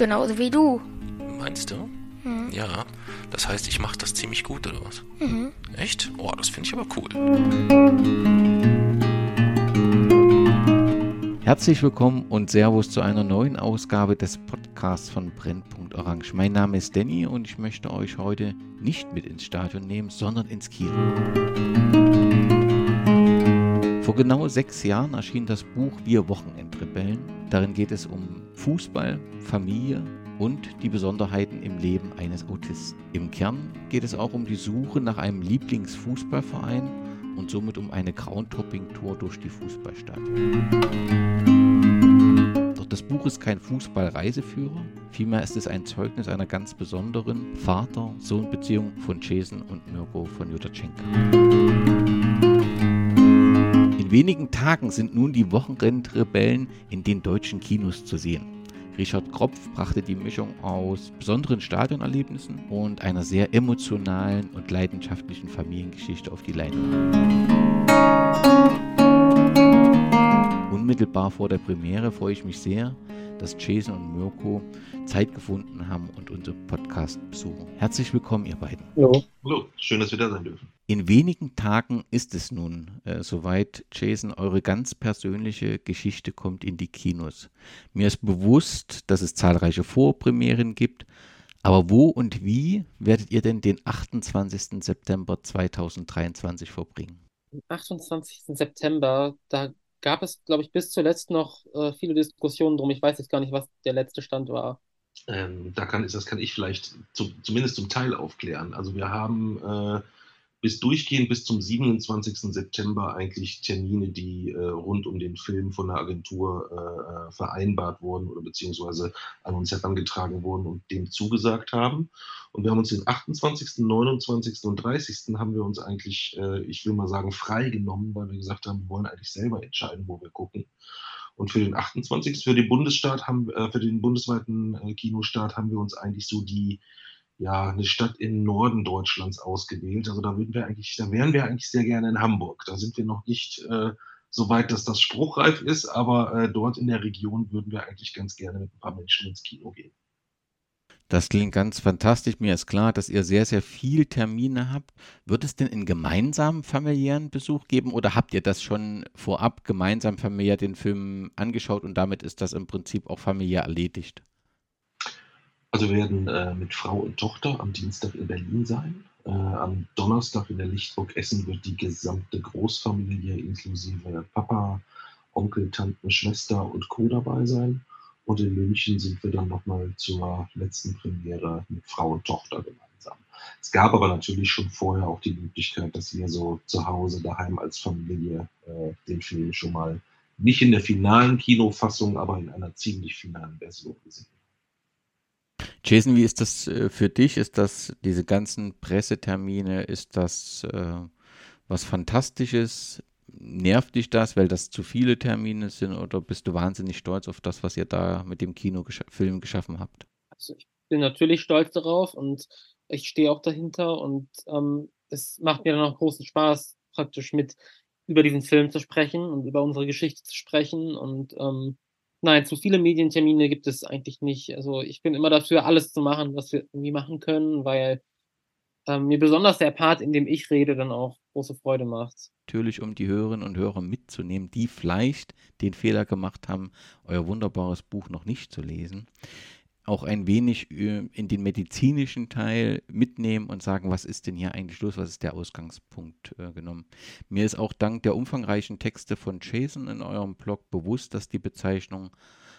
Genauso wie du. Meinst du? Mhm. Ja. Das heißt, ich mache das ziemlich gut, oder was? Mhm. Echt? Oh, das finde ich aber cool. Herzlich willkommen und Servus zu einer neuen Ausgabe des Podcasts von Brennpunkt Orange. Mein Name ist Danny und ich möchte euch heute nicht mit ins Stadion nehmen, sondern ins Kino. Vor genau sechs Jahren erschien das Buch Wir Wochenendrebellen. Darin geht es um Fußball, Familie und die Besonderheiten im Leben eines Autisten. Im Kern geht es auch um die Suche nach einem Lieblingsfußballverein und somit um eine Groundtopping-Tour durch die Fußballstadt. Doch das Buch ist kein Fußballreiseführer, vielmehr ist es ein Zeugnis einer ganz besonderen Vater-Sohn-Beziehung von Jason und Mirko von Jutaschenka. In wenigen Tagen sind nun die Wochenendrebellen in den deutschen Kinos zu sehen. Richard Kropf brachte die Mischung aus besonderen Stadionerlebnissen und einer sehr emotionalen und leidenschaftlichen Familiengeschichte auf die Leinwand. Unmittelbar vor der Premiere freue ich mich sehr, dass Jason und Mirko Zeit gefunden haben und unseren Podcast besuchen. Herzlich willkommen, ihr beiden. Hallo. Hallo, schön, dass wir da sein dürfen. In wenigen Tagen ist es nun äh, soweit, Jason, eure ganz persönliche Geschichte kommt in die Kinos. Mir ist bewusst, dass es zahlreiche Vorpremieren gibt, aber wo und wie werdet ihr denn den 28. September 2023 verbringen? Am 28. September, da gab es, glaube ich, bis zuletzt noch äh, viele Diskussionen drum. Ich weiß jetzt gar nicht, was der letzte Stand war. Ähm, da kann, das kann ich vielleicht zu, zumindest zum Teil aufklären. Also wir haben äh, bis durchgehend bis zum 27. September eigentlich Termine, die äh, rund um den Film von der Agentur äh, äh, vereinbart wurden oder beziehungsweise an uns herangetragen wurden und dem zugesagt haben. Und wir haben uns den 28., 29. und 30. haben wir uns eigentlich, äh, ich will mal sagen, freigenommen, weil wir gesagt haben, wir wollen eigentlich selber entscheiden, wo wir gucken. Und für den 28. für den Bundesstaat haben, äh, für den bundesweiten äh, Kinostart haben wir uns eigentlich so die ja, eine Stadt im Norden Deutschlands ausgewählt. Also da würden wir eigentlich, da wären wir eigentlich sehr gerne in Hamburg. Da sind wir noch nicht äh, so weit, dass das spruchreif ist, aber äh, dort in der Region würden wir eigentlich ganz gerne mit ein paar Menschen ins Kino gehen. Das klingt ganz fantastisch. Mir ist klar, dass ihr sehr, sehr viel Termine habt. Wird es denn einen gemeinsamen familiären Besuch geben oder habt ihr das schon vorab gemeinsam familiär den Film angeschaut und damit ist das im Prinzip auch familiär erledigt? Also wir werden äh, mit Frau und Tochter am Dienstag in Berlin sein. Äh, am Donnerstag in der Lichtburg Essen wird die gesamte Großfamilie inklusive Papa, Onkel, Tanten, Schwester und Co. dabei sein. Und in München sind wir dann nochmal zur letzten Premiere mit Frau und Tochter gemeinsam. Es gab aber natürlich schon vorher auch die Möglichkeit, dass wir so zu Hause daheim als Familie äh, den Film schon mal nicht in der finalen Kinofassung, aber in einer ziemlich finalen Version gesehen haben. Jason, wie ist das äh, für dich? Ist das diese ganzen Pressetermine, ist das äh, was Fantastisches? Nervt dich das, weil das zu viele Termine sind oder bist du wahnsinnig stolz auf das, was ihr da mit dem Kinofilm geschaffen habt? Also ich bin natürlich stolz darauf und ich stehe auch dahinter und ähm, es macht mir dann auch großen Spaß, praktisch mit über diesen Film zu sprechen und über unsere Geschichte zu sprechen und ähm, Nein, zu viele Medientermine gibt es eigentlich nicht. Also ich bin immer dafür, alles zu machen, was wir irgendwie machen können, weil ähm, mir besonders der Part, in dem ich rede, dann auch große Freude macht. Natürlich, um die Hörerinnen und Hörer mitzunehmen, die vielleicht den Fehler gemacht haben, euer wunderbares Buch noch nicht zu lesen auch ein wenig äh, in den medizinischen Teil mitnehmen und sagen, was ist denn hier eigentlich los, was ist der Ausgangspunkt äh, genommen. Mir ist auch dank der umfangreichen Texte von Jason in eurem Blog bewusst, dass die Bezeichnung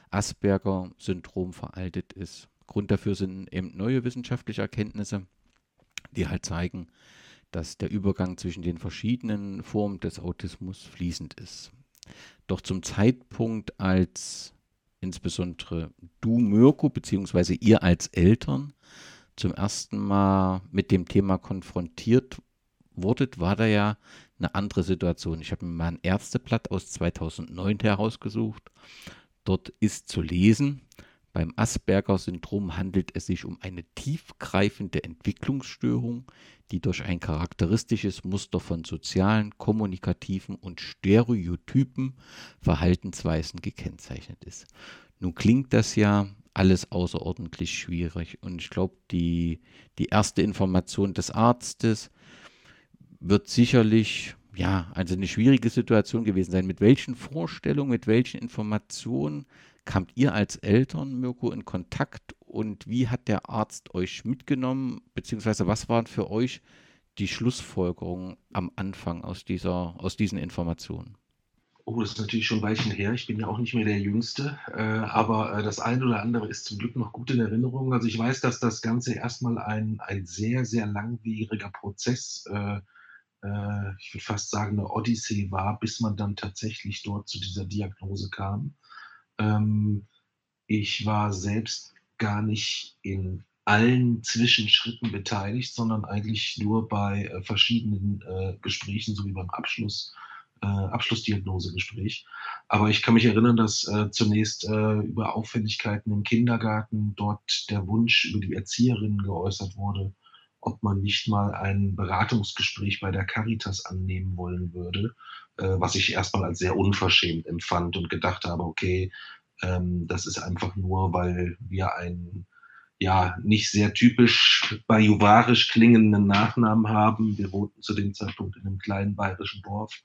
Asperger-Syndrom veraltet ist. Grund dafür sind eben neue wissenschaftliche Erkenntnisse, die halt zeigen, dass der Übergang zwischen den verschiedenen Formen des Autismus fließend ist. Doch zum Zeitpunkt, als insbesondere du, Mirko, beziehungsweise ihr als Eltern zum ersten Mal mit dem Thema konfrontiert wurdet, war da ja eine andere Situation. Ich habe mir mal ein Ärzteblatt aus 2009 herausgesucht. Dort ist zu lesen, beim Asperger-Syndrom handelt es sich um eine tiefgreifende Entwicklungsstörung, die durch ein charakteristisches Muster von sozialen, kommunikativen und stereotypen Verhaltensweisen gekennzeichnet ist. Nun klingt das ja alles außerordentlich schwierig. Und ich glaube, die, die erste Information des Arztes wird sicherlich, ja, also eine schwierige Situation gewesen sein. Mit welchen Vorstellungen, mit welchen Informationen kamt ihr als Eltern, Mirko, in Kontakt und wie hat der Arzt euch mitgenommen, beziehungsweise was waren für euch die Schlussfolgerungen am Anfang aus, dieser, aus diesen Informationen? Oh, das ist natürlich schon ein Weilchen her. Ich bin ja auch nicht mehr der Jüngste. Äh, aber äh, das eine oder andere ist zum Glück noch gut in Erinnerung. Also ich weiß, dass das Ganze erstmal ein, ein sehr, sehr langwieriger Prozess, äh, äh ich würde fast sagen, eine Odyssee war, bis man dann tatsächlich dort zu dieser Diagnose kam. Ähm, ich war selbst gar nicht in allen Zwischenschritten beteiligt, sondern eigentlich nur bei äh, verschiedenen äh, Gesprächen, so wie beim Abschluss äh, Abschlussdiagnosegespräch. Aber ich kann mich erinnern, dass äh, zunächst äh, über Auffälligkeiten im Kindergarten dort der Wunsch über die Erzieherinnen geäußert wurde, ob man nicht mal ein Beratungsgespräch bei der Caritas annehmen wollen würde, äh, was ich erstmal als sehr unverschämt empfand und gedacht habe, okay, ähm, das ist einfach nur, weil wir ein ja nicht sehr typisch bajuvarisch klingenden Nachnamen haben. Wir wohnten zu dem Zeitpunkt in einem kleinen bayerischen Dorf,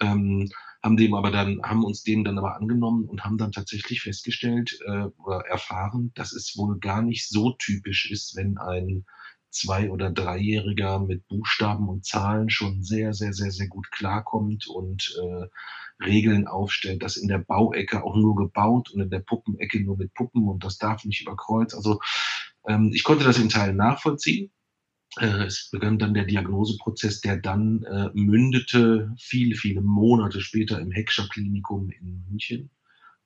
ähm, haben dem aber dann, haben uns dem dann aber angenommen und haben dann tatsächlich festgestellt äh, oder erfahren, dass es wohl gar nicht so typisch ist, wenn ein zwei- oder dreijähriger mit Buchstaben und Zahlen schon sehr, sehr, sehr, sehr gut klarkommt und äh, Regeln aufstellt, dass in der Bauecke auch nur gebaut und in der Puppenecke nur mit Puppen und das darf nicht überkreuzt. Also ähm, ich konnte das in Teilen nachvollziehen. Äh, es begann dann der Diagnoseprozess, der dann äh, mündete viele, viele Monate später im Heckscher Klinikum in München,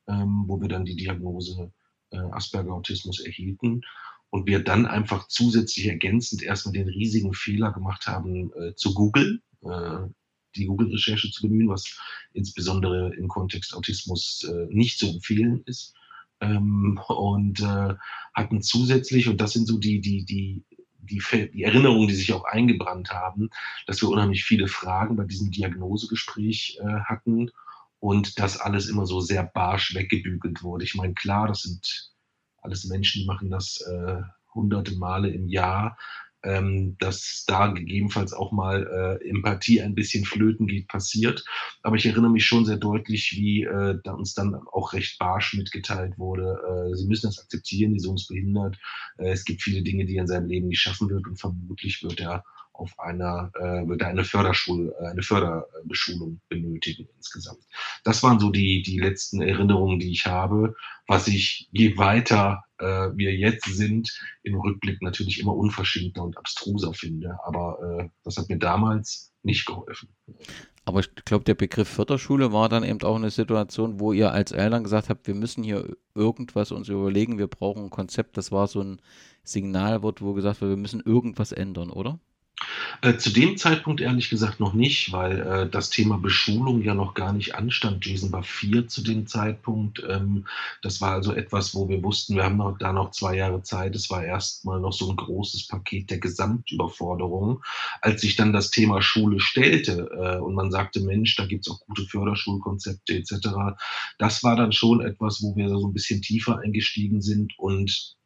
ähm, wo wir dann die Diagnose äh, Asperger-Autismus erhielten und wir dann einfach zusätzlich ergänzend erstmal den riesigen Fehler gemacht haben, äh, zu googeln, äh, die Google-Recherche zu bemühen, was insbesondere im Kontext Autismus äh, nicht zu empfehlen ist. Ähm, und äh, hatten zusätzlich, und das sind so die, die, die, die, die Erinnerungen, die sich auch eingebrannt haben, dass wir unheimlich viele Fragen bei diesem Diagnosegespräch äh, hatten und das alles immer so sehr barsch weggebügelt wurde. Ich meine, klar, das sind alles Menschen, machen das äh, hunderte Male im Jahr, ähm, dass da gegebenenfalls auch mal äh, Empathie ein bisschen flöten geht, passiert. Aber ich erinnere mich schon sehr deutlich, wie äh, da uns dann auch recht barsch mitgeteilt wurde, äh, Sie müssen das akzeptieren, die Sohn ist behindert. Äh, es gibt viele Dinge, die er in seinem Leben nicht schaffen wird und vermutlich wird er auf einer, äh, wird er eine Förderschule, äh, eine Förderbeschulung benötigen insgesamt. Das waren so die, die letzten Erinnerungen, die ich habe, was ich je weiter äh, wir jetzt sind, im Rückblick natürlich immer unverschämter und abstruser finde. Aber äh, das hat mir damals nicht geholfen. Aber ich glaube, der Begriff Förderschule war dann eben auch eine Situation, wo ihr als Eltern gesagt habt, wir müssen hier irgendwas uns überlegen, wir brauchen ein Konzept. Das war so ein Signalwort, wo gesagt wird, wir müssen irgendwas ändern, oder? Äh, zu dem Zeitpunkt ehrlich gesagt noch nicht, weil äh, das Thema Beschulung ja noch gar nicht anstand. Jason war vier zu dem Zeitpunkt. Ähm, das war also etwas, wo wir wussten, wir haben noch, da noch zwei Jahre Zeit. Es war erstmal noch so ein großes Paket der Gesamtüberforderung. Als sich dann das Thema Schule stellte äh, und man sagte, Mensch, da gibt es auch gute Förderschulkonzepte etc., das war dann schon etwas, wo wir so ein bisschen tiefer eingestiegen sind und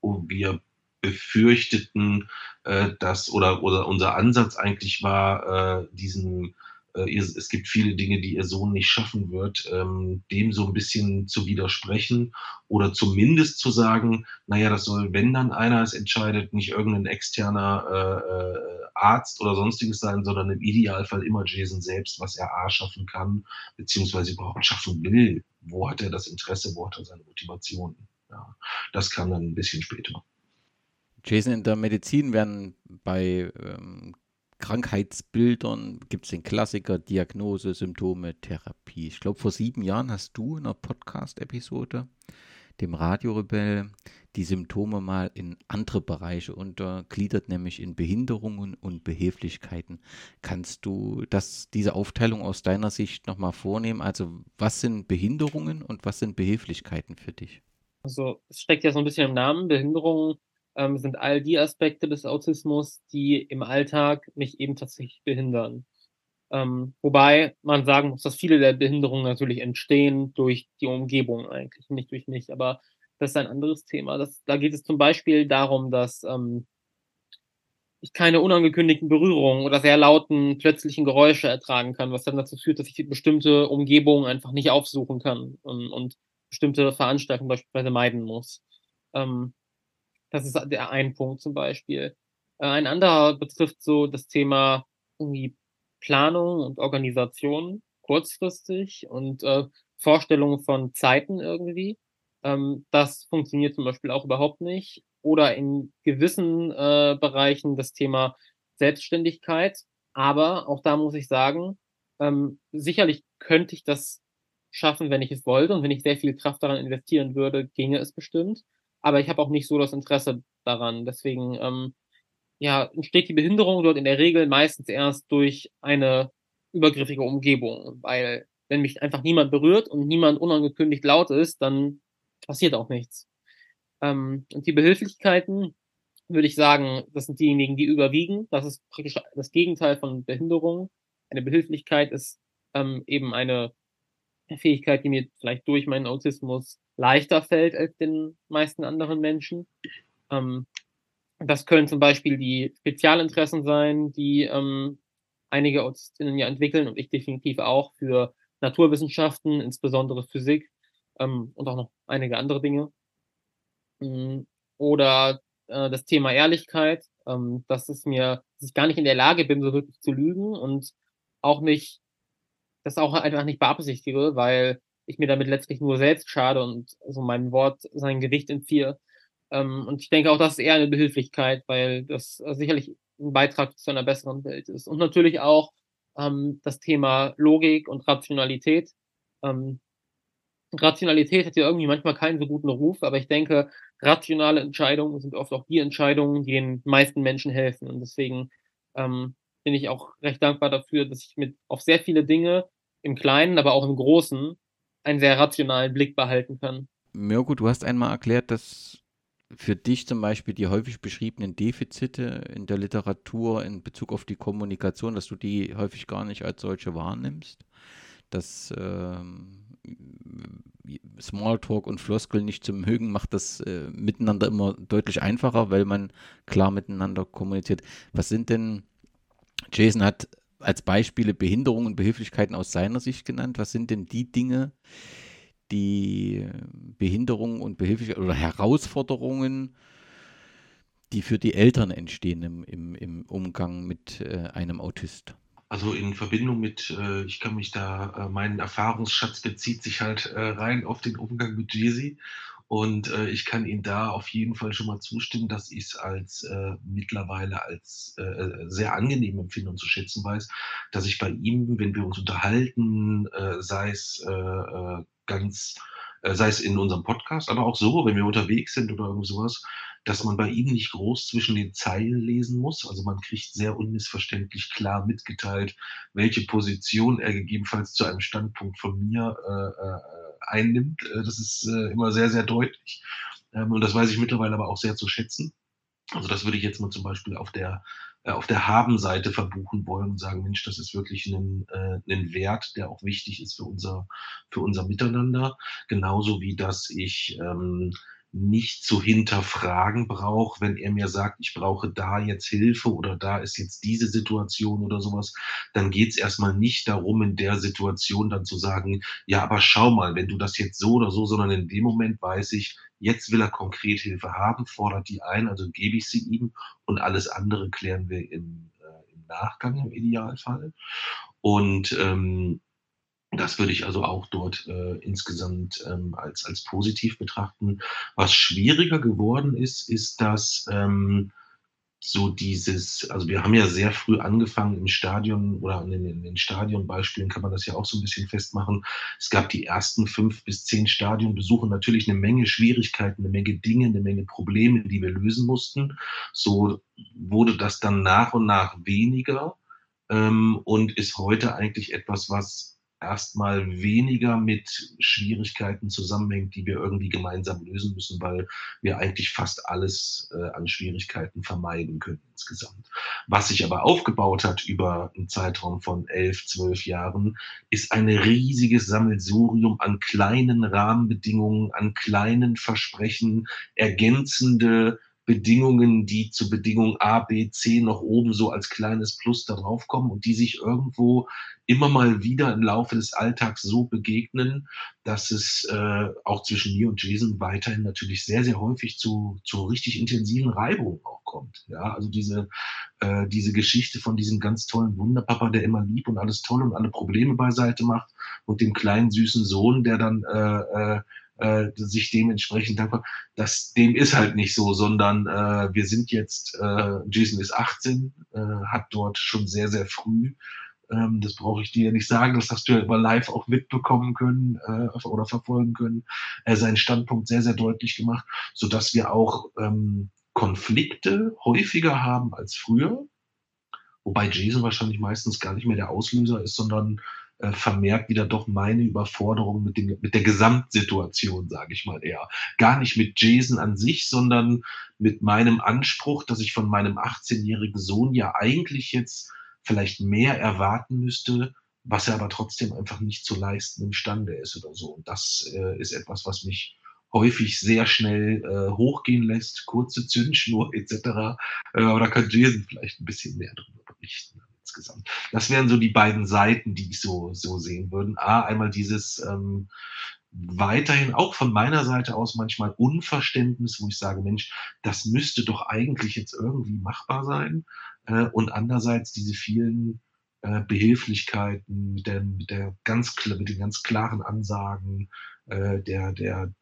wo wir befürchteten, äh, dass oder, oder unser Ansatz eigentlich war, äh, diesen äh, es gibt viele Dinge, die ihr Sohn nicht schaffen wird, ähm, dem so ein bisschen zu widersprechen oder zumindest zu sagen, naja, das soll, wenn dann einer es entscheidet, nicht irgendein externer äh, äh, Arzt oder sonstiges sein, sondern im Idealfall immer Jason selbst, was er A schaffen kann, beziehungsweise überhaupt schaffen will. Wo hat er das Interesse, wo hat er seine Motivation? Ja, das kam dann ein bisschen später. Jason, in der Medizin werden bei ähm, Krankheitsbildern gibt es den Klassiker Diagnose, Symptome, Therapie. Ich glaube, vor sieben Jahren hast du in einer Podcast-Episode, dem Radiorebell, die Symptome mal in andere Bereiche untergliedert, nämlich in Behinderungen und Behilflichkeiten. Kannst du das, diese Aufteilung aus deiner Sicht nochmal vornehmen? Also, was sind Behinderungen und was sind Behilflichkeiten für dich? Also, es steckt ja so ein bisschen im Namen. Behinderungen ähm, sind all die Aspekte des Autismus, die im Alltag mich eben tatsächlich behindern. Ähm, wobei man sagen muss, dass viele der Behinderungen natürlich entstehen durch die Umgebung eigentlich, nicht durch mich. Aber das ist ein anderes Thema. Das, da geht es zum Beispiel darum, dass ähm, ich keine unangekündigten Berührungen oder sehr lauten plötzlichen Geräusche ertragen kann, was dann dazu führt, dass ich bestimmte Umgebungen einfach nicht aufsuchen kann und, und bestimmte Veranstaltungen beispielsweise meiden muss. Ähm, das ist der ein Punkt zum Beispiel. Äh, ein anderer betrifft so das Thema irgendwie Planung und Organisation kurzfristig und äh, Vorstellungen von Zeiten irgendwie. Ähm, das funktioniert zum Beispiel auch überhaupt nicht oder in gewissen äh, Bereichen das Thema Selbstständigkeit. Aber auch da muss ich sagen, ähm, sicherlich könnte ich das schaffen, wenn ich es wollte und wenn ich sehr viel Kraft daran investieren würde, ginge es bestimmt. Aber ich habe auch nicht so das Interesse daran. Deswegen ähm, ja, entsteht die Behinderung dort in der Regel meistens erst durch eine übergriffige Umgebung, weil wenn mich einfach niemand berührt und niemand unangekündigt laut ist, dann passiert auch nichts. Ähm, und die Behilflichkeiten, würde ich sagen, das sind diejenigen, die überwiegen. Das ist praktisch das Gegenteil von Behinderung. Eine Behilflichkeit ist ähm, eben eine Fähigkeit, die mir vielleicht durch meinen Autismus leichter fällt als den meisten anderen Menschen. Ähm, das können zum Beispiel die Spezialinteressen sein, die ähm, einige Autistinnen ja entwickeln und ich definitiv auch für Naturwissenschaften, insbesondere Physik ähm, und auch noch einige andere Dinge. Hm, oder äh, das Thema Ehrlichkeit, ähm, dass es mir, dass ich gar nicht in der Lage bin, so wirklich zu lügen und auch nicht, das auch einfach nicht beabsichtige, weil ich mir damit letztlich nur selbst schade und so meinem Wort sein Gewicht entziehe. Ähm, und ich denke auch, das ist eher eine Behilflichkeit, weil das äh, sicherlich ein Beitrag zu einer besseren Welt ist. Und natürlich auch ähm, das Thema Logik und Rationalität. Ähm, Rationalität hat ja irgendwie manchmal keinen so guten Ruf, aber ich denke, rationale Entscheidungen sind oft auch die Entscheidungen, die den meisten Menschen helfen. Und deswegen ähm, bin ich auch recht dankbar dafür, dass ich mit auf sehr viele Dinge im Kleinen, aber auch im Großen einen sehr rationalen Blick behalten kann. Mirko, du hast einmal erklärt, dass für dich zum Beispiel die häufig beschriebenen Defizite in der Literatur in Bezug auf die Kommunikation, dass du die häufig gar nicht als solche wahrnimmst, dass ähm, Smalltalk und Floskel nicht zum Mögen macht das äh, miteinander immer deutlich einfacher, weil man klar miteinander kommuniziert. Was sind denn, Jason hat als Beispiele Behinderungen und Behilflichkeiten aus seiner Sicht genannt. Was sind denn die Dinge, die Behinderungen und Behilflichkeiten oder Herausforderungen, die für die Eltern entstehen im, im, im Umgang mit äh, einem Autist? Also in Verbindung mit, äh, ich kann mich da, äh, mein Erfahrungsschatz bezieht sich halt äh, rein auf den Umgang mit Jesi. Und äh, ich kann Ihnen da auf jeden Fall schon mal zustimmen, dass ich es als äh, mittlerweile als äh, sehr angenehm empfinde und zu schätzen weiß, dass ich bei ihm, wenn wir uns unterhalten, sei es ganz, sei es in unserem Podcast, aber auch so, wenn wir unterwegs sind oder irgend sowas, dass man bei ihm nicht groß zwischen den Zeilen lesen muss. Also man kriegt sehr unmissverständlich klar mitgeteilt, welche Position er gegebenenfalls zu einem Standpunkt von mir äh, äh, einnimmt. Äh, das ist äh, immer sehr, sehr deutlich. Ähm, und das weiß ich mittlerweile aber auch sehr zu schätzen. Also das würde ich jetzt mal zum Beispiel auf der äh, auf der Haben-Seite verbuchen wollen und sagen, Mensch, das ist wirklich ein, äh, ein Wert, der auch wichtig ist für unser, für unser Miteinander. Genauso wie dass ich ähm, nicht zu hinterfragen brauche, wenn er mir sagt, ich brauche da jetzt Hilfe oder da ist jetzt diese Situation oder sowas, dann geht es erstmal nicht darum, in der Situation dann zu sagen, ja, aber schau mal, wenn du das jetzt so oder so, sondern in dem Moment weiß ich, jetzt will er konkret Hilfe haben, fordert die ein, also gebe ich sie ihm und alles andere klären wir im, äh, im Nachgang im Idealfall. Und ähm, das würde ich also auch dort äh, insgesamt ähm, als, als positiv betrachten. Was schwieriger geworden ist, ist, dass ähm, so dieses, also wir haben ja sehr früh angefangen im Stadion oder in den, in den Stadionbeispielen kann man das ja auch so ein bisschen festmachen. Es gab die ersten fünf bis zehn Stadionbesuche natürlich eine Menge Schwierigkeiten, eine Menge Dinge, eine Menge Probleme, die wir lösen mussten. So wurde das dann nach und nach weniger ähm, und ist heute eigentlich etwas, was erstmal weniger mit Schwierigkeiten zusammenhängt, die wir irgendwie gemeinsam lösen müssen, weil wir eigentlich fast alles äh, an Schwierigkeiten vermeiden können insgesamt. Was sich aber aufgebaut hat über einen Zeitraum von elf, zwölf Jahren, ist ein riesiges Sammelsurium an kleinen Rahmenbedingungen, an kleinen Versprechen, ergänzende Bedingungen, die zu Bedingung A, B, C noch oben so als kleines Plus da drauf kommen und die sich irgendwo immer mal wieder im Laufe des Alltags so begegnen, dass es äh, auch zwischen mir und Jason weiterhin natürlich sehr, sehr häufig zu, zu richtig intensiven Reibungen auch kommt. Ja, also diese, äh, diese Geschichte von diesem ganz tollen Wunderpapa, der immer lieb und alles toll und alle Probleme beiseite macht und dem kleinen süßen Sohn, der dann äh, äh, äh, sich dementsprechend dankbar. Das, dem ist halt nicht so, sondern äh, wir sind jetzt, äh, Jason ist 18, äh, hat dort schon sehr, sehr früh, ähm, das brauche ich dir nicht sagen, das hast du ja über live auch mitbekommen können äh, oder verfolgen können, äh, seinen Standpunkt sehr, sehr deutlich gemacht, so dass wir auch ähm, Konflikte häufiger haben als früher, wobei Jason wahrscheinlich meistens gar nicht mehr der Auslöser ist, sondern äh, vermehrt wieder doch meine Überforderung mit, dem, mit der Gesamtsituation, sage ich mal eher. Gar nicht mit Jason an sich, sondern mit meinem Anspruch, dass ich von meinem 18-jährigen Sohn ja eigentlich jetzt vielleicht mehr erwarten müsste, was er aber trotzdem einfach nicht zu leisten imstande ist oder so. Und das äh, ist etwas, was mich häufig sehr schnell äh, hochgehen lässt, kurze Zündschnur etc. Äh, aber da kann Jason vielleicht ein bisschen mehr darüber berichten insgesamt. Das wären so die beiden Seiten, die ich so, so sehen würde. A, einmal dieses ähm, weiterhin auch von meiner Seite aus manchmal Unverständnis, wo ich sage, Mensch, das müsste doch eigentlich jetzt irgendwie machbar sein. Äh, und andererseits diese vielen äh, Behilflichkeiten mit, der, mit, der ganz, mit den ganz klaren Ansagen, äh, der, der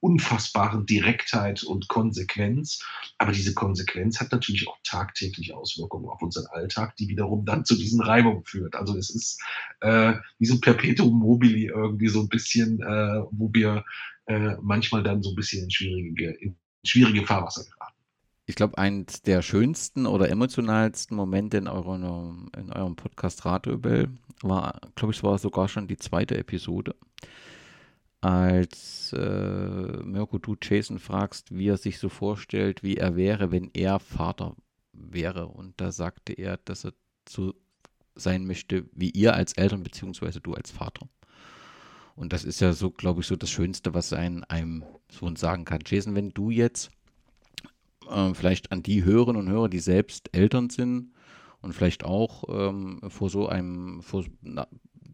unfassbaren Direktheit und Konsequenz. Aber diese Konsequenz hat natürlich auch tagtäglich Auswirkungen auf unseren Alltag, die wiederum dann zu diesen Reibungen führt. Also es ist äh, wie so ein Perpetuum mobile irgendwie so ein bisschen, äh, wo wir äh, manchmal dann so ein bisschen in schwierige, in schwierige Fahrwasser geraten. Ich glaube, eins der schönsten oder emotionalsten Momente in eurem, in eurem Podcast Ratobel war, glaube ich, war sogar schon die zweite Episode als äh, Mirko du Jason fragst, wie er sich so vorstellt, wie er wäre, wenn er Vater wäre. Und da sagte er, dass er so sein möchte wie ihr als Eltern, beziehungsweise du als Vater. Und das ist ja so, glaube ich, so das Schönste, was ein, einem Sohn sagen kann. Jason, wenn du jetzt äh, vielleicht an die Hörerinnen und Hörer, die selbst Eltern sind und vielleicht auch ähm, vor so einem, vor, na,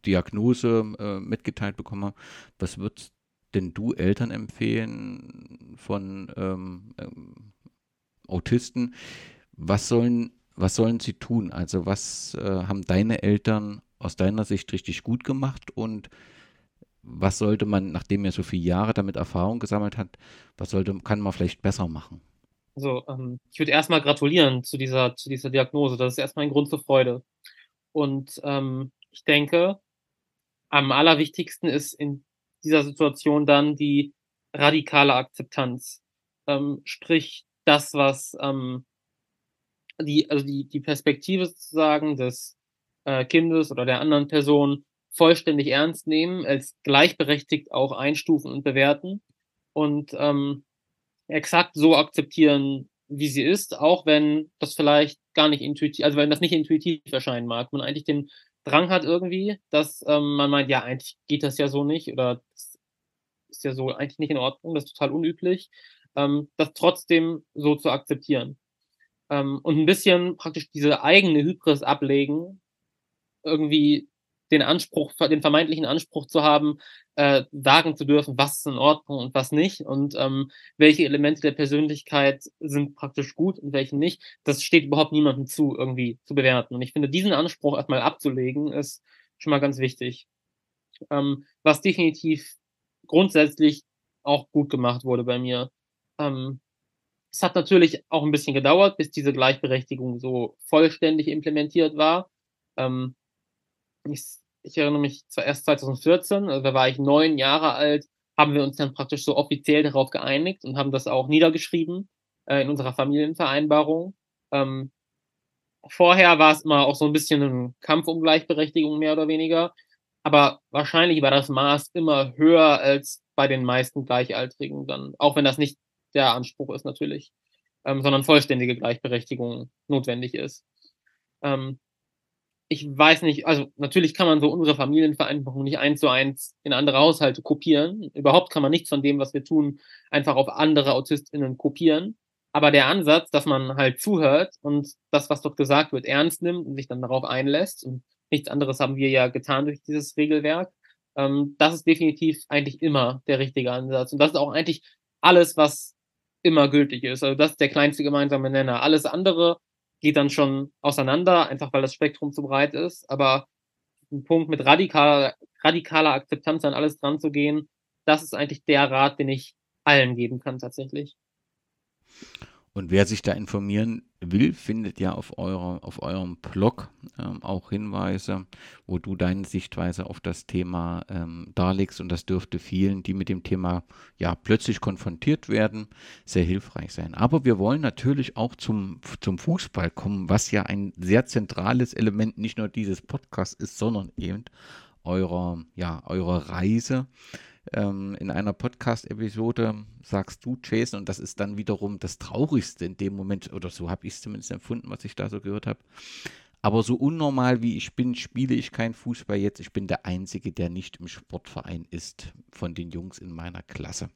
Diagnose äh, mitgeteilt bekomme, was würdest denn du Eltern empfehlen von ähm, ähm, Autisten? Was sollen, was sollen sie tun? Also was äh, haben deine Eltern aus deiner Sicht richtig gut gemacht und was sollte man, nachdem er so viele Jahre damit Erfahrung gesammelt hat, was sollte, kann man vielleicht besser machen? Also ähm, ich würde erstmal gratulieren zu dieser, zu dieser Diagnose. Das ist erstmal ein Grund zur Freude. Und ähm, ich denke, am allerwichtigsten ist in dieser Situation dann die radikale Akzeptanz. Ähm, sprich, das, was ähm, die, also die, die Perspektive sozusagen des äh, Kindes oder der anderen Person vollständig ernst nehmen, als gleichberechtigt auch einstufen und bewerten und ähm, exakt so akzeptieren, wie sie ist, auch wenn das vielleicht gar nicht intuitiv, also wenn das nicht intuitiv erscheinen mag, man eigentlich den Drang hat irgendwie, dass ähm, man meint, ja, eigentlich geht das ja so nicht oder das ist ja so eigentlich nicht in Ordnung, das ist total unüblich, ähm, das trotzdem so zu akzeptieren. Ähm, und ein bisschen praktisch diese eigene Hybris ablegen, irgendwie den Anspruch, den vermeintlichen Anspruch zu haben, äh, sagen zu dürfen, was ist in Ordnung und was nicht und ähm, welche Elemente der Persönlichkeit sind praktisch gut und welche nicht. Das steht überhaupt niemandem zu, irgendwie zu bewerten. Und ich finde, diesen Anspruch erstmal abzulegen, ist schon mal ganz wichtig. Ähm, was definitiv grundsätzlich auch gut gemacht wurde bei mir. Ähm, es hat natürlich auch ein bisschen gedauert, bis diese Gleichberechtigung so vollständig implementiert war. Ähm, ich, ich erinnere mich erst 2014, also da war ich neun Jahre alt, haben wir uns dann praktisch so offiziell darauf geeinigt und haben das auch niedergeschrieben äh, in unserer Familienvereinbarung. Ähm, vorher war es immer auch so ein bisschen ein Kampf um Gleichberechtigung, mehr oder weniger. aber wahrscheinlich war das Maß immer höher als bei den meisten Gleichaltrigen dann, auch wenn das nicht der Anspruch ist natürlich, ähm, sondern vollständige Gleichberechtigung notwendig ist. Ähm, ich weiß nicht, also natürlich kann man so unsere Familienvereinbarung nicht eins zu eins in andere Haushalte kopieren. Überhaupt kann man nichts von dem, was wir tun, einfach auf andere AutistInnen kopieren. Aber der Ansatz, dass man halt zuhört und das, was dort gesagt wird, ernst nimmt und sich dann darauf einlässt und nichts anderes haben wir ja getan durch dieses Regelwerk, ähm, das ist definitiv eigentlich immer der richtige Ansatz. Und das ist auch eigentlich alles, was immer gültig ist. Also das ist der kleinste gemeinsame Nenner. Alles andere geht dann schon auseinander, einfach weil das Spektrum zu breit ist. Aber ein Punkt mit radikaler, radikaler Akzeptanz an alles dran zu gehen, das ist eigentlich der Rat, den ich allen geben kann tatsächlich. Und wer sich da informieren will, findet ja auf, eurer, auf eurem Blog ähm, auch Hinweise, wo du deine Sichtweise auf das Thema ähm, darlegst. Und das dürfte vielen, die mit dem Thema ja plötzlich konfrontiert werden, sehr hilfreich sein. Aber wir wollen natürlich auch zum, zum Fußball kommen, was ja ein sehr zentrales Element nicht nur dieses Podcasts ist, sondern eben eurer, ja, eurer Reise ähm, in einer Podcast-Episode sagst du, Jason, und das ist dann wiederum das Traurigste in dem Moment, oder so habe ich es zumindest empfunden, was ich da so gehört habe. Aber so unnormal wie ich bin, spiele ich kein Fußball jetzt. Ich bin der Einzige, der nicht im Sportverein ist von den Jungs in meiner Klasse.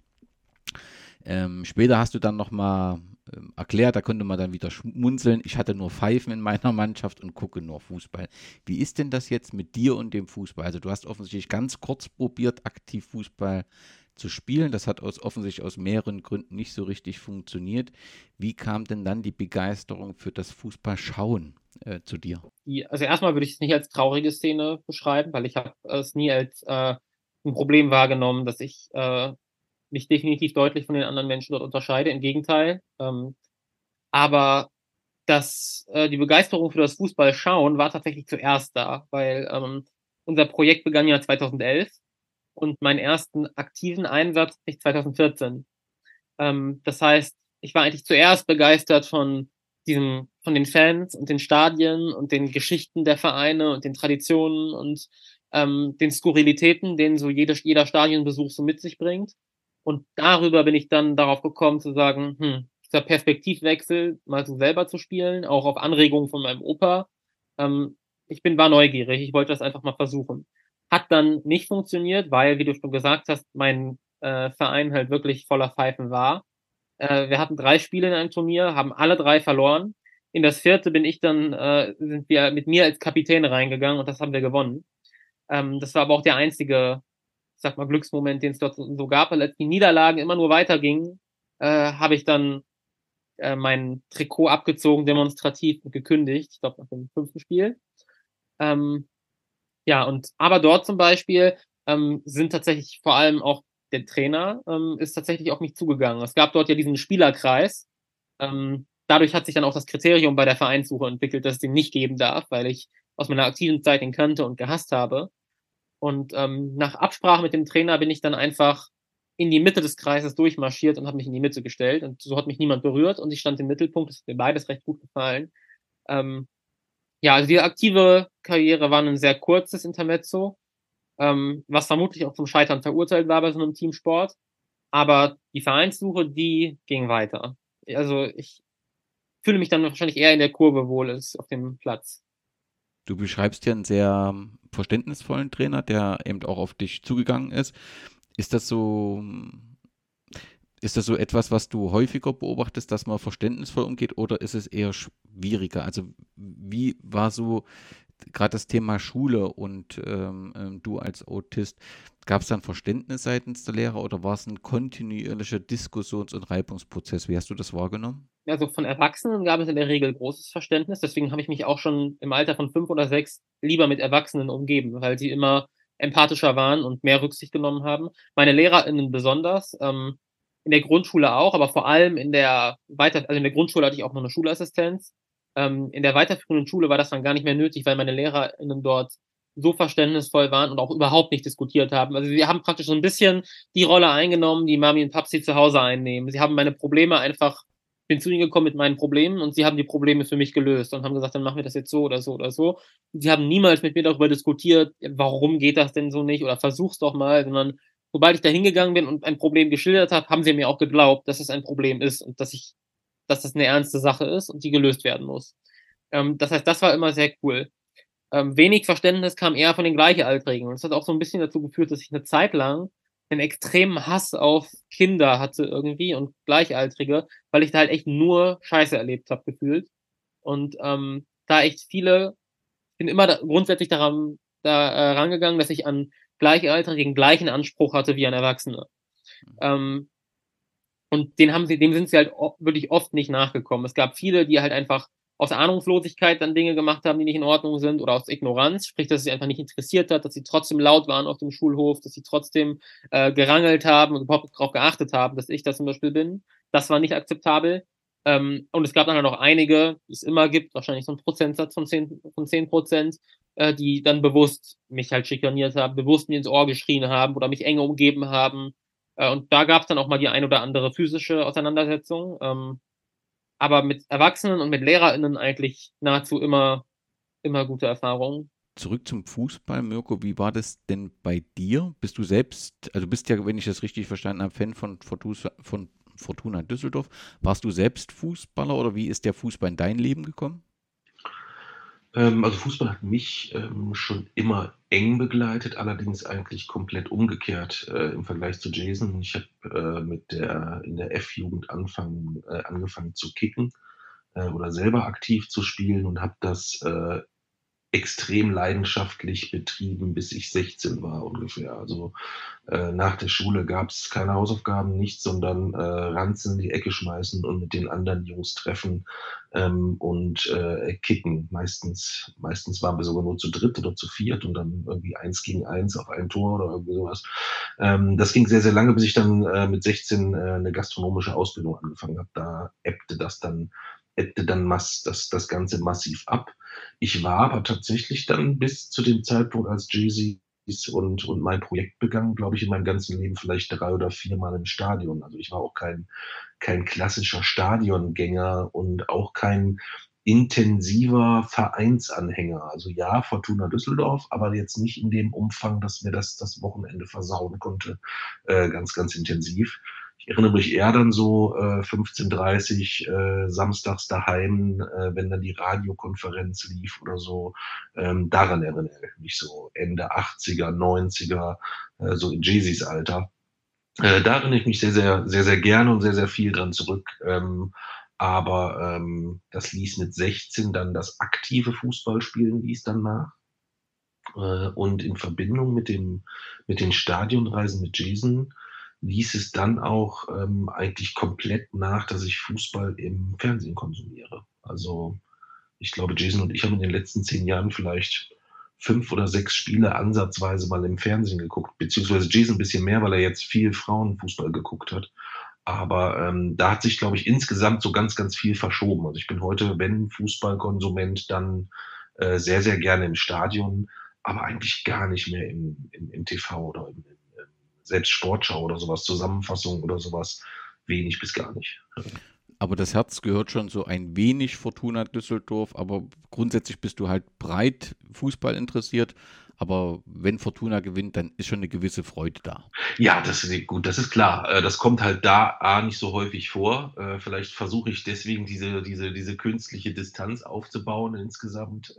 Ähm, später hast du dann nochmal ähm, erklärt, da konnte man dann wieder schmunzeln. Ich hatte nur Pfeifen in meiner Mannschaft und gucke nur Fußball. Wie ist denn das jetzt mit dir und dem Fußball? Also du hast offensichtlich ganz kurz probiert, aktiv Fußball zu spielen. Das hat aus, offensichtlich aus mehreren Gründen nicht so richtig funktioniert. Wie kam denn dann die Begeisterung für das Fußballschauen äh, zu dir? Also erstmal würde ich es nicht als traurige Szene beschreiben, weil ich habe es nie als äh, ein Problem wahrgenommen, dass ich äh, mich definitiv deutlich von den anderen Menschen dort unterscheide. Im Gegenteil. Ähm, aber das, äh, die Begeisterung für das Fußballschauen war tatsächlich zuerst da, weil ähm, unser Projekt begann ja 2011 und meinen ersten aktiven Einsatz hatte ich 2014. Ähm, das heißt, ich war eigentlich zuerst begeistert von diesem, von den Fans und den Stadien und den Geschichten der Vereine und den Traditionen und ähm, den Skurrilitäten, den so jeder, jeder Stadionbesuch so mit sich bringt. Und darüber bin ich dann darauf gekommen zu sagen, hm, dieser Perspektivwechsel, mal so selber zu spielen, auch auf Anregungen von meinem Opa. Ähm, ich bin, war neugierig, ich wollte das einfach mal versuchen. Hat dann nicht funktioniert, weil, wie du schon gesagt hast, mein äh, Verein halt wirklich voller Pfeifen war. Äh, wir hatten drei Spiele in einem Turnier, haben alle drei verloren. In das vierte bin ich dann, äh, sind wir mit mir als Kapitän reingegangen und das haben wir gewonnen. Ähm, das war aber auch der einzige ich sag mal, Glücksmoment, den es dort so gab, weil als die Niederlagen immer nur weitergingen, äh, habe ich dann äh, mein Trikot abgezogen, demonstrativ gekündigt, ich glaube nach dem fünften Spiel. Ähm, ja, und aber dort zum Beispiel ähm, sind tatsächlich vor allem auch der Trainer ähm, ist tatsächlich auf mich zugegangen. Es gab dort ja diesen Spielerkreis. Ähm, dadurch hat sich dann auch das Kriterium bei der Vereinssuche entwickelt, dass es den nicht geben darf, weil ich aus meiner aktiven Zeit ihn kannte und gehasst habe. Und ähm, nach Absprache mit dem Trainer bin ich dann einfach in die Mitte des Kreises durchmarschiert und habe mich in die Mitte gestellt. Und so hat mich niemand berührt und ich stand im Mittelpunkt. Das ist mir beides recht gut gefallen. Ähm, ja, also die aktive Karriere war ein sehr kurzes Intermezzo, ähm, was vermutlich auch zum Scheitern verurteilt war bei so einem Teamsport. Aber die Vereinssuche, die ging weiter. Also ich fühle mich dann wahrscheinlich eher in der Kurve wohl als auf dem Platz. Du beschreibst ja einen sehr verständnisvollen Trainer, der eben auch auf dich zugegangen ist. Ist das so, ist das so etwas, was du häufiger beobachtest, dass man verständnisvoll umgeht oder ist es eher schwieriger? Also wie war so gerade das Thema Schule und ähm, ähm du als Autist, gab es dann Verständnis seitens der Lehrer oder war es ein kontinuierlicher Diskussions- und Reibungsprozess? Wie hast du das wahrgenommen? Also von Erwachsenen gab es in der Regel großes Verständnis. Deswegen habe ich mich auch schon im Alter von fünf oder sechs lieber mit Erwachsenen umgeben, weil sie immer empathischer waren und mehr Rücksicht genommen haben. Meine LehrerInnen besonders, ähm, in der Grundschule auch, aber vor allem in der weiter, also in der Grundschule hatte ich auch noch eine Schulassistenz ähm, in der weiterführenden Schule war das dann gar nicht mehr nötig, weil meine LehrerInnen dort so verständnisvoll waren und auch überhaupt nicht diskutiert haben. Also sie haben praktisch so ein bisschen die Rolle eingenommen, die Mami und Papsi zu Hause einnehmen. Sie haben meine Probleme einfach bin zu ihnen gekommen mit meinen Problemen und sie haben die Probleme für mich gelöst und haben gesagt, dann machen wir das jetzt so oder so oder so. Und sie haben niemals mit mir darüber diskutiert, warum geht das denn so nicht oder versuch's doch mal, sondern sobald ich da hingegangen bin und ein Problem geschildert habe, haben sie mir auch geglaubt, dass es ein Problem ist und dass ich, dass das eine ernste Sache ist und die gelöst werden muss. Ähm, das heißt, das war immer sehr cool. Ähm, wenig Verständnis kam eher von den Gleichaltrigen. Und das hat auch so ein bisschen dazu geführt, dass ich eine Zeit lang einen extremen Hass auf Kinder hatte irgendwie und Gleichaltrige, weil ich da halt echt nur Scheiße erlebt habe, gefühlt. Und ähm, da echt viele, bin immer da, grundsätzlich daran da äh, rangegangen, dass ich an Gleichaltrigen gleichen Anspruch hatte wie an Erwachsene. Mhm. Ähm, und den haben sie, dem sind sie halt wirklich oft nicht nachgekommen. Es gab viele, die halt einfach aus Ahnungslosigkeit dann Dinge gemacht haben, die nicht in Ordnung sind oder aus Ignoranz, sprich, dass sie einfach nicht interessiert hat, dass sie trotzdem laut waren auf dem Schulhof, dass sie trotzdem äh, gerangelt haben und überhaupt darauf geachtet haben, dass ich das zum Beispiel bin. Das war nicht akzeptabel. Ähm, und es gab dann halt noch einige, die es immer gibt, wahrscheinlich so ein Prozentsatz von 10, von 10 Prozent, äh, die dann bewusst mich halt schikaniert haben, bewusst mir ins Ohr geschrien haben oder mich enge umgeben haben. Äh, und da gab es dann auch mal die ein oder andere physische Auseinandersetzung. Ähm, aber mit Erwachsenen und mit LehrerInnen eigentlich nahezu immer, immer gute Erfahrungen. Zurück zum Fußball, Mirko, wie war das denn bei dir? Bist du selbst, also bist ja, wenn ich das richtig verstanden habe, Fan von, von Fortuna Düsseldorf. Warst du selbst Fußballer oder wie ist der Fußball in dein Leben gekommen? Ähm, also Fußball hat mich ähm, schon immer eng begleitet, allerdings eigentlich komplett umgekehrt äh, im Vergleich zu Jason. Ich habe äh, mit der in der F-Jugend äh, angefangen zu kicken oder selber aktiv zu spielen und habe das extrem leidenschaftlich betrieben, bis ich 16 war ungefähr. Also äh, nach der Schule gab es keine Hausaufgaben, nichts, sondern äh, Ranzen in die Ecke schmeißen und mit den anderen Jungs treffen ähm, und äh, kicken. Meistens, meistens waren wir sogar nur zu dritt oder zu viert und dann irgendwie eins gegen eins auf ein Tor oder irgendwie sowas. Ähm, das ging sehr, sehr lange, bis ich dann äh, mit 16 äh, eine gastronomische Ausbildung angefangen habe. Da ebbte das dann ebbte dann mass, das, das Ganze massiv ab. Ich war aber tatsächlich dann bis zu dem Zeitpunkt, als Jay-Z und, und mein Projekt begann, glaube ich, in meinem ganzen Leben vielleicht drei oder viermal im Stadion. Also ich war auch kein, kein klassischer Stadiongänger und auch kein intensiver Vereinsanhänger. Also ja, Fortuna Düsseldorf, aber jetzt nicht in dem Umfang, dass mir das das Wochenende versauen konnte, äh, ganz, ganz intensiv ich erinnere mich eher dann so äh, 15.30 äh, samstags daheim, äh, wenn dann die Radiokonferenz lief oder so. Ähm, daran erinnere ich mich so Ende 80er, 90er, äh, so in Jeezys Alter. Äh, da erinnere ich mich sehr, sehr, sehr, sehr gerne und sehr, sehr viel dran zurück. Ähm, aber ähm, das ließ mit 16 dann das aktive Fußballspielen ließ dann nach. Äh, und in Verbindung mit, dem, mit den Stadionreisen mit Jason ließ es dann auch ähm, eigentlich komplett nach, dass ich Fußball im Fernsehen konsumiere. Also ich glaube, Jason und ich haben in den letzten zehn Jahren vielleicht fünf oder sechs Spiele ansatzweise mal im Fernsehen geguckt, beziehungsweise Jason ein bisschen mehr, weil er jetzt viel Frauenfußball geguckt hat. Aber ähm, da hat sich, glaube ich, insgesamt so ganz, ganz viel verschoben. Also ich bin heute, wenn Fußballkonsument, dann äh, sehr, sehr gerne im Stadion, aber eigentlich gar nicht mehr im, im, im TV oder im, selbst Sportschau oder sowas, Zusammenfassung oder sowas, wenig bis gar nicht. Aber das Herz gehört schon so ein wenig Fortuna Düsseldorf, aber grundsätzlich bist du halt breit Fußball interessiert. Aber wenn Fortuna gewinnt, dann ist schon eine gewisse Freude da. Ja, das ist gut, das ist klar. Äh, das kommt halt da A, nicht so häufig vor. Äh, vielleicht versuche ich deswegen diese, diese, diese künstliche Distanz aufzubauen insgesamt.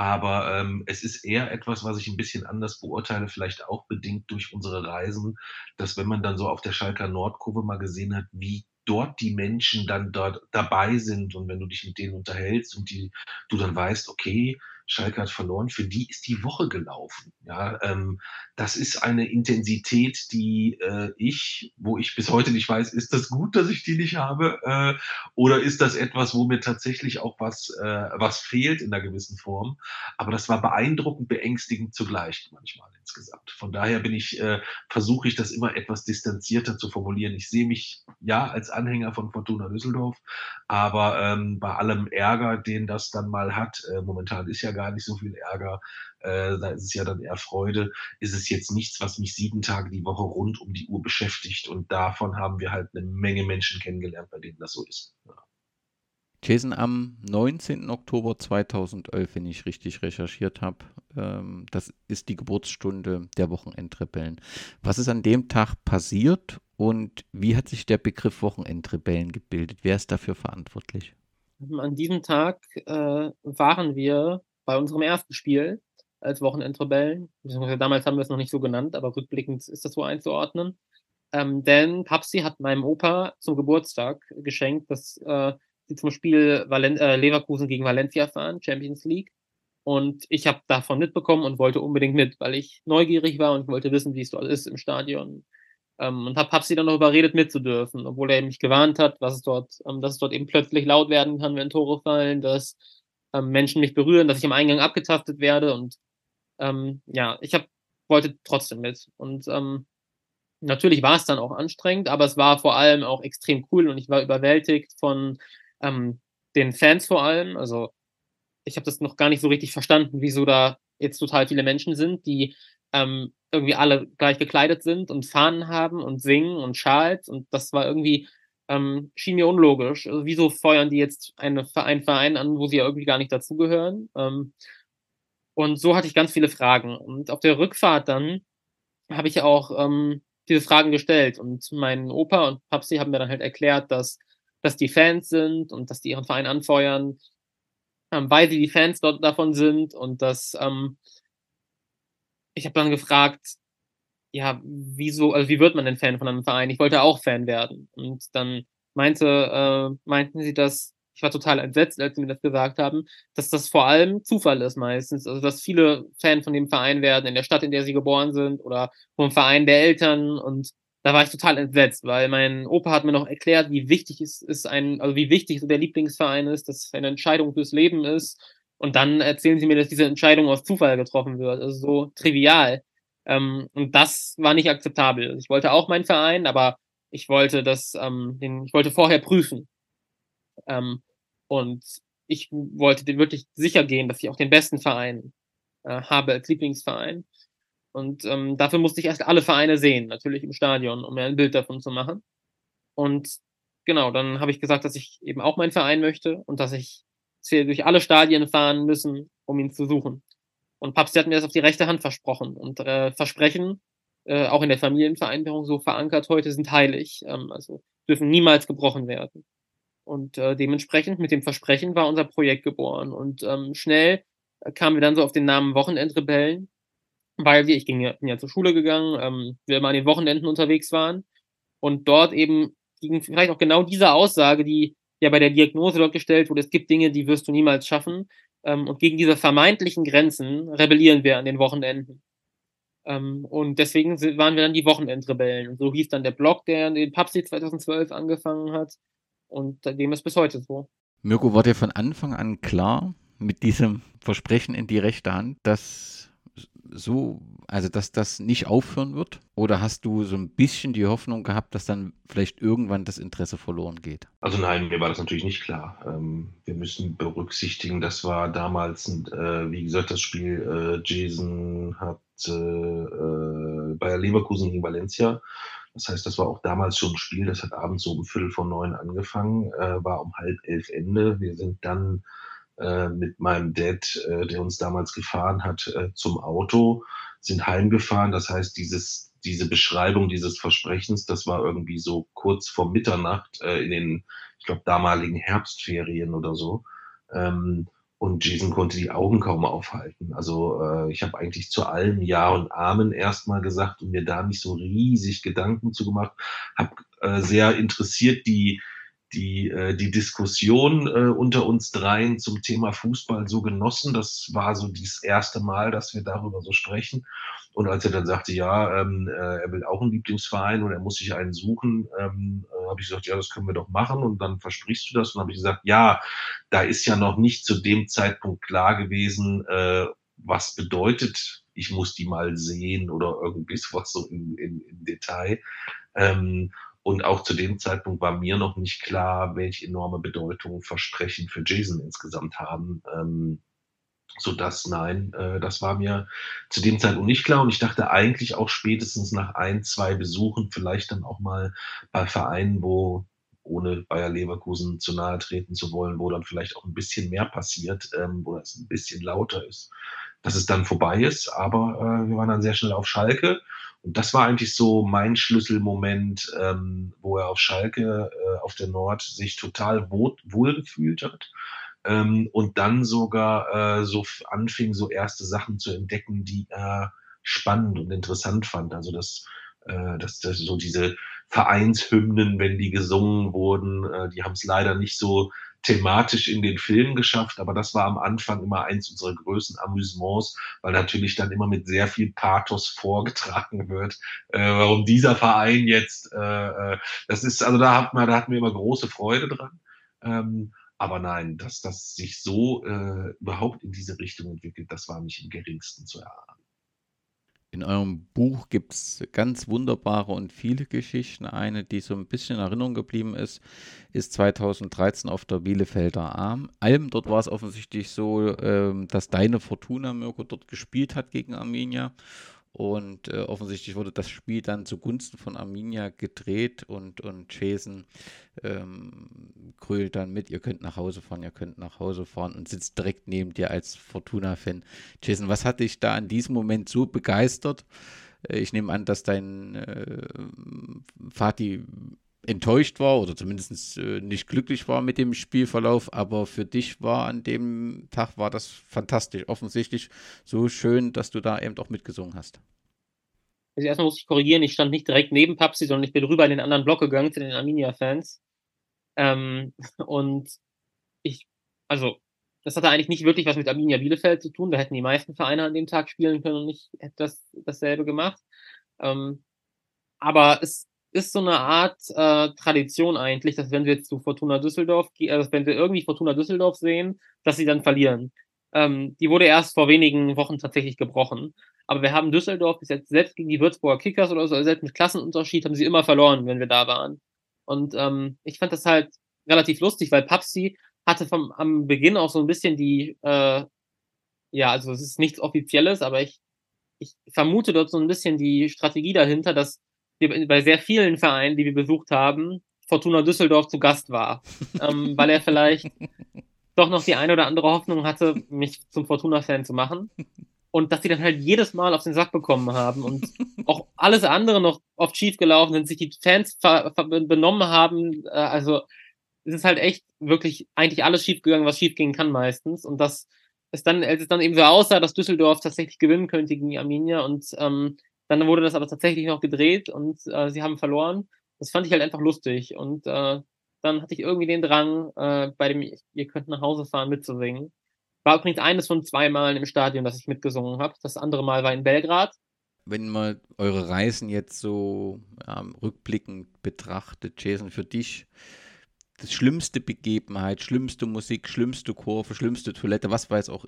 Aber ähm, es ist eher etwas, was ich ein bisschen anders beurteile, vielleicht auch bedingt durch unsere Reisen, dass wenn man dann so auf der Schalker Nordkurve mal gesehen hat, wie dort die Menschen dann dort dabei sind und wenn du dich mit denen unterhältst und die, du dann weißt, okay, Schalke hat verloren, für die ist die Woche gelaufen. Ja, ähm, das ist eine Intensität, die äh, ich, wo ich bis heute nicht weiß, ist das gut, dass ich die nicht habe, äh, oder ist das etwas, wo mir tatsächlich auch was, äh, was fehlt in einer gewissen Form. Aber das war beeindruckend, beängstigend zugleich manchmal insgesamt. Von daher bin ich, äh, versuche ich das immer etwas distanzierter zu formulieren. Ich sehe mich ja, als Anhänger von Fortuna Düsseldorf, aber ähm, bei allem Ärger, den das dann mal hat, äh, momentan ist ja gar nicht so viel Ärger, äh, da ist es ja dann eher Freude, ist es jetzt nichts, was mich sieben Tage die Woche rund um die Uhr beschäftigt und davon haben wir halt eine Menge Menschen kennengelernt, bei denen das so ist. Ja. Jason, am 19. Oktober 2011, wenn ich richtig recherchiert habe, ähm, das ist die Geburtsstunde der Wochenendrebellen. Was ist an dem Tag passiert und wie hat sich der Begriff Wochenendrebellen gebildet? Wer ist dafür verantwortlich? An diesem Tag äh, waren wir bei unserem ersten Spiel als Wochenendrebellen. Damals haben wir es noch nicht so genannt, aber rückblickend ist das so einzuordnen. Ähm, denn Papsi hat meinem Opa zum Geburtstag geschenkt, dass äh, sie zum Spiel Valen äh, Leverkusen gegen Valencia fahren, Champions League. Und ich habe davon mitbekommen und wollte unbedingt mit, weil ich neugierig war und wollte wissen, wie es dort ist im Stadion. Ähm, und habe Papsi dann noch überredet, mitzudürfen, obwohl er mich gewarnt hat, was es dort, ähm, dass es dort eben plötzlich laut werden kann, wenn Tore fallen, dass ähm, Menschen mich berühren, dass ich am Eingang abgetastet werde. Und ähm, ja, ich hab, wollte trotzdem mit. Und ähm, natürlich war es dann auch anstrengend, aber es war vor allem auch extrem cool und ich war überwältigt von ähm, den Fans vor allem. Also ich habe das noch gar nicht so richtig verstanden, wieso da jetzt total viele Menschen sind, die ähm, irgendwie alle gleich gekleidet sind und Fahnen haben und singen und Schals und das war irgendwie ähm, schien mir unlogisch. Also wieso feuern die jetzt eine, einen Verein an, wo sie ja irgendwie gar nicht dazugehören? Ähm, und so hatte ich ganz viele Fragen. Und auf der Rückfahrt dann habe ich auch ähm, diese Fragen gestellt. Und mein Opa und Papsi haben mir dann halt erklärt, dass dass die Fans sind und dass die ihren Verein anfeuern, ähm, weil sie die Fans dort davon sind und dass ähm, ich habe dann gefragt, ja, wieso, also wie wird man denn Fan von einem Verein? Ich wollte auch Fan werden. Und dann meinte, äh, meinten sie, dass, ich war total entsetzt, als sie mir das gesagt haben, dass das vor allem Zufall ist meistens. Also dass viele Fan von dem Verein werden, in der Stadt, in der sie geboren sind, oder vom Verein der Eltern und da war ich total entsetzt, weil mein Opa hat mir noch erklärt, wie wichtig es ist, ein, also wie wichtig der Lieblingsverein ist, dass es eine Entscheidung fürs Leben ist. Und dann erzählen sie mir, dass diese Entscheidung aus Zufall getroffen wird. Also so trivial. Ähm, und das war nicht akzeptabel. Also ich wollte auch meinen Verein, aber ich wollte das, ähm, den, ich wollte vorher prüfen. Ähm, und ich wollte wirklich sicher gehen, dass ich auch den besten Verein äh, habe als Lieblingsverein. Und ähm, dafür musste ich erst alle Vereine sehen, natürlich im Stadion, um mir ein Bild davon zu machen. Und genau, dann habe ich gesagt, dass ich eben auch meinen Verein möchte und dass ich durch alle Stadien fahren müssen, um ihn zu suchen. Und Papst hat mir das auf die rechte Hand versprochen. Und äh, Versprechen, äh, auch in der Familienvereinbarung so verankert heute, sind heilig. Ähm, also dürfen niemals gebrochen werden. Und äh, dementsprechend mit dem Versprechen war unser Projekt geboren. Und ähm, schnell kamen wir dann so auf den Namen Wochenendrebellen weil wir, ich ging ja, bin ja zur Schule gegangen, ähm, wir immer an den Wochenenden unterwegs waren und dort eben gegen vielleicht auch genau diese Aussage, die ja bei der Diagnose dort gestellt wurde, es gibt Dinge, die wirst du niemals schaffen ähm, und gegen diese vermeintlichen Grenzen rebellieren wir an den Wochenenden. Ähm, und deswegen waren wir dann die Wochenendrebellen und so hieß dann der Blog, der den Papsi 2012 angefangen hat und dem ist bis heute so. Mirko, war dir von Anfang an klar, mit diesem Versprechen in die rechte Hand, dass so, also dass das nicht aufhören wird? Oder hast du so ein bisschen die Hoffnung gehabt, dass dann vielleicht irgendwann das Interesse verloren geht? Also nein, mir war das natürlich nicht klar. Ähm, wir müssen berücksichtigen, das war damals, äh, wie gesagt, das Spiel, äh, Jason hat äh, Bayer Leverkusen gegen Valencia. Das heißt, das war auch damals schon ein Spiel, das hat abends so um Viertel vor neun angefangen, war um halb elf Ende. Wir sind dann mit meinem Dad, äh, der uns damals gefahren hat, äh, zum Auto, sind heimgefahren. Das heißt, dieses, diese Beschreibung dieses Versprechens, das war irgendwie so kurz vor Mitternacht äh, in den, ich glaube, damaligen Herbstferien oder so. Ähm, und Jason konnte die Augen kaum aufhalten. Also äh, ich habe eigentlich zu allem Ja und Amen erstmal gesagt und mir da nicht so riesig Gedanken zu gemacht. Habe äh, sehr interessiert die die, äh, die Diskussion äh, unter uns dreien zum Thema Fußball so genossen. Das war so das erste Mal, dass wir darüber so sprechen. Und als er dann sagte, ja, ähm, äh, er will auch einen Lieblingsverein und er muss sich einen suchen, ähm, äh, habe ich gesagt, ja, das können wir doch machen. Und dann versprichst du das. Und habe ich gesagt, ja, da ist ja noch nicht zu dem Zeitpunkt klar gewesen, äh, was bedeutet, ich muss die mal sehen oder irgendwie sowas so im, im, im Detail. Ähm, und auch zu dem Zeitpunkt war mir noch nicht klar, welche enorme Bedeutung Versprechen für Jason insgesamt haben. Ähm, so dass nein, äh, das war mir zu dem Zeitpunkt nicht klar. Und ich dachte eigentlich auch spätestens nach ein, zwei Besuchen, vielleicht dann auch mal bei Vereinen, wo ohne Bayer Leverkusen zu nahe treten zu wollen, wo dann vielleicht auch ein bisschen mehr passiert, ähm, wo es ein bisschen lauter ist, dass es dann vorbei ist. Aber äh, wir waren dann sehr schnell auf Schalke. Und das war eigentlich so mein Schlüsselmoment, ähm, wo er auf Schalke äh, auf der Nord sich total wohl, gefühlt hat ähm, und dann sogar äh, so anfing, so erste Sachen zu entdecken, die er spannend und interessant fand. Also das, äh, das, das so diese Vereinshymnen, wenn die gesungen wurden, äh, die haben es leider nicht so thematisch in den Film geschafft, aber das war am Anfang immer eins unserer größten Amüsements, weil natürlich dann immer mit sehr viel Pathos vorgetragen wird, äh, warum dieser Verein jetzt, äh, äh das ist, also da hat man, da hatten wir immer große Freude dran. Ähm, aber nein, dass das sich so äh, überhaupt in diese Richtung entwickelt, das war nicht im geringsten zu erahnen. In eurem Buch gibt es ganz wunderbare und viele Geschichten. Eine, die so ein bisschen in Erinnerung geblieben ist, ist 2013 auf der Bielefelder Alm. Dort war es offensichtlich so, ähm, dass deine Fortuna Mirko dort gespielt hat gegen Arminia und äh, offensichtlich wurde das Spiel dann zugunsten von Arminia gedreht und, und Jason ähm, grölt dann mit, ihr könnt nach Hause fahren, ihr könnt nach Hause fahren und sitzt direkt neben dir als Fortuna-Fan. Jason, was hat dich da in diesem Moment so begeistert? Äh, ich nehme an, dass dein äh, Vati enttäuscht war oder zumindest äh, nicht glücklich war mit dem Spielverlauf, aber für dich war an dem Tag war das fantastisch, offensichtlich so schön, dass du da eben auch mitgesungen hast. Also erstmal muss ich korrigieren, ich stand nicht direkt neben Papsi, sondern ich bin rüber in den anderen Block gegangen zu den Arminia-Fans. Ähm, und ich, also, das hatte eigentlich nicht wirklich was mit Arminia Bielefeld zu tun. Da hätten die meisten Vereine an dem Tag spielen können und ich hätte das dasselbe gemacht. Ähm, aber es ist so eine Art äh, Tradition eigentlich, dass wenn wir jetzt zu Fortuna Düsseldorf, äh, wenn wir irgendwie Fortuna Düsseldorf sehen, dass sie dann verlieren. Ähm, die wurde erst vor wenigen Wochen tatsächlich gebrochen. Aber wir haben Düsseldorf bis jetzt selbst gegen die Würzburger Kickers oder so, also selbst mit Klassenunterschied haben sie immer verloren, wenn wir da waren. Und ähm, ich fand das halt relativ lustig, weil Papsi hatte vom am Beginn auch so ein bisschen die, äh, ja, also es ist nichts Offizielles, aber ich, ich vermute dort so ein bisschen die Strategie dahinter, dass wir bei sehr vielen Vereinen, die wir besucht haben, Fortuna Düsseldorf zu Gast war, ähm, weil er vielleicht doch noch die eine oder andere Hoffnung hatte, mich zum Fortuna-Fan zu machen. Und dass sie dann halt jedes Mal auf den Sack bekommen haben und auch alles andere noch oft schief gelaufen sind, sich die Fans benommen haben. Äh, also es ist halt echt wirklich eigentlich alles schief gegangen, was schief gehen kann meistens. Und dass es dann, als es dann eben so aussah, dass Düsseldorf tatsächlich gewinnen könnte gegen die Arminia und ähm, dann wurde das aber tatsächlich noch gedreht und äh, sie haben verloren. Das fand ich halt einfach lustig. Und äh, dann hatte ich irgendwie den Drang, äh, bei dem Ihr könnt nach Hause fahren mitzusingen. War übrigens eines von zwei Malen im Stadion, dass ich mitgesungen habe. Das andere Mal war in Belgrad. Wenn man eure Reisen jetzt so ja, rückblickend betrachtet, Jason, für dich das schlimmste Begebenheit, schlimmste Musik, schlimmste Kurve, schlimmste Toilette, was weiß auch,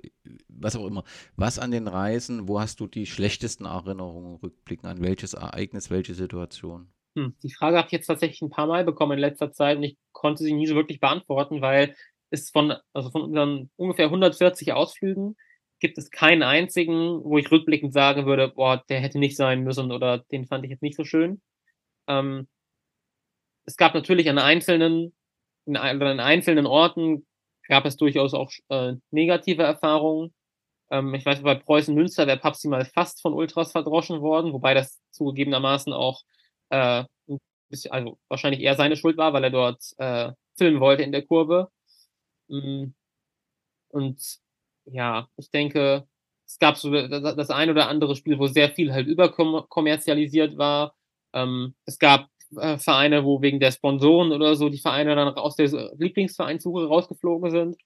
was auch immer. Was an den Reisen, wo hast du die schlechtesten Erinnerungen rückblicken? An welches Ereignis, welche Situation? Hm, die Frage habe ich jetzt tatsächlich ein paar Mal bekommen in letzter Zeit und ich konnte sie nie so wirklich beantworten, weil es von, also von unseren ungefähr 140 Ausflügen gibt es keinen einzigen, wo ich rückblickend sagen würde, boah, der hätte nicht sein müssen oder den fand ich jetzt nicht so schön. Ähm, es gab natürlich an einzelnen in, in einzelnen Orten gab es durchaus auch äh, negative Erfahrungen. Ähm, ich weiß, bei Preußen Münster wäre Papsi mal fast von Ultras verdroschen worden, wobei das zugegebenermaßen auch äh, ein bisschen, also wahrscheinlich eher seine Schuld war, weil er dort äh, filmen wollte in der Kurve. Mm. Und ja, ich denke, es gab so das ein oder andere Spiel, wo sehr viel halt überkommerzialisiert war. Ähm, es gab äh, Vereine, wo wegen der Sponsoren oder so die Vereine dann aus der Lieblingsvereinssuche rausgeflogen sind.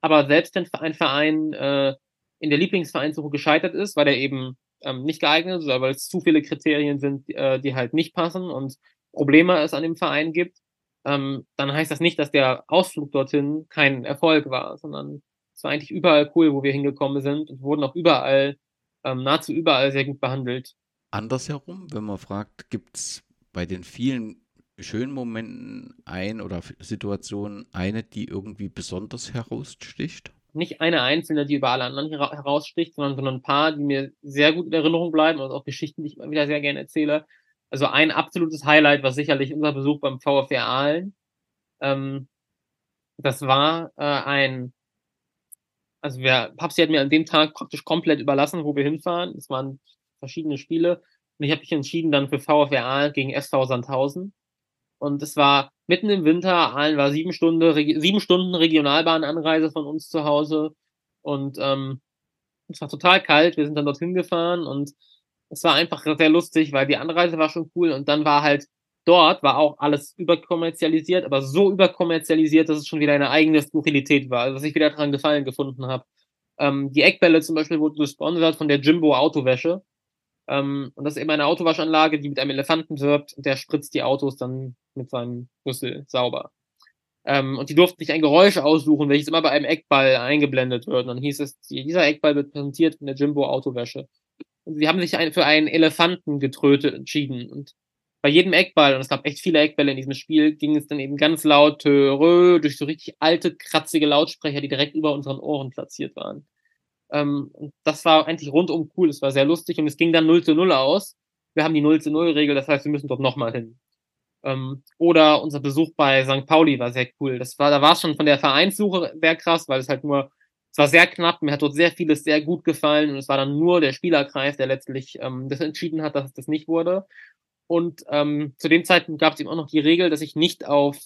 Aber selbst wenn ein Verein äh, in der Lieblingsvereinssuche gescheitert ist, weil er eben ähm, nicht geeignet ist oder weil es zu viele Kriterien sind, äh, die halt nicht passen und Probleme es an dem Verein gibt, ähm, dann heißt das nicht, dass der Ausflug dorthin kein Erfolg war, sondern es war eigentlich überall cool, wo wir hingekommen sind und wurden auch überall, ähm, nahezu überall sehr gut behandelt. Andersherum, wenn man fragt, gibt es bei den vielen schönen Momenten ein oder Situationen eine, die irgendwie besonders heraussticht? Nicht eine einzelne, die über alle anderen heraussticht, sondern, sondern ein paar, die mir sehr gut in Erinnerung bleiben, also auch Geschichten, die ich immer wieder sehr gerne erzähle. Also ein absolutes Highlight war sicherlich unser Besuch beim VfR Aalen. Ähm, das war äh, ein, also wir, Papsi hat mir an dem Tag praktisch komplett überlassen, wo wir hinfahren. Es waren verschiedene Spiele und ich habe mich entschieden dann für VfR Aalen gegen SV Sandhausen. Und es war mitten im Winter, Aalen war sieben Stunden, sieben Stunden Regionalbahnanreise von uns zu Hause. Und ähm, es war total kalt. Wir sind dann dorthin gefahren und es war einfach sehr lustig, weil die Anreise war schon cool und dann war halt dort war auch alles überkommerzialisiert, aber so überkommerzialisiert, dass es schon wieder eine eigene Skurrilität war, also was ich wieder daran gefallen gefunden habe. Ähm, die Eckbälle zum Beispiel wurden gesponsert von der Jimbo Autowäsche. Ähm, und das ist eben eine Autowaschanlage, die mit einem Elefanten wirbt und der spritzt die Autos dann mit seinem Rüssel sauber. Ähm, und die durften sich ein Geräusch aussuchen, welches immer bei einem Eckball eingeblendet wird. Und dann hieß es, dieser Eckball wird präsentiert von der Jimbo Autowäsche. Und sie haben sich für einen Elefanten getrötet entschieden. Und bei jedem Eckball, und es gab echt viele Eckbälle in diesem Spiel, ging es dann eben ganz laut Törö, durch so richtig alte, kratzige Lautsprecher, die direkt über unseren Ohren platziert waren. Ähm, das war eigentlich rundum cool, es war sehr lustig und es ging dann 0 zu 0 aus. Wir haben die 0 zu 0 Regel, das heißt, wir müssen dort nochmal hin. Ähm, oder unser Besuch bei St. Pauli war sehr cool. Das war, da war es schon von der Vereinssuche sehr krass, weil es halt nur, es war sehr knapp, mir hat dort sehr vieles sehr gut gefallen und es war dann nur der Spielerkreis, der letztlich ähm, das entschieden hat, dass es das nicht wurde. Und ähm, zu dem Zeitpunkt gab es eben auch noch die Regel, dass ich nicht auf,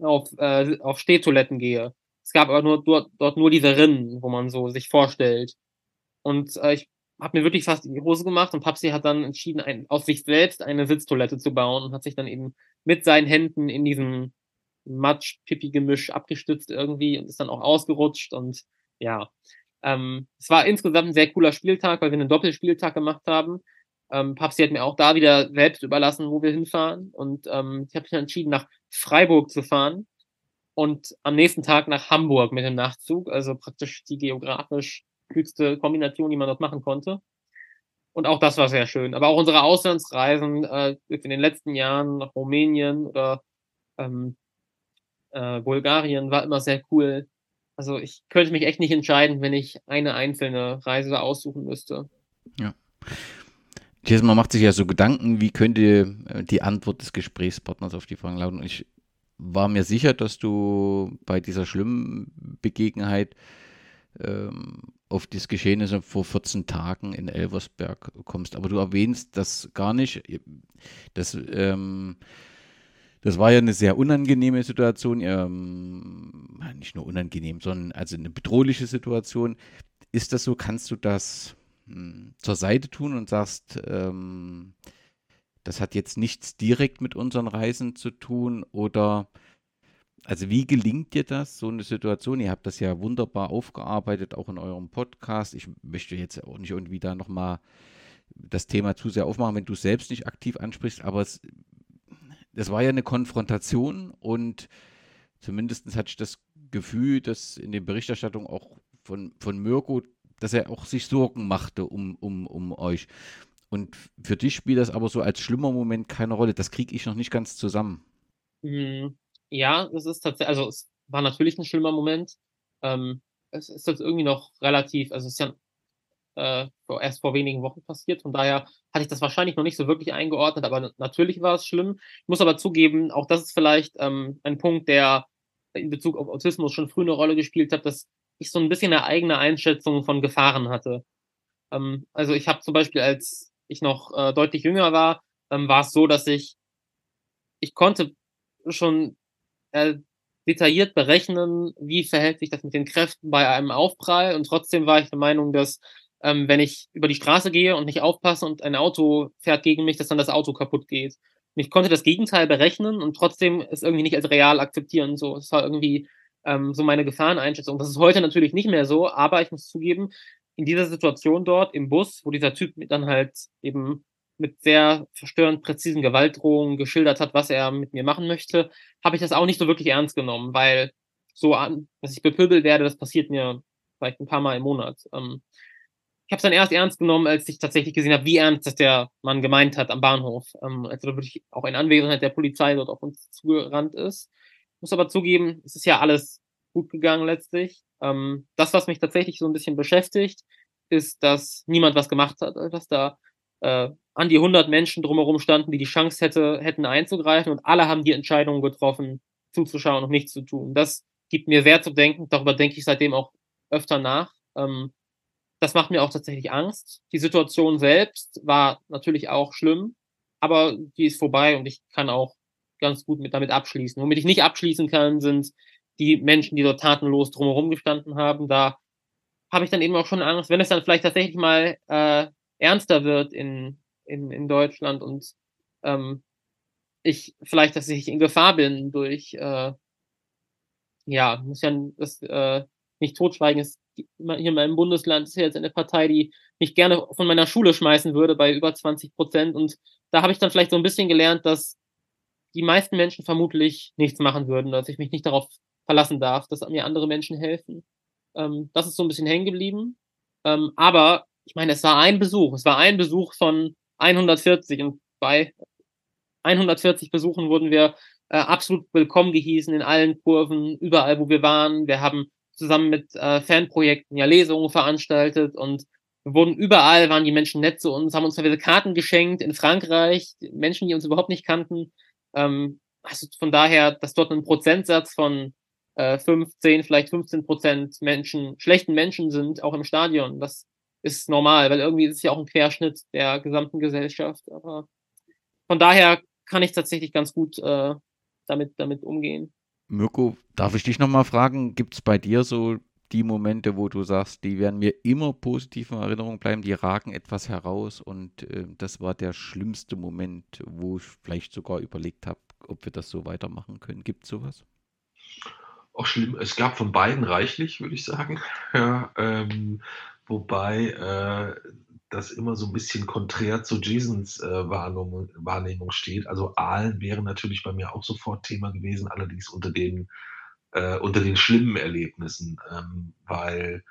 auf, äh, auf Stehtoiletten gehe. Es gab aber nur dort, dort nur diese Rinnen, wo man so sich vorstellt. Und äh, ich habe mir wirklich fast in die Hose gemacht und Papsi hat dann entschieden, ein, aus sich selbst eine Sitztoilette zu bauen und hat sich dann eben mit seinen Händen in diesem Matsch-Pipi-Gemisch abgestützt irgendwie und ist dann auch ausgerutscht und ja. Ähm, es war insgesamt ein sehr cooler Spieltag, weil wir einen Doppelspieltag gemacht haben. Ähm, Papsi hat mir auch da wieder selbst überlassen, wo wir hinfahren. Und ähm, ich habe mich entschieden, nach Freiburg zu fahren und am nächsten Tag nach Hamburg mit dem Nachtzug. Also praktisch die geografisch höchste Kombination, die man dort machen konnte. Und auch das war sehr schön. Aber auch unsere Auslandsreisen äh, in den letzten Jahren nach Rumänien oder ähm, äh, Bulgarien war immer sehr cool. Also ich könnte mich echt nicht entscheiden, wenn ich eine einzelne Reise aussuchen müsste. Ja. Man macht sich ja so Gedanken, wie könnte äh, die Antwort des Gesprächspartners auf die Fragen lauten. Ich war mir sicher, dass du bei dieser schlimmen Begegnung ähm, auf das Geschehnis vor 14 Tagen in Elversberg kommst. Aber du erwähnst das gar nicht. Das, ähm, das war ja eine sehr unangenehme Situation, ähm, nicht nur unangenehm, sondern also eine bedrohliche Situation. Ist das so? Kannst du das hm, zur Seite tun und sagst, ähm, das hat jetzt nichts direkt mit unseren Reisen zu tun oder also wie gelingt dir das, so eine Situation? Ihr habt das ja wunderbar aufgearbeitet, auch in eurem Podcast. Ich möchte jetzt auch nicht irgendwie da nochmal das Thema zu sehr aufmachen, wenn du es selbst nicht aktiv ansprichst, aber es, das war ja eine Konfrontation und zumindest hatte ich das Gefühl, dass in der Berichterstattung auch von, von Mirko, dass er auch sich Sorgen machte um, um, um euch. Und für dich spielt das aber so als schlimmer Moment keine Rolle. Das kriege ich noch nicht ganz zusammen. Mhm. Ja, das ist tatsächlich, also es war natürlich ein schlimmer Moment. Ähm, es ist jetzt irgendwie noch relativ, also es ist ja äh, erst vor wenigen Wochen passiert. Von daher hatte ich das wahrscheinlich noch nicht so wirklich eingeordnet, aber natürlich war es schlimm. Ich muss aber zugeben, auch das ist vielleicht ähm, ein Punkt, der in Bezug auf Autismus schon früh eine Rolle gespielt hat, dass ich so ein bisschen eine eigene Einschätzung von Gefahren hatte. Ähm, also ich habe zum Beispiel, als ich noch äh, deutlich jünger war, ähm, war es so, dass ich, ich konnte schon äh, detailliert berechnen, wie verhält sich das mit den Kräften bei einem Aufprall. Und trotzdem war ich der Meinung, dass ähm, wenn ich über die Straße gehe und nicht aufpasse und ein Auto fährt gegen mich, dass dann das Auto kaputt geht. Und ich konnte das Gegenteil berechnen und trotzdem es irgendwie nicht als real akzeptieren. So, es war irgendwie ähm, so meine Gefahreneinschätzung. Das ist heute natürlich nicht mehr so, aber ich muss zugeben, in dieser Situation dort im Bus, wo dieser Typ dann halt eben mit sehr verstörend präzisen Gewaltdrohungen geschildert hat, was er mit mir machen möchte, habe ich das auch nicht so wirklich ernst genommen, weil so an, dass ich bepöbelt werde, das passiert mir vielleicht ein paar Mal im Monat. Ähm, ich habe es dann erst ernst genommen, als ich tatsächlich gesehen habe, wie ernst das der Mann gemeint hat am Bahnhof. Ähm, also wirklich auch in Anwesenheit der Polizei dort auf uns zugerannt ist. Ich muss aber zugeben, es ist ja alles gut gegangen letztlich. Ähm, das, was mich tatsächlich so ein bisschen beschäftigt, ist, dass niemand was gemacht hat, dass da äh, an die 100 Menschen drumherum standen, die die Chance hätte, hätten einzugreifen und alle haben die Entscheidung getroffen, zuzuschauen und nichts zu tun. Das gibt mir sehr zu denken. Darüber denke ich seitdem auch öfter nach. Ähm, das macht mir auch tatsächlich Angst. Die Situation selbst war natürlich auch schlimm, aber die ist vorbei und ich kann auch ganz gut mit damit abschließen. Womit ich nicht abschließen kann, sind die Menschen, die dort tatenlos drumherum gestanden haben. Da habe ich dann eben auch schon Angst, wenn es dann vielleicht tatsächlich mal äh, ernster wird in, in, in Deutschland und ähm, ich vielleicht, dass ich in Gefahr bin durch, äh, ja, muss ja das äh, nicht totschweigen, ist hier in meinem Bundesland ist ja jetzt eine Partei, die mich gerne von meiner Schule schmeißen würde bei über 20 Prozent. Und da habe ich dann vielleicht so ein bisschen gelernt, dass die meisten Menschen vermutlich nichts machen würden, dass ich mich nicht darauf verlassen darf, dass mir andere Menschen helfen. Ähm, das ist so ein bisschen hängen geblieben. Ähm, aber ich meine, es war ein Besuch. Es war ein Besuch von 140 und bei 140 Besuchen wurden wir äh, absolut willkommen gehießen in allen Kurven, überall, wo wir waren. Wir haben zusammen mit äh, Fanprojekten ja Lesungen veranstaltet und wir wurden überall, waren die Menschen nett zu uns, haben uns teilweise Karten geschenkt in Frankreich, Menschen, die uns überhaupt nicht kannten. Ähm, also von daher, dass dort ein Prozentsatz von äh, 15, vielleicht 15 Prozent Menschen, schlechten Menschen sind, auch im Stadion, das ist normal, weil irgendwie ist es ja auch ein Querschnitt der gesamten Gesellschaft. Aber von daher kann ich tatsächlich ganz gut äh, damit, damit umgehen. Mirko, darf ich dich nochmal fragen, gibt es bei dir so die Momente, wo du sagst, die werden mir immer positiv in Erinnerung bleiben, die ragen etwas heraus und äh, das war der schlimmste Moment, wo ich vielleicht sogar überlegt habe, ob wir das so weitermachen können. Gibt es sowas? Auch schlimm. Es gab von beiden reichlich, würde ich sagen. Ja, ähm, wobei äh, das immer so ein bisschen konträr zu Jasons äh, Wahrnehmung, Wahrnehmung steht. Also Aalen wäre natürlich bei mir auch sofort Thema gewesen, allerdings unter den, äh, unter den schlimmen Erlebnissen, ähm, weil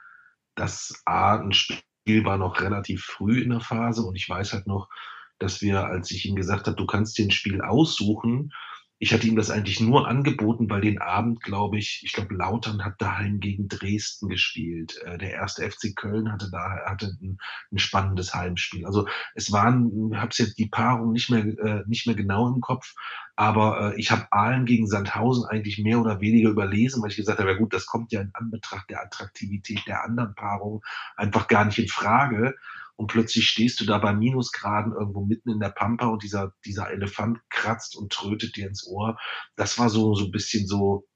das A, ein Spiel war noch relativ früh in der Phase und ich weiß halt noch, dass wir, als ich ihm gesagt habe, du kannst dir ein Spiel aussuchen, ich hatte ihm das eigentlich nur angeboten, weil den Abend, glaube ich, ich glaube, Lautern hat daheim gegen Dresden gespielt. Äh, der erste FC Köln hatte da hatte ein, ein spannendes Heimspiel. Also es waren, ich habe jetzt die Paarung nicht mehr äh, nicht mehr genau im Kopf, aber äh, ich habe Aalen gegen Sandhausen eigentlich mehr oder weniger überlesen, weil ich gesagt habe, ja gut, das kommt ja in Anbetracht der Attraktivität der anderen Paarung einfach gar nicht in Frage und plötzlich stehst du da bei Minusgraden irgendwo mitten in der Pampa und dieser, dieser Elefant kratzt und trötet dir ins Ohr. Das war so, so ein bisschen so,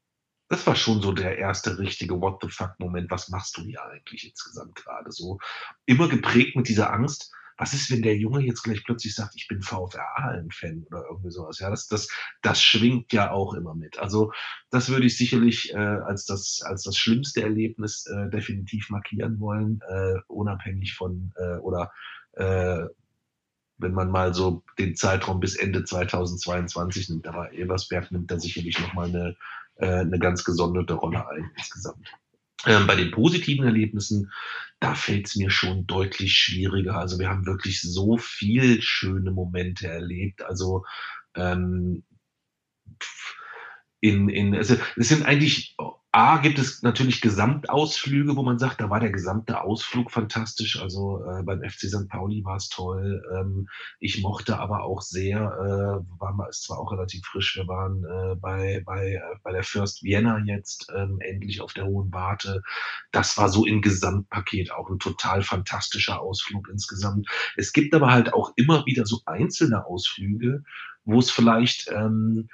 das war schon so der erste richtige What the fuck Moment. Was machst du hier eigentlich insgesamt gerade so? Immer geprägt mit dieser Angst, was ist, wenn der Junge jetzt gleich plötzlich sagt, ich bin VfR Aalen-Fan oder irgendwie sowas? Ja, das, das, das schwingt ja auch immer mit. Also das würde ich sicherlich äh, als, das, als das schlimmste Erlebnis äh, definitiv markieren wollen, äh, unabhängig von äh, oder äh, wenn man mal so den Zeitraum bis Ende 2022 nimmt. Aber Eversberg nimmt da sicherlich nochmal eine, äh, eine ganz gesonderte Rolle ein insgesamt. Ähm, bei den positiven Erlebnissen, da fällt es mir schon deutlich schwieriger. Also wir haben wirklich so viel schöne Momente erlebt. Also ähm, in, in, also es sind eigentlich A gibt es natürlich Gesamtausflüge, wo man sagt, da war der gesamte Ausflug fantastisch. Also äh, beim FC St. Pauli war es toll. Ähm, ich mochte aber auch sehr, äh, war mal, ist zwar auch relativ frisch, wir waren äh, bei, bei, äh, bei der First Vienna jetzt ähm, endlich auf der Hohen Warte. Das war so im Gesamtpaket auch ein total fantastischer Ausflug insgesamt. Es gibt aber halt auch immer wieder so einzelne Ausflüge, wo es vielleicht ähm,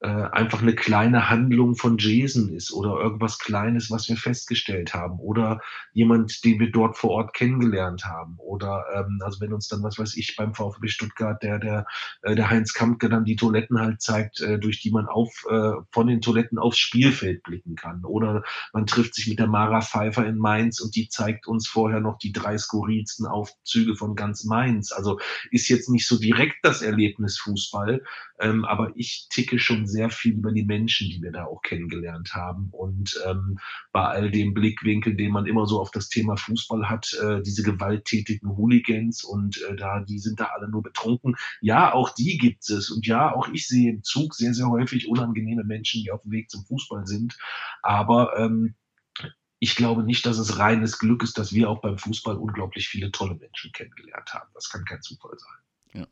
äh, einfach eine kleine Handlung von Jason ist oder irgendwas Kleines, was wir festgestellt haben oder jemand, den wir dort vor Ort kennengelernt haben oder ähm, also wenn uns dann was weiß ich beim VfB Stuttgart der der äh, der Heinz Kampke dann die Toiletten halt zeigt, äh, durch die man auf äh, von den Toiletten aufs Spielfeld blicken kann oder man trifft sich mit der Mara Pfeiffer in Mainz und die zeigt uns vorher noch die drei skurrilsten Aufzüge von ganz Mainz. Also ist jetzt nicht so direkt das Erlebnis Fußball, ähm, aber ich ticke schon sehr viel über die Menschen, die wir da auch kennengelernt haben. Und ähm, bei all dem Blickwinkel, den man immer so auf das Thema Fußball hat, äh, diese gewalttätigen Hooligans und äh, da, die sind da alle nur betrunken. Ja, auch die gibt es. Und ja, auch ich sehe im Zug sehr, sehr häufig unangenehme Menschen, die auf dem Weg zum Fußball sind. Aber ähm, ich glaube nicht, dass es reines Glück ist, dass wir auch beim Fußball unglaublich viele tolle Menschen kennengelernt haben. Das kann kein Zufall sein. Ja.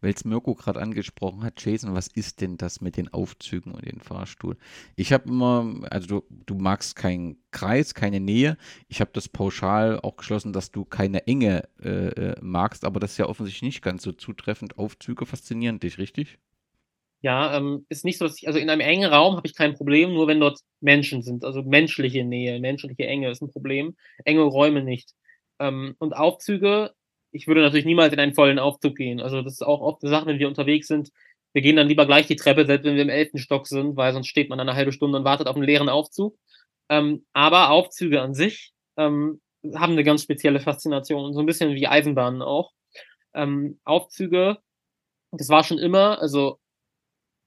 Weil es Mirko gerade angesprochen hat, Jason, was ist denn das mit den Aufzügen und den Fahrstuhl? Ich habe immer, also du, du magst keinen Kreis, keine Nähe. Ich habe das pauschal auch geschlossen, dass du keine Enge äh, äh, magst, aber das ist ja offensichtlich nicht ganz so zutreffend. Aufzüge faszinieren dich, richtig? Ja, ähm, ist nicht so, dass ich, also in einem engen Raum habe ich kein Problem, nur wenn dort Menschen sind. Also menschliche Nähe, menschliche Enge ist ein Problem. Enge Räume nicht. Ähm, und Aufzüge ich würde natürlich niemals in einen vollen Aufzug gehen. Also das ist auch oft eine Sache, wenn wir unterwegs sind. Wir gehen dann lieber gleich die Treppe, selbst wenn wir im elften Stock sind, weil sonst steht man dann eine halbe Stunde und wartet auf einen leeren Aufzug. Ähm, aber Aufzüge an sich ähm, haben eine ganz spezielle Faszination, so ein bisschen wie Eisenbahnen auch. Ähm, Aufzüge, das war schon immer, also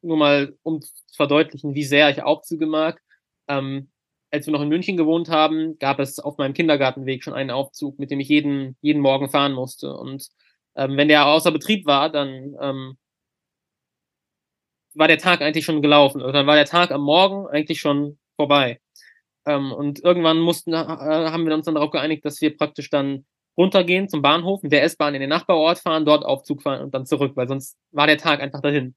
nur mal um zu verdeutlichen, wie sehr ich Aufzüge mag. Ähm, als wir noch in München gewohnt haben, gab es auf meinem Kindergartenweg schon einen Aufzug, mit dem ich jeden, jeden Morgen fahren musste. Und ähm, wenn der außer Betrieb war, dann ähm, war der Tag eigentlich schon gelaufen. Oder also dann war der Tag am Morgen eigentlich schon vorbei. Ähm, und irgendwann mussten, äh, haben wir uns dann darauf geeinigt, dass wir praktisch dann runtergehen zum Bahnhof, mit der S-Bahn in den Nachbarort fahren, dort Aufzug fahren und dann zurück, weil sonst war der Tag einfach dahin.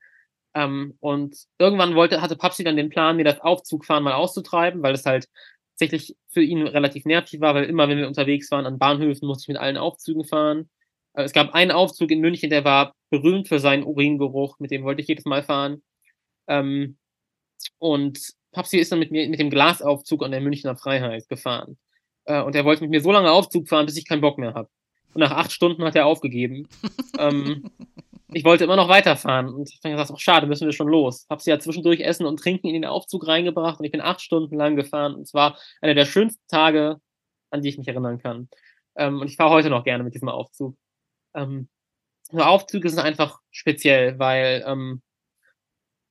Ähm, und irgendwann wollte, hatte Papsi dann den Plan, mir das Aufzugfahren mal auszutreiben, weil es halt tatsächlich für ihn relativ nervig war, weil immer, wenn wir unterwegs waren an Bahnhöfen, musste ich mit allen Aufzügen fahren. Äh, es gab einen Aufzug in München, der war berühmt für seinen Uringeruch, mit dem wollte ich jedes Mal fahren. Ähm, und Papsi ist dann mit mir mit dem Glasaufzug an der Münchner Freiheit gefahren. Äh, und er wollte mit mir so lange Aufzug fahren, bis ich keinen Bock mehr habe. Und nach acht Stunden hat er aufgegeben. ähm, ich wollte immer noch weiterfahren und ich habe gesagt, ach schade, müssen wir schon los. Hab sie ja zwischendurch Essen und Trinken in den Aufzug reingebracht und ich bin acht Stunden lang gefahren und es war einer der schönsten Tage, an die ich mich erinnern kann. Ähm, und ich fahre heute noch gerne mit diesem Aufzug. Ähm, Aufzüge sind einfach speziell, weil ähm,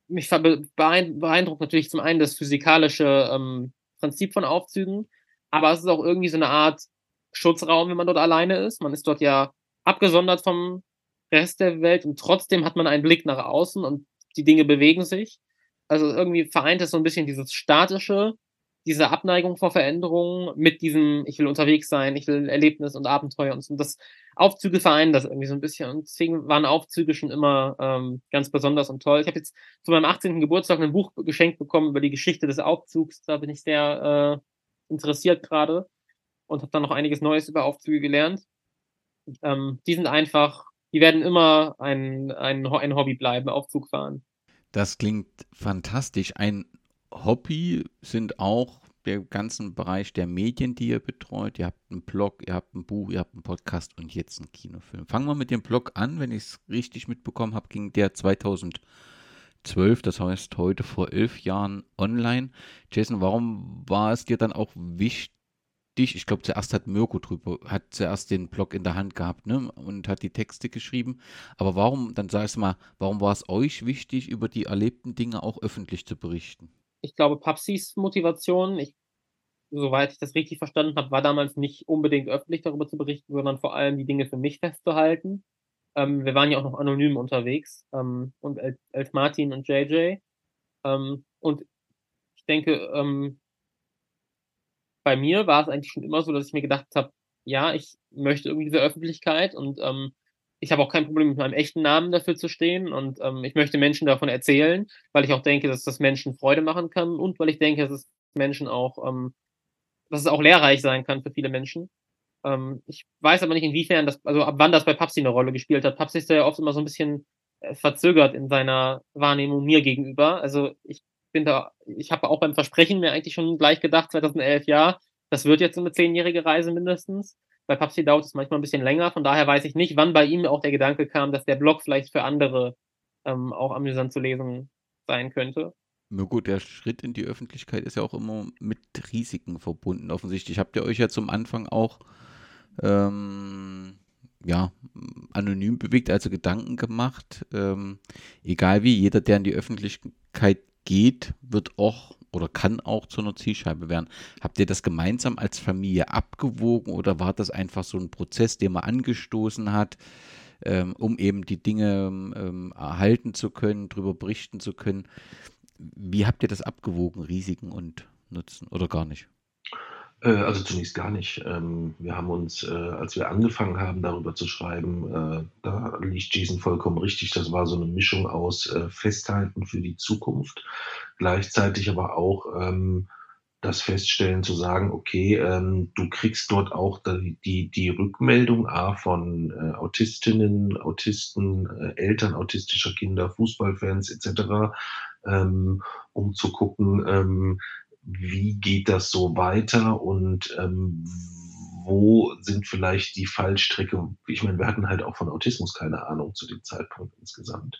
mich beeindruckt natürlich zum einen das physikalische ähm, Prinzip von Aufzügen, aber es ist auch irgendwie so eine Art Schutzraum, wenn man dort alleine ist. Man ist dort ja abgesondert vom Rest der Welt und trotzdem hat man einen Blick nach außen und die Dinge bewegen sich. Also irgendwie vereint es so ein bisschen dieses statische, diese Abneigung vor Veränderungen mit diesem, ich will unterwegs sein, ich will Erlebnis und Abenteuer und so. Und das Aufzüge vereinen das irgendwie so ein bisschen. Und deswegen waren Aufzüge schon immer ähm, ganz besonders und toll. Ich habe jetzt zu meinem 18. Geburtstag ein Buch geschenkt bekommen über die Geschichte des Aufzugs. Da bin ich sehr äh, interessiert gerade und habe dann noch einiges Neues über Aufzüge gelernt. Ähm, die sind einfach die werden immer ein, ein, ein Hobby bleiben, Aufzug fahren. Das klingt fantastisch. Ein Hobby sind auch der ganzen Bereich der Medien, die ihr betreut. Ihr habt einen Blog, ihr habt ein Buch, ihr habt einen Podcast und jetzt einen Kinofilm. Fangen wir mit dem Blog an. Wenn ich es richtig mitbekommen habe, ging der 2012, das heißt heute vor elf Jahren online. Jason, warum war es dir dann auch wichtig, dich, ich glaube, zuerst hat Mirko drüber, hat zuerst den Blog in der Hand gehabt, ne, und hat die Texte geschrieben. Aber warum, dann sag ich mal, warum war es euch wichtig, über die erlebten Dinge auch öffentlich zu berichten? Ich glaube, Papsis Motivation, ich, soweit ich das richtig verstanden habe, war damals nicht unbedingt öffentlich darüber zu berichten, sondern vor allem die Dinge für mich festzuhalten. Ähm, wir waren ja auch noch anonym unterwegs, ähm, und Elf Martin und JJ. Ähm, und ich denke, ähm, bei mir war es eigentlich schon immer so, dass ich mir gedacht habe, ja, ich möchte irgendwie diese Öffentlichkeit und ähm, ich habe auch kein Problem mit meinem echten Namen dafür zu stehen und ähm, ich möchte Menschen davon erzählen, weil ich auch denke, dass das Menschen Freude machen kann und weil ich denke, dass es Menschen auch, ähm, dass es auch lehrreich sein kann für viele Menschen. Ähm, ich weiß aber nicht, inwiefern das, also ab wann das bei Papsi eine Rolle gespielt hat. Papsi ist ja oft immer so ein bisschen äh, verzögert in seiner Wahrnehmung mir gegenüber. Also ich bin da, ich habe auch beim Versprechen mir eigentlich schon gleich gedacht, 2011, ja, das wird jetzt so eine zehnjährige Reise mindestens. Bei Papsi dauert es manchmal ein bisschen länger, von daher weiß ich nicht, wann bei ihm auch der Gedanke kam, dass der Blog vielleicht für andere ähm, auch amüsant zu lesen sein könnte. Na gut, der Schritt in die Öffentlichkeit ist ja auch immer mit Risiken verbunden. Offensichtlich habt ihr euch ja zum Anfang auch ähm, ja, anonym bewegt, also Gedanken gemacht. Ähm, egal wie, jeder, der in die Öffentlichkeit geht, wird auch oder kann auch zu einer Zielscheibe werden. Habt ihr das gemeinsam als Familie abgewogen oder war das einfach so ein Prozess, den man angestoßen hat, ähm, um eben die Dinge ähm, erhalten zu können, darüber berichten zu können? Wie habt ihr das abgewogen, Risiken und Nutzen oder gar nicht? Äh, also zunächst gar nicht. Ähm, wir haben uns, äh, als wir angefangen haben, darüber zu schreiben, äh, da liegt Jason vollkommen richtig. Das war so eine Mischung aus Festhalten für die Zukunft, gleichzeitig aber auch ähm, das Feststellen zu sagen, okay, ähm, du kriegst dort auch die, die Rückmeldung A von Autistinnen, Autisten, Eltern autistischer Kinder, Fußballfans etc., um zu gucken, wie geht das so weiter und ähm, wo sind vielleicht die Fallstricke? Ich meine, wir hatten halt auch von Autismus keine Ahnung zu dem Zeitpunkt insgesamt.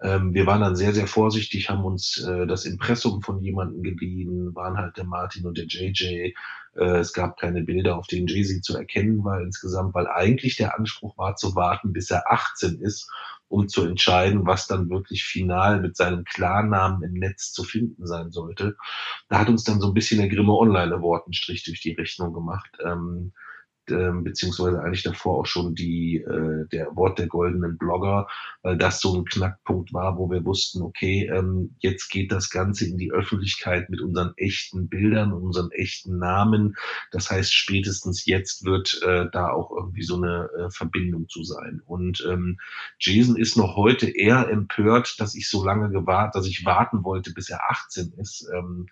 Ähm, wir waren dann sehr, sehr vorsichtig, haben uns äh, das Impressum von jemandem geliehen, waren halt der Martin und der JJ. Äh, es gab keine Bilder, auf denen Jay-Z zu erkennen war insgesamt, weil eigentlich der Anspruch war zu warten, bis er 18 ist um zu entscheiden, was dann wirklich final mit seinem Klarnamen im Netz zu finden sein sollte. Da hat uns dann so ein bisschen der Grimme Online Award einen Strich durch die Rechnung gemacht. Ähm, beziehungsweise eigentlich davor auch schon die, äh, der Wort der goldenen Blogger, weil das so ein Knackpunkt war, wo wir wussten, okay, ähm, jetzt geht das Ganze in die Öffentlichkeit mit unseren echten Bildern, unseren echten Namen. Das heißt, spätestens jetzt wird äh, da auch irgendwie so eine äh, Verbindung zu sein. Und ähm, Jason ist noch heute eher empört, dass ich so lange gewartet, dass ich warten wollte, bis er 18 ist. Ähm,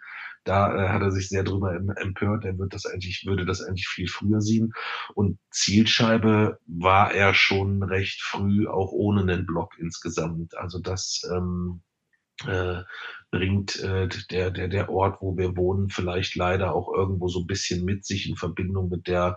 da äh, hat er sich sehr drüber empört. Er wird das eigentlich, würde das eigentlich viel früher sehen. Und Zielscheibe war er schon recht früh, auch ohne einen Block insgesamt. Also das ähm, äh, bringt äh, der, der, der Ort, wo wir wohnen, vielleicht leider auch irgendwo so ein bisschen mit sich in Verbindung mit der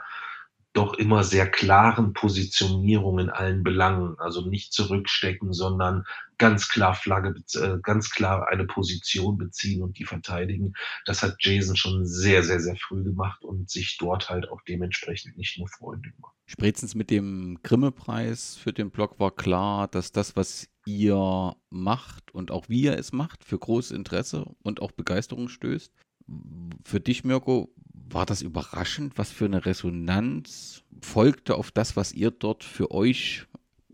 doch immer sehr klaren Positionierung in allen Belangen. Also nicht zurückstecken, sondern ganz klar Flagge, äh, ganz klar eine Position beziehen und die verteidigen. Das hat Jason schon sehr, sehr, sehr früh gemacht und sich dort halt auch dementsprechend nicht nur Freunde gemacht. Spätestens mit dem Grimme-Preis für den Blog war klar, dass das, was ihr macht und auch wie ihr es macht, für großes Interesse und auch Begeisterung stößt. Für dich, Mirko, war das überraschend, was für eine Resonanz folgte auf das, was ihr dort für euch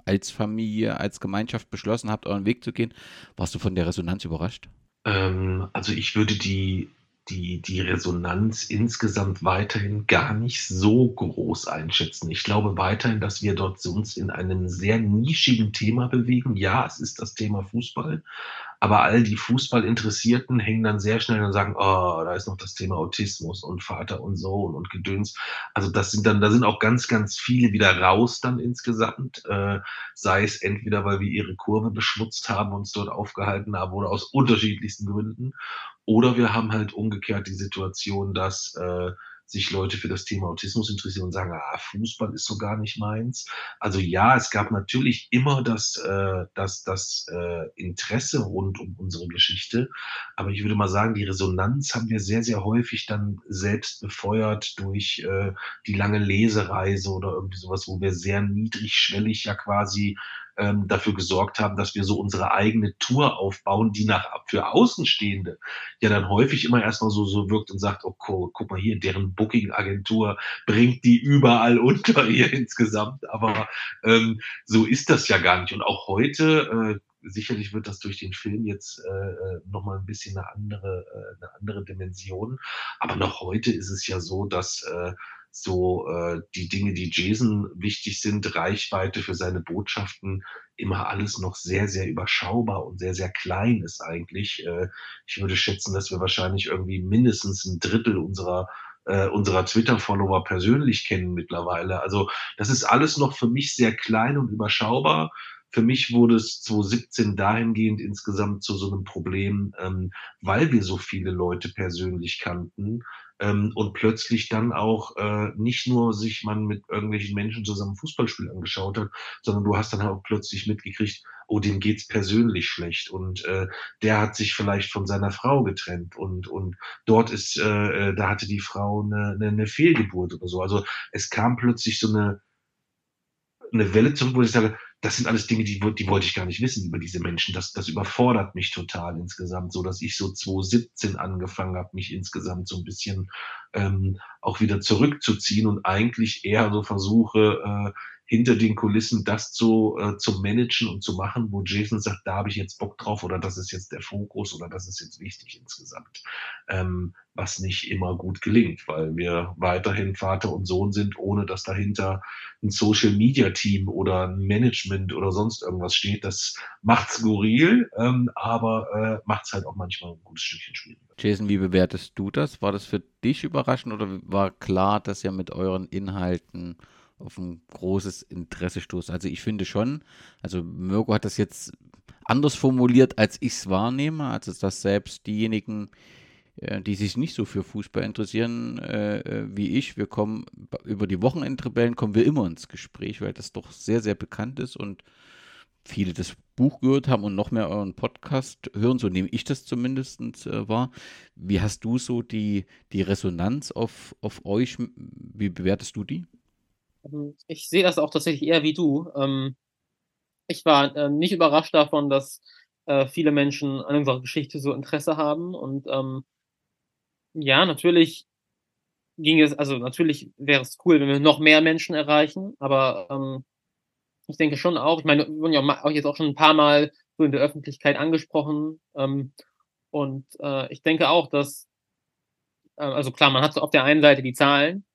als Familie, als Gemeinschaft beschlossen habt, euren Weg zu gehen? Warst du von der Resonanz überrascht? Ähm, also ich würde die, die, die Resonanz insgesamt weiterhin gar nicht so groß einschätzen. Ich glaube weiterhin, dass wir dort uns in einem sehr nischigen Thema bewegen. Ja, es ist das Thema Fußball, aber all die Fußballinteressierten hängen dann sehr schnell und sagen, oh, da ist noch das Thema Autismus und Vater und Sohn und Gedöns. Also das sind dann, da sind auch ganz, ganz viele wieder raus dann insgesamt. Äh, sei es entweder, weil wir ihre Kurve beschmutzt haben, uns dort aufgehalten haben oder aus unterschiedlichsten Gründen. Oder wir haben halt umgekehrt die Situation, dass äh, sich Leute für das Thema Autismus interessieren und sagen, ah, Fußball ist so gar nicht meins. Also ja, es gab natürlich immer das, äh, das, das äh, Interesse rund um unsere Geschichte, aber ich würde mal sagen, die Resonanz haben wir sehr, sehr häufig dann selbst befeuert durch äh, die lange Lesereise oder irgendwie sowas, wo wir sehr niedrigschwellig ja quasi ähm, dafür gesorgt haben, dass wir so unsere eigene Tour aufbauen, die nach für Außenstehende ja dann häufig immer erstmal so, so wirkt und sagt, oh, guck mal hier, deren Booking-Agentur bringt die überall unter hier insgesamt. Aber ähm, so ist das ja gar nicht. Und auch heute, äh, sicherlich wird das durch den Film jetzt äh, äh nochmal ein bisschen eine andere, äh, eine andere Dimension. Aber noch heute ist es ja so, dass äh, so äh, die Dinge, die Jason wichtig sind, Reichweite für seine Botschaften, immer alles noch sehr, sehr überschaubar und sehr, sehr klein ist eigentlich. Äh, ich würde schätzen, dass wir wahrscheinlich irgendwie mindestens ein Drittel unserer äh, unserer Twitter-Follower persönlich kennen mittlerweile. Also das ist alles noch für mich sehr klein und überschaubar. Für mich wurde es 2017 dahingehend insgesamt zu so einem Problem, ähm, weil wir so viele Leute persönlich kannten, ähm, und plötzlich dann auch äh, nicht nur sich man mit irgendwelchen Menschen zusammen Fußballspiel angeschaut hat, sondern du hast dann auch plötzlich mitgekriegt, oh, dem geht's persönlich schlecht und äh, der hat sich vielleicht von seiner Frau getrennt und und dort ist, äh, äh da hatte die Frau eine, eine, eine Fehlgeburt oder so. Also es kam plötzlich so eine eine Welle zurück, wo ich sage, das sind alles Dinge, die, die wollte ich gar nicht wissen über diese Menschen. Das, das überfordert mich total insgesamt, so dass ich so 2017 angefangen habe, mich insgesamt so ein bisschen ähm, auch wieder zurückzuziehen und eigentlich eher so versuche, äh, hinter den Kulissen das zu, äh, zu managen und zu machen, wo Jason sagt, da habe ich jetzt Bock drauf oder das ist jetzt der Fokus oder das ist jetzt wichtig insgesamt. Ähm, was nicht immer gut gelingt, weil wir weiterhin Vater und Sohn sind, ohne dass dahinter ein Social Media Team oder ein Management oder sonst irgendwas steht. Das macht skurril, ähm, aber äh, macht es halt auch manchmal ein gutes Stückchen schwieriger. Jason, wie bewertest du das? War das für dich überraschend oder war klar, dass ihr mit euren Inhalten auf ein großes Interesse stoßt. Also ich finde schon, also Mirko hat das jetzt anders formuliert, als ich es wahrnehme, also dass selbst diejenigen, äh, die sich nicht so für Fußball interessieren äh, äh, wie ich, wir kommen über die Wochenendrebellen kommen wir immer ins Gespräch, weil das doch sehr, sehr bekannt ist und viele das Buch gehört haben und noch mehr euren Podcast hören, so nehme ich das zumindest äh, wahr. Wie hast du so die, die Resonanz auf, auf euch, wie bewertest du die? Ähm, ich sehe das auch tatsächlich eher wie du. Ähm, ich war äh, nicht überrascht davon, dass äh, viele Menschen an unserer Geschichte so Interesse haben. Und ähm, ja, natürlich ging es, also natürlich wäre es cool, wenn wir noch mehr Menschen erreichen, aber ich denke schon auch, ich meine, wir wurden ja auch jetzt auch schon ein paar Mal so in der Öffentlichkeit angesprochen. Und äh, ich denke auch, dass, also klar, man hat so auf der einen Seite die Zahlen,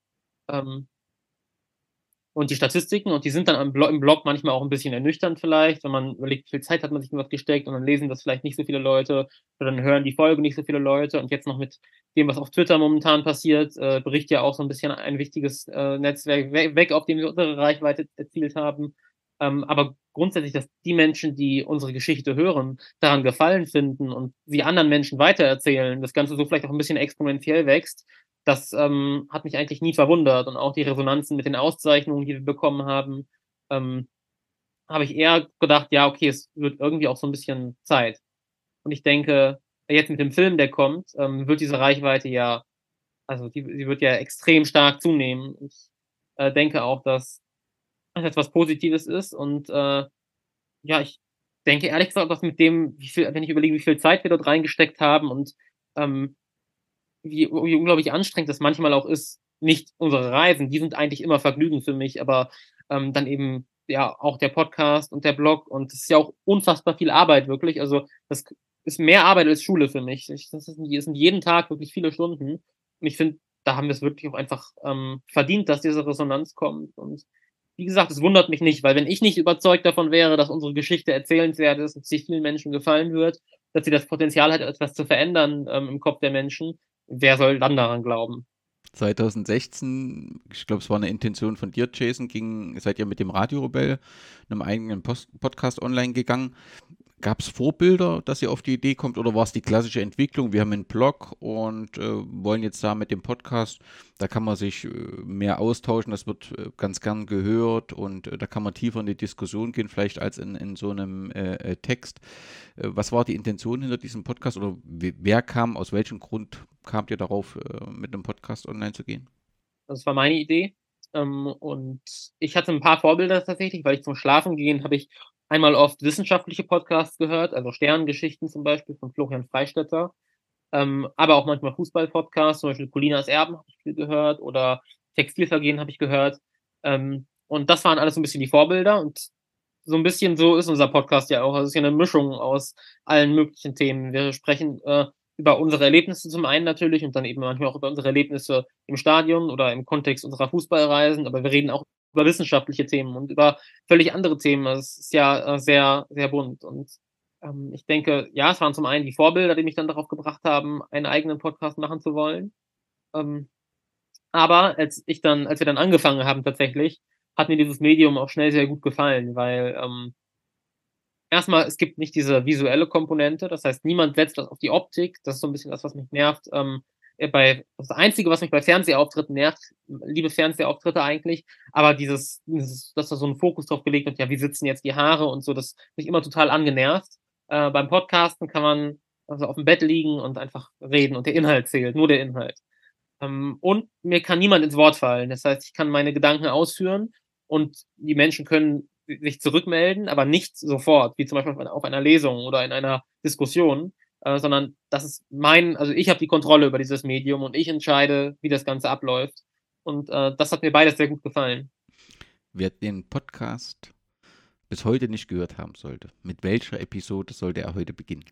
und die Statistiken und die sind dann im Blog, im Blog manchmal auch ein bisschen ernüchternd vielleicht, wenn man überlegt, wie viel Zeit hat man sich in was gesteckt und dann lesen das vielleicht nicht so viele Leute oder dann hören die Folge nicht so viele Leute und jetzt noch mit dem, was auf Twitter momentan passiert, äh, bricht ja auch so ein bisschen ein wichtiges äh, Netzwerk weg, auf dem wir unsere Reichweite erzielt haben. Ähm, aber grundsätzlich, dass die Menschen, die unsere Geschichte hören, daran Gefallen finden und sie anderen Menschen weitererzählen, das Ganze so vielleicht auch ein bisschen exponentiell wächst, das ähm, hat mich eigentlich nie verwundert und auch die Resonanzen mit den Auszeichnungen, die wir bekommen haben, ähm, habe ich eher gedacht, ja, okay, es wird irgendwie auch so ein bisschen Zeit. Und ich denke, jetzt mit dem Film, der kommt, ähm, wird diese Reichweite ja, also die, die wird ja extrem stark zunehmen. Ich äh, denke auch, dass das etwas Positives ist und äh, ja, ich denke ehrlich gesagt, dass mit dem, wie viel, wenn ich überlege, wie viel Zeit wir dort reingesteckt haben und ähm, wie, wie unglaublich anstrengend das manchmal auch ist, nicht unsere Reisen, die sind eigentlich immer Vergnügen für mich, aber ähm, dann eben ja auch der Podcast und der Blog und es ist ja auch unfassbar viel Arbeit wirklich. Also das ist mehr Arbeit als Schule für mich. Ich, das, ist, das sind jeden Tag wirklich viele Stunden und ich finde, da haben wir es wirklich auch einfach ähm, verdient, dass diese Resonanz kommt und wie gesagt, es wundert mich nicht, weil wenn ich nicht überzeugt davon wäre, dass unsere Geschichte erzählenswert ist und sich vielen Menschen gefallen wird, dass sie das Potenzial hat, etwas zu verändern ähm, im Kopf der Menschen, wer soll dann daran glauben? 2016, ich glaube, es war eine Intention von dir, Jason, ging, seid ihr mit dem Radio Rebell, einem eigenen Post Podcast online gegangen. Gab es Vorbilder, dass ihr auf die Idee kommt oder war es die klassische Entwicklung? Wir haben einen Blog und äh, wollen jetzt da mit dem Podcast, da kann man sich äh, mehr austauschen, das wird äh, ganz gern gehört und äh, da kann man tiefer in die Diskussion gehen, vielleicht als in, in so einem äh, äh, Text. was war die Intention hinter diesem Podcast oder wer kam, aus welchem Grund kamt ihr darauf, mit einem Podcast online zu gehen? Das war meine Idee. Ähm, und ich hatte ein paar Vorbilder tatsächlich, weil ich zum Schlafen gehen habe ich einmal oft wissenschaftliche Podcasts gehört, also Sterngeschichten zum Beispiel von Florian Freistetter, ähm, aber auch manchmal Fußball-Podcasts, zum Beispiel Colinas Erben habe ich viel gehört oder Textilvergehen habe ich gehört. Ähm, und das waren alles so ein bisschen die Vorbilder und so ein bisschen so ist unser Podcast ja auch. Es ist ja eine Mischung aus allen möglichen Themen. Wir sprechen äh, über unsere Erlebnisse zum einen natürlich und dann eben manchmal auch über unsere Erlebnisse im Stadion oder im Kontext unserer Fußballreisen, aber wir reden auch über wissenschaftliche Themen und über völlig andere Themen. Es ist ja äh, sehr, sehr bunt. Und ähm, ich denke, ja, es waren zum einen die Vorbilder, die mich dann darauf gebracht haben, einen eigenen Podcast machen zu wollen. Ähm, aber als ich dann, als wir dann angefangen haben tatsächlich, hat mir dieses Medium auch schnell sehr gut gefallen, weil ähm, erstmal, es gibt nicht diese visuelle Komponente, das heißt, niemand setzt das auf die Optik, das ist so ein bisschen das, was mich nervt. Ähm, äh, bei, das Einzige, was mich bei Fernsehauftritten nervt, liebe Fernsehauftritte eigentlich, aber dieses, dieses, dass da so ein Fokus drauf gelegt wird, ja, wie sitzen jetzt die Haare und so, das mich immer total angenervt. Äh, beim Podcasten kann man also auf dem Bett liegen und einfach reden und der Inhalt zählt, nur der Inhalt. Ähm, und mir kann niemand ins Wort fallen. Das heißt, ich kann meine Gedanken ausführen und die Menschen können sich zurückmelden, aber nicht sofort, wie zum Beispiel auf einer Lesung oder in einer Diskussion, äh, sondern das ist mein, also ich habe die Kontrolle über dieses Medium und ich entscheide, wie das Ganze abläuft. Und äh, das hat mir beides sehr gut gefallen. Wer den Podcast bis heute nicht gehört haben sollte, mit welcher Episode sollte er heute beginnen?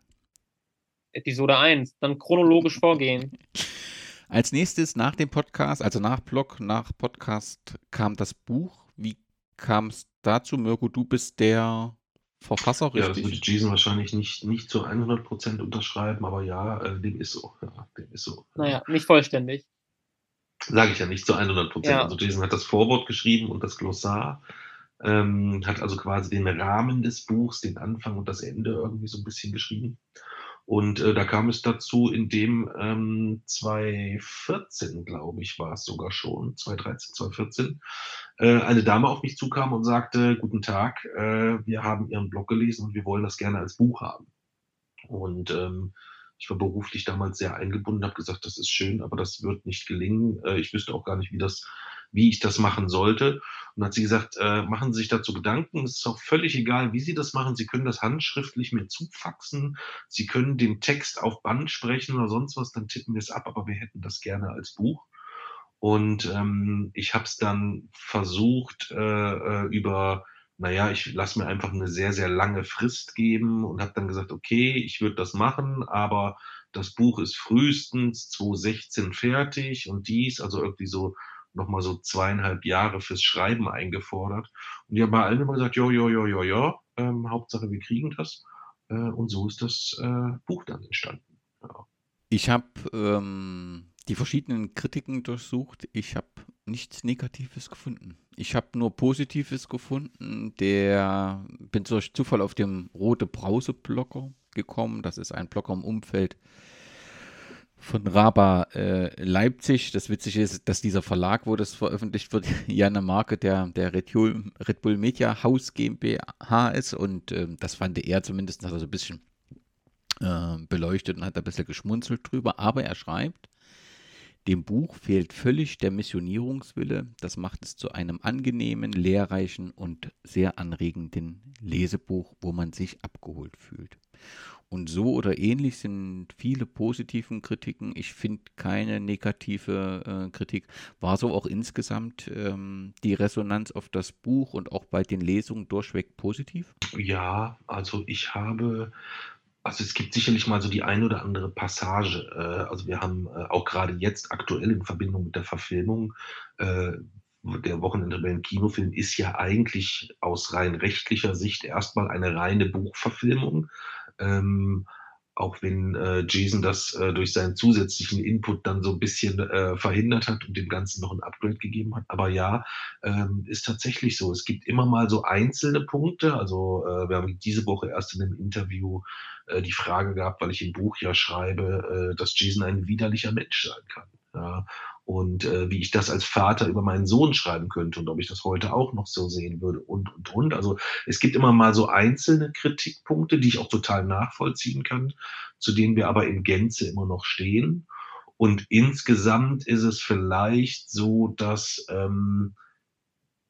Episode 1, dann chronologisch vorgehen. Als nächstes nach dem Podcast, also nach Blog, nach Podcast, kam das Buch. Wie kam es dazu? Mirko, du bist der Verfasser, richtig? Ja, das würde Jason wahrscheinlich nicht, nicht zu 100% unterschreiben, aber ja, äh, dem ist so. Ja, dem ist so. Naja, nicht vollständig. Sage ich ja nicht zu 100%. Ja. Also Jason hat das Vorwort geschrieben und das Glossar. Ähm, hat also quasi den Rahmen des Buchs, den Anfang und das Ende irgendwie so ein bisschen geschrieben. Und äh, da kam es dazu, in dem ähm, 2014, glaube ich, war es sogar schon, 2013, 2014, äh, eine Dame auf mich zukam und sagte, guten Tag, äh, wir haben Ihren Blog gelesen und wir wollen das gerne als Buch haben. Und ähm, ich war beruflich damals sehr eingebunden, habe gesagt, das ist schön, aber das wird nicht gelingen. Äh, ich wüsste auch gar nicht, wie das wie ich das machen sollte. Und hat sie gesagt, äh, machen Sie sich dazu Gedanken. Es ist auch völlig egal, wie Sie das machen. Sie können das handschriftlich mir zufaxen. Sie können den Text auf Band sprechen oder sonst was, dann tippen wir es ab, aber wir hätten das gerne als Buch. Und ähm, ich habe es dann versucht äh, äh, über, naja, ich lasse mir einfach eine sehr, sehr lange Frist geben und habe dann gesagt, okay, ich würde das machen, aber das Buch ist frühestens 2016 fertig und dies, also irgendwie so nochmal so zweieinhalb Jahre fürs Schreiben eingefordert. Und die haben bei allen immer gesagt, jo, jo, jo, jo, jo, ähm, Hauptsache wir kriegen das. Äh, und so ist das äh, Buch dann entstanden. Ja. Ich habe ähm, die verschiedenen Kritiken durchsucht. Ich habe nichts Negatives gefunden. Ich habe nur Positives gefunden. Der bin durch Zufall auf dem Rote Brause Blogger gekommen. Das ist ein Blogger im Umfeld von Raba äh, Leipzig. Das Witzige ist, dass dieser Verlag, wo das veröffentlicht wird, ja eine Marke der, der Red, Bull, Red Bull Media House GmbH ist. Und äh, das fand er zumindest, hat er so ein bisschen äh, beleuchtet und hat ein bisschen geschmunzelt drüber. Aber er schreibt, dem Buch fehlt völlig der Missionierungswille. Das macht es zu einem angenehmen, lehrreichen und sehr anregenden Lesebuch, wo man sich abgeholt fühlt. Und so oder ähnlich sind viele positiven Kritiken. Ich finde keine negative äh, Kritik. War so auch insgesamt ähm, die Resonanz auf das Buch und auch bei den Lesungen durchweg positiv? Ja, also ich habe, also es gibt sicherlich mal so die ein oder andere Passage. Äh, also wir haben äh, auch gerade jetzt aktuell in Verbindung mit der Verfilmung äh, der Wochenendrebellen Kinofilm ist ja eigentlich aus rein rechtlicher Sicht erstmal eine reine Buchverfilmung. Ähm, auch wenn äh, Jason das äh, durch seinen zusätzlichen Input dann so ein bisschen äh, verhindert hat und dem Ganzen noch ein Upgrade gegeben hat. Aber ja, ähm, ist tatsächlich so. Es gibt immer mal so einzelne Punkte. Also äh, wir haben diese Woche erst in einem Interview äh, die Frage gehabt, weil ich im Buch ja schreibe, äh, dass Jason ein widerlicher Mensch sein kann. Ja, und äh, wie ich das als Vater über meinen Sohn schreiben könnte und ob ich das heute auch noch so sehen würde und, und, und. Also es gibt immer mal so einzelne Kritikpunkte, die ich auch total nachvollziehen kann, zu denen wir aber in Gänze immer noch stehen. Und insgesamt ist es vielleicht so, dass, ähm,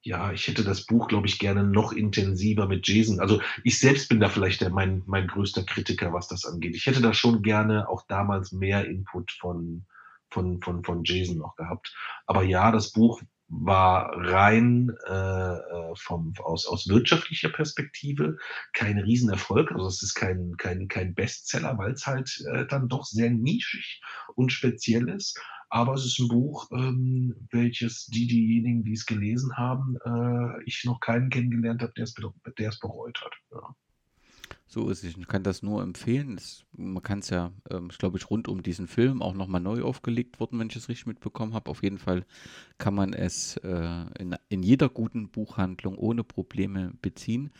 ja, ich hätte das Buch, glaube ich, gerne noch intensiver mit Jason. Also ich selbst bin da vielleicht der, mein, mein größter Kritiker, was das angeht. Ich hätte da schon gerne auch damals mehr Input von, von, von, von Jason noch gehabt. Aber ja, das Buch war rein äh, äh, vom, aus, aus wirtschaftlicher Perspektive kein Riesenerfolg. Also es ist kein, kein, kein Bestseller, weil es halt äh, dann doch sehr nischig und speziell ist. Aber es ist ein Buch, ähm, welches die, diejenigen, die es gelesen haben, äh, ich noch keinen kennengelernt habe, der es, bereut hat. Ja. So ist es. Ich kann das nur empfehlen. Das, man kann es ja, ähm, ich glaube ich, rund um diesen Film auch nochmal neu aufgelegt worden, wenn ich es richtig mitbekommen habe. Auf jeden Fall kann man es äh, in, in, jeder guten Buchhandlung ohne Probleme beziehen.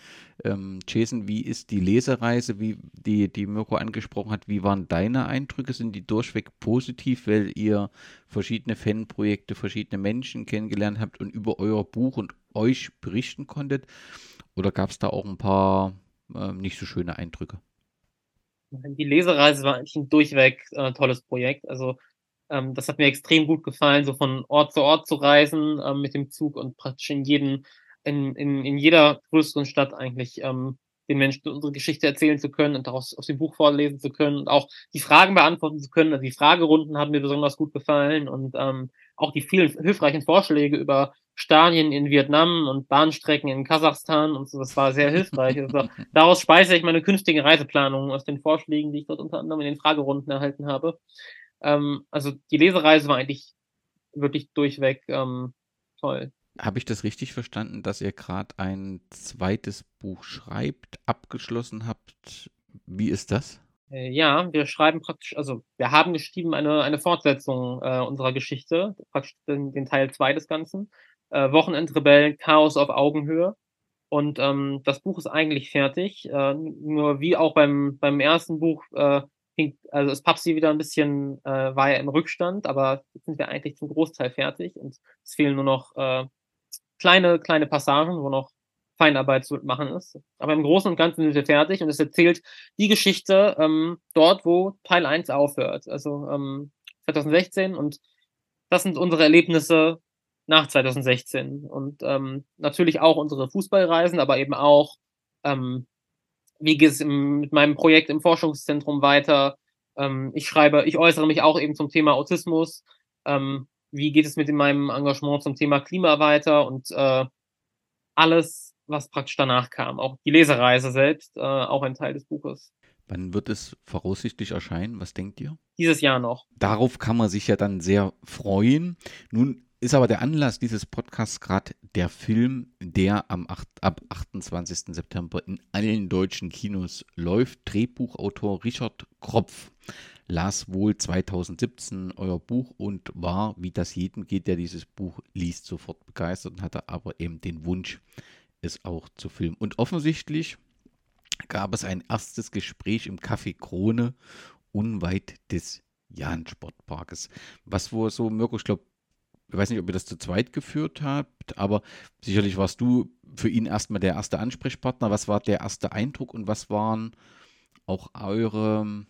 Ähm, Jason, wie ist die Lesereise, wie die, die Mirko angesprochen hat? Wie waren deine Eindrücke? Sind die durchweg positiv, weil ihr verschiedene Fanprojekte, verschiedene Menschen kennengelernt habt und über euer Buch und euch berichten konntet? Oder gab es da auch ein paar äh, nicht so schöne Eindrücke. Die Lesereise war eigentlich ein durchweg äh, tolles Projekt. Also ähm, das hat mir extrem gut gefallen, so von Ort zu Ort zu reisen äh, mit dem Zug und praktisch in jeden in, in, in jeder größeren Stadt eigentlich ähm, den Menschen unsere Geschichte erzählen zu können und daraus aus dem Buch vorlesen zu können und auch die Fragen beantworten zu können. Also die Fragerunden haben mir besonders gut gefallen und ähm, auch die vielen hilfreichen Vorschläge über Stadien in Vietnam und Bahnstrecken in Kasachstan und so, das war sehr hilfreich. Also, daraus speise ich meine künftige Reiseplanung aus den Vorschlägen, die ich dort unter anderem in den Fragerunden erhalten habe. Ähm, also die Lesereise war eigentlich wirklich durchweg ähm, toll. Habe ich das richtig verstanden, dass ihr gerade ein zweites Buch schreibt, abgeschlossen habt? Wie ist das? Äh, ja, wir schreiben praktisch, also wir haben geschrieben eine, eine Fortsetzung äh, unserer Geschichte, praktisch den, den Teil 2 des Ganzen. Äh, Wochenendrebellen, Chaos auf Augenhöhe. Und ähm, das Buch ist eigentlich fertig. Äh, nur wie auch beim, beim ersten Buch, äh, also ist Papsi wieder ein bisschen, äh, war ja im Rückstand, aber jetzt sind wir eigentlich zum Großteil fertig und es fehlen nur noch äh, kleine, kleine Passagen, wo noch Feinarbeit zu machen ist. Aber im Großen und Ganzen sind wir fertig und es erzählt die Geschichte ähm, dort, wo Teil 1 aufhört. Also ähm, 2016 und das sind unsere Erlebnisse nach 2016 und ähm, natürlich auch unsere Fußballreisen, aber eben auch, ähm, wie geht es mit meinem Projekt im Forschungszentrum weiter. Ähm, ich schreibe, ich äußere mich auch eben zum Thema Autismus. Ähm, wie geht es mit in meinem Engagement zum Thema Klima weiter und äh, alles, was praktisch danach kam. Auch die Lesereise selbst, äh, auch ein Teil des Buches. Wann wird es voraussichtlich erscheinen? Was denkt ihr? Dieses Jahr noch. Darauf kann man sich ja dann sehr freuen. Nun ist aber der Anlass dieses Podcasts gerade der Film, der am 8, ab 28. September in allen deutschen Kinos läuft. Drehbuchautor Richard Kropf las wohl 2017 euer Buch und war, wie das jedem geht, der dieses Buch liest, sofort begeistert und hatte aber eben den Wunsch, es auch zu filmen. Und offensichtlich gab es ein erstes Gespräch im Café Krone unweit des Jahn-Sportparkes. Was wohl so, Mirko, ich glaube, ich weiß nicht, ob ihr das zu zweit geführt habt, aber sicherlich warst du für ihn erstmal der erste Ansprechpartner. Was war der erste Eindruck und was waren auch eure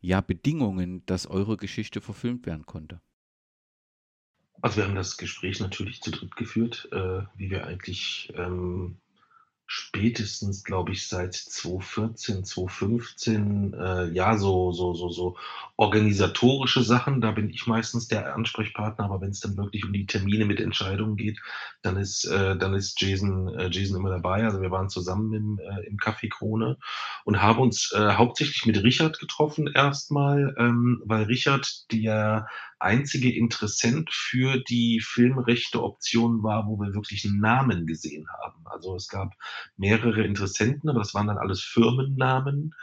ja, Bedingungen, dass eure Geschichte verfilmt werden konnte? Also wir haben das Gespräch natürlich zu dritt geführt, äh, wie wir eigentlich ähm, spätestens, glaube ich, seit 2014, 2015, äh, ja, so, so, so, so organisatorische Sachen, da bin ich meistens der Ansprechpartner, aber wenn es dann wirklich um die Termine mit Entscheidungen geht, dann ist, äh, dann ist Jason, äh, Jason immer dabei. Also wir waren zusammen im, äh, im Café Krone und haben uns äh, hauptsächlich mit Richard getroffen erstmal, ähm, weil Richard der einzige Interessent für die Filmrechte Option war, wo wir wirklich einen Namen gesehen haben. Also es gab mehrere Interessenten, aber das waren dann alles Firmennamen,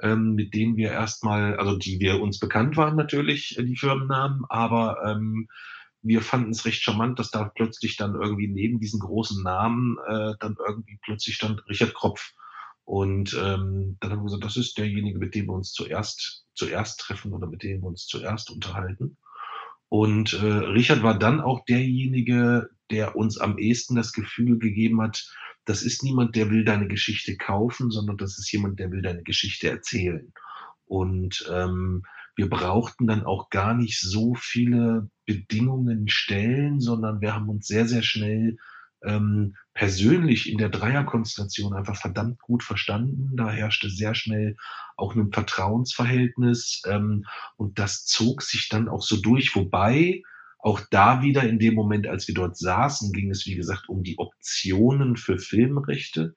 ähm, mit denen wir erstmal, also die wir uns bekannt waren natürlich, äh, die Firmennamen, aber ähm, wir fanden es recht charmant, dass da plötzlich dann irgendwie neben diesen großen Namen äh, dann irgendwie plötzlich stand Richard Kropf. Und ähm, dann haben wir gesagt, das ist derjenige, mit dem wir uns zuerst, zuerst treffen oder mit dem wir uns zuerst unterhalten. Und äh, Richard war dann auch derjenige, der uns am ehesten das Gefühl gegeben hat, das ist niemand, der will deine Geschichte kaufen, sondern das ist jemand, der will deine Geschichte erzählen. Und ähm, wir brauchten dann auch gar nicht so viele Bedingungen stellen, sondern wir haben uns sehr, sehr schnell ähm, persönlich in der Dreierkonstellation einfach verdammt gut verstanden. Da herrschte sehr schnell auch ein Vertrauensverhältnis ähm, und das zog sich dann auch so durch. Wobei auch da wieder in dem Moment, als wir dort saßen, ging es, wie gesagt, um die Optionen für Filmrechte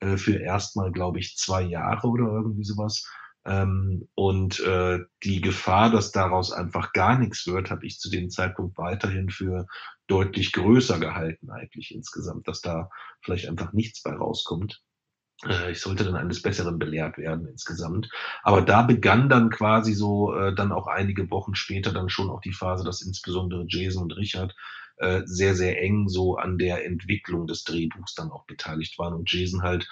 äh, für erstmal, glaube ich, zwei Jahre oder irgendwie sowas. Ähm, und äh, die Gefahr, dass daraus einfach gar nichts wird, habe ich zu dem Zeitpunkt weiterhin für deutlich größer gehalten eigentlich insgesamt, dass da vielleicht einfach nichts bei rauskommt. Äh, ich sollte dann eines Besseren belehrt werden insgesamt. Aber da begann dann quasi so äh, dann auch einige Wochen später dann schon auch die Phase, dass insbesondere Jason und Richard äh, sehr, sehr eng so an der Entwicklung des Drehbuchs dann auch beteiligt waren und Jason halt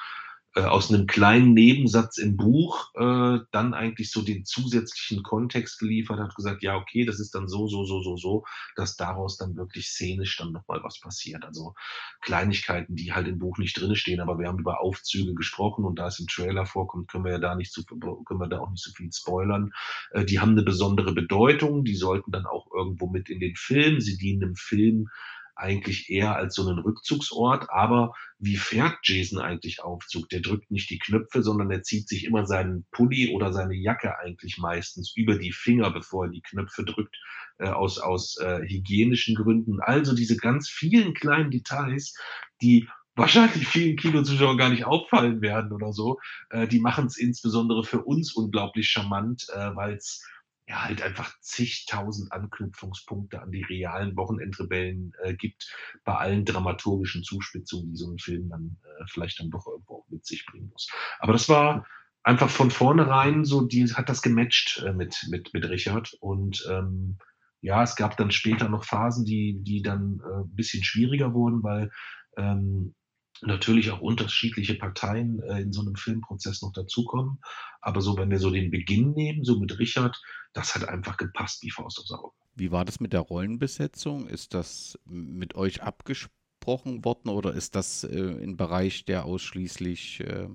aus einem kleinen Nebensatz im Buch äh, dann eigentlich so den zusätzlichen Kontext geliefert hat, gesagt, ja, okay, das ist dann so, so, so, so, so, dass daraus dann wirklich szenisch dann nochmal was passiert. Also Kleinigkeiten, die halt im Buch nicht drin stehen, aber wir haben über Aufzüge gesprochen und da es im Trailer vorkommt, können wir ja da nicht so, können wir da auch nicht so viel spoilern. Äh, die haben eine besondere Bedeutung, die sollten dann auch irgendwo mit in den Film, sie dienen im Film eigentlich eher als so einen Rückzugsort. Aber wie fährt Jason eigentlich Aufzug? Der drückt nicht die Knöpfe, sondern er zieht sich immer seinen Pulli oder seine Jacke eigentlich meistens über die Finger, bevor er die Knöpfe drückt, äh, aus, aus äh, hygienischen Gründen. Also diese ganz vielen kleinen Details, die wahrscheinlich vielen Kinozuschauern gar nicht auffallen werden oder so, äh, die machen es insbesondere für uns unglaublich charmant, äh, weil es ja halt einfach zigtausend Anknüpfungspunkte an die realen Wochenendrebellen äh, gibt, bei allen dramaturgischen Zuspitzungen, die so ein Film dann äh, vielleicht dann doch irgendwo auch mit sich bringen muss. Aber das war einfach von vornherein so, die hat das gematcht äh, mit, mit, mit Richard und ähm, ja, es gab dann später noch Phasen, die, die dann äh, ein bisschen schwieriger wurden, weil ähm, natürlich auch unterschiedliche Parteien äh, in so einem Filmprozess noch dazukommen. Aber so, wenn wir so den Beginn nehmen, so mit Richard, das hat einfach gepasst wie Faust aufs Auge. Wie war das mit der Rollenbesetzung? Ist das mit euch abgesprochen worden oder ist das äh, ein Bereich, der ausschließlich äh,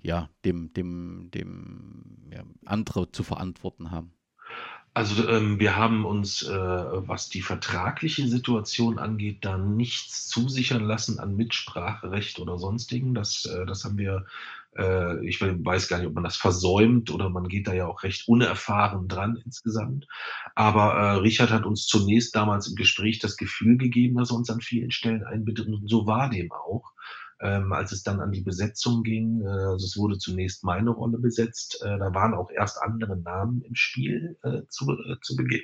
ja, dem, dem, dem ja, andere zu verantworten haben? Also ähm, wir haben uns, äh, was die vertragliche Situation angeht, da nichts zusichern lassen an Mitspracherecht oder sonstigen. Das, äh, das haben wir, äh, ich weiß gar nicht, ob man das versäumt oder man geht da ja auch recht unerfahren dran insgesamt. Aber äh, Richard hat uns zunächst damals im Gespräch das Gefühl gegeben, dass er uns an vielen Stellen einbindet und so war dem auch ähm, als es dann an die Besetzung ging, äh, also es wurde zunächst meine Rolle besetzt, äh, da waren auch erst andere Namen im Spiel äh, zu, äh, zu Beginn.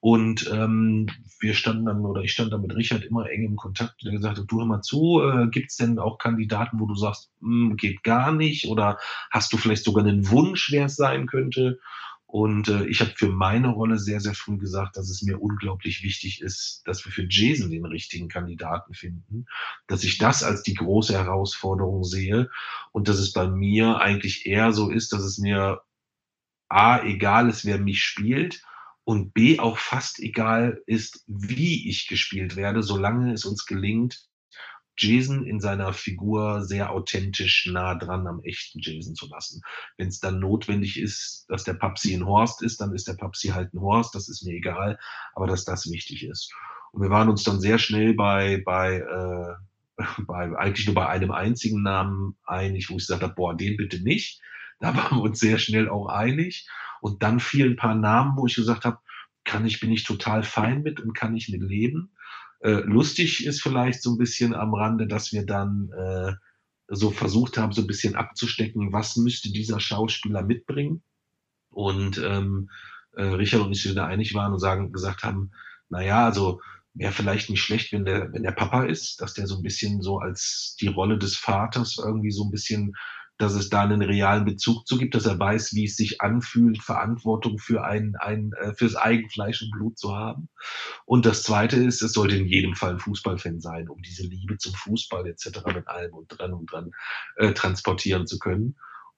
Und ähm, wir standen dann, oder ich stand dann mit Richard immer eng im Kontakt, der gesagt hat, du hör mal zu, äh, gibt es denn auch Kandidaten, wo du sagst, hm, geht gar nicht? Oder hast du vielleicht sogar einen Wunsch, wer es sein könnte? Und äh, ich habe für meine Rolle sehr, sehr früh gesagt, dass es mir unglaublich wichtig ist, dass wir für Jason den richtigen Kandidaten finden, dass ich das als die große Herausforderung sehe und dass es bei mir eigentlich eher so ist, dass es mir A, egal ist, wer mich spielt und B, auch fast egal ist, wie ich gespielt werde, solange es uns gelingt, Jason in seiner Figur sehr authentisch nah dran am echten Jason zu lassen. Wenn es dann notwendig ist, dass der Papsi ein Horst ist, dann ist der Papsi halt ein Horst, das ist mir egal, aber dass das wichtig ist. Und wir waren uns dann sehr schnell bei, bei, äh, bei eigentlich nur bei einem einzigen Namen einig, wo ich gesagt habe, boah, den bitte nicht. Da waren wir uns sehr schnell auch einig. Und dann fielen ein paar Namen, wo ich gesagt habe, kann ich, bin ich total fein mit und kann ich mit leben. Äh, lustig ist vielleicht so ein bisschen am Rande, dass wir dann äh, so versucht haben, so ein bisschen abzustecken, was müsste dieser Schauspieler mitbringen. Und ähm, äh, Richard und ich sind da einig waren und sagen, gesagt haben, naja, also wäre vielleicht nicht schlecht, wenn der, wenn der Papa ist, dass der so ein bisschen so als die Rolle des Vaters irgendwie so ein bisschen dass es da einen realen Bezug zu gibt, dass er weiß, wie es sich anfühlt, Verantwortung für ein, ein äh, fürs Eigenfleisch und Blut zu haben. Und das Zweite ist, es sollte in jedem Fall ein Fußballfan sein, um diese Liebe zum Fußball etc. mit allem und dran und dran äh, transportieren zu können.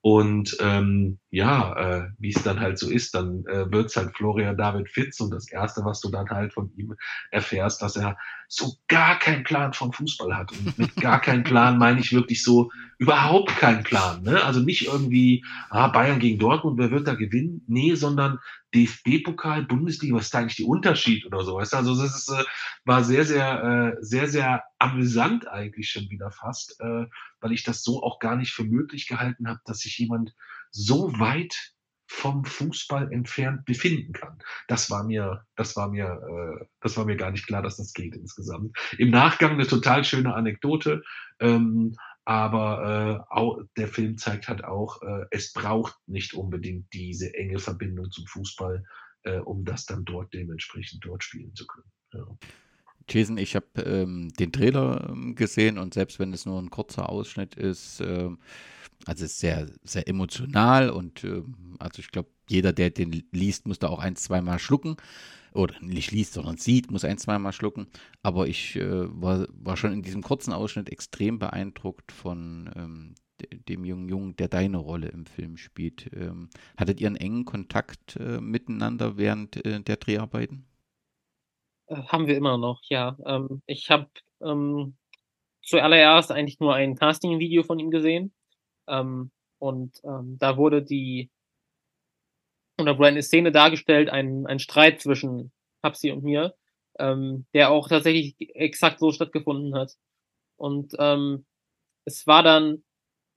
Und ähm, ja, äh, wie es dann halt so ist, dann äh, wird es halt Florian David Fitz und das Erste, was du dann halt von ihm erfährst, dass er so gar keinen Plan vom Fußball hat. Und mit gar keinen Plan meine ich wirklich so überhaupt keinen Plan. Ne? Also nicht irgendwie, ah, Bayern gegen Dortmund, wer wird da gewinnen? Nee, sondern DFB-Pokal, Bundesliga, was ist da eigentlich der Unterschied oder so? Weißt du? Also das ist, äh, war sehr, sehr, äh, sehr, sehr amüsant eigentlich schon wieder fast, äh, weil ich das so auch gar nicht für möglich gehalten habe, dass sich jemand so weit vom Fußball entfernt befinden kann. Das war mir, das war mir, das war mir gar nicht klar, dass das geht insgesamt. Im Nachgang eine total schöne Anekdote, ähm, aber äh, auch, der Film zeigt halt auch, äh, es braucht nicht unbedingt diese enge Verbindung zum Fußball, äh, um das dann dort dementsprechend dort spielen zu können. Ja. Jason, ich habe ähm, den Trailer ähm, gesehen und selbst wenn es nur ein kurzer Ausschnitt ist, ähm, also ist sehr, sehr emotional und äh, also ich glaube, jeder, der den liest, muss da auch ein, zweimal schlucken. Oder nicht liest, sondern sieht, muss ein, zweimal schlucken. Aber ich äh, war, war schon in diesem kurzen Ausschnitt extrem beeindruckt von ähm, dem jungen Jungen, der deine Rolle im Film spielt. Ähm, hattet ihr einen engen Kontakt äh, miteinander während äh, der Dreharbeiten? Äh, haben wir immer noch, ja. Ähm, ich habe ähm, zuallererst eigentlich nur ein Casting-Video von ihm gesehen. Ähm, und ähm, da wurde die, oder wurde eine Szene dargestellt, ein, ein Streit zwischen Papsi und mir. ähm, der auch tatsächlich exakt so stattgefunden hat. Und ähm, es war dann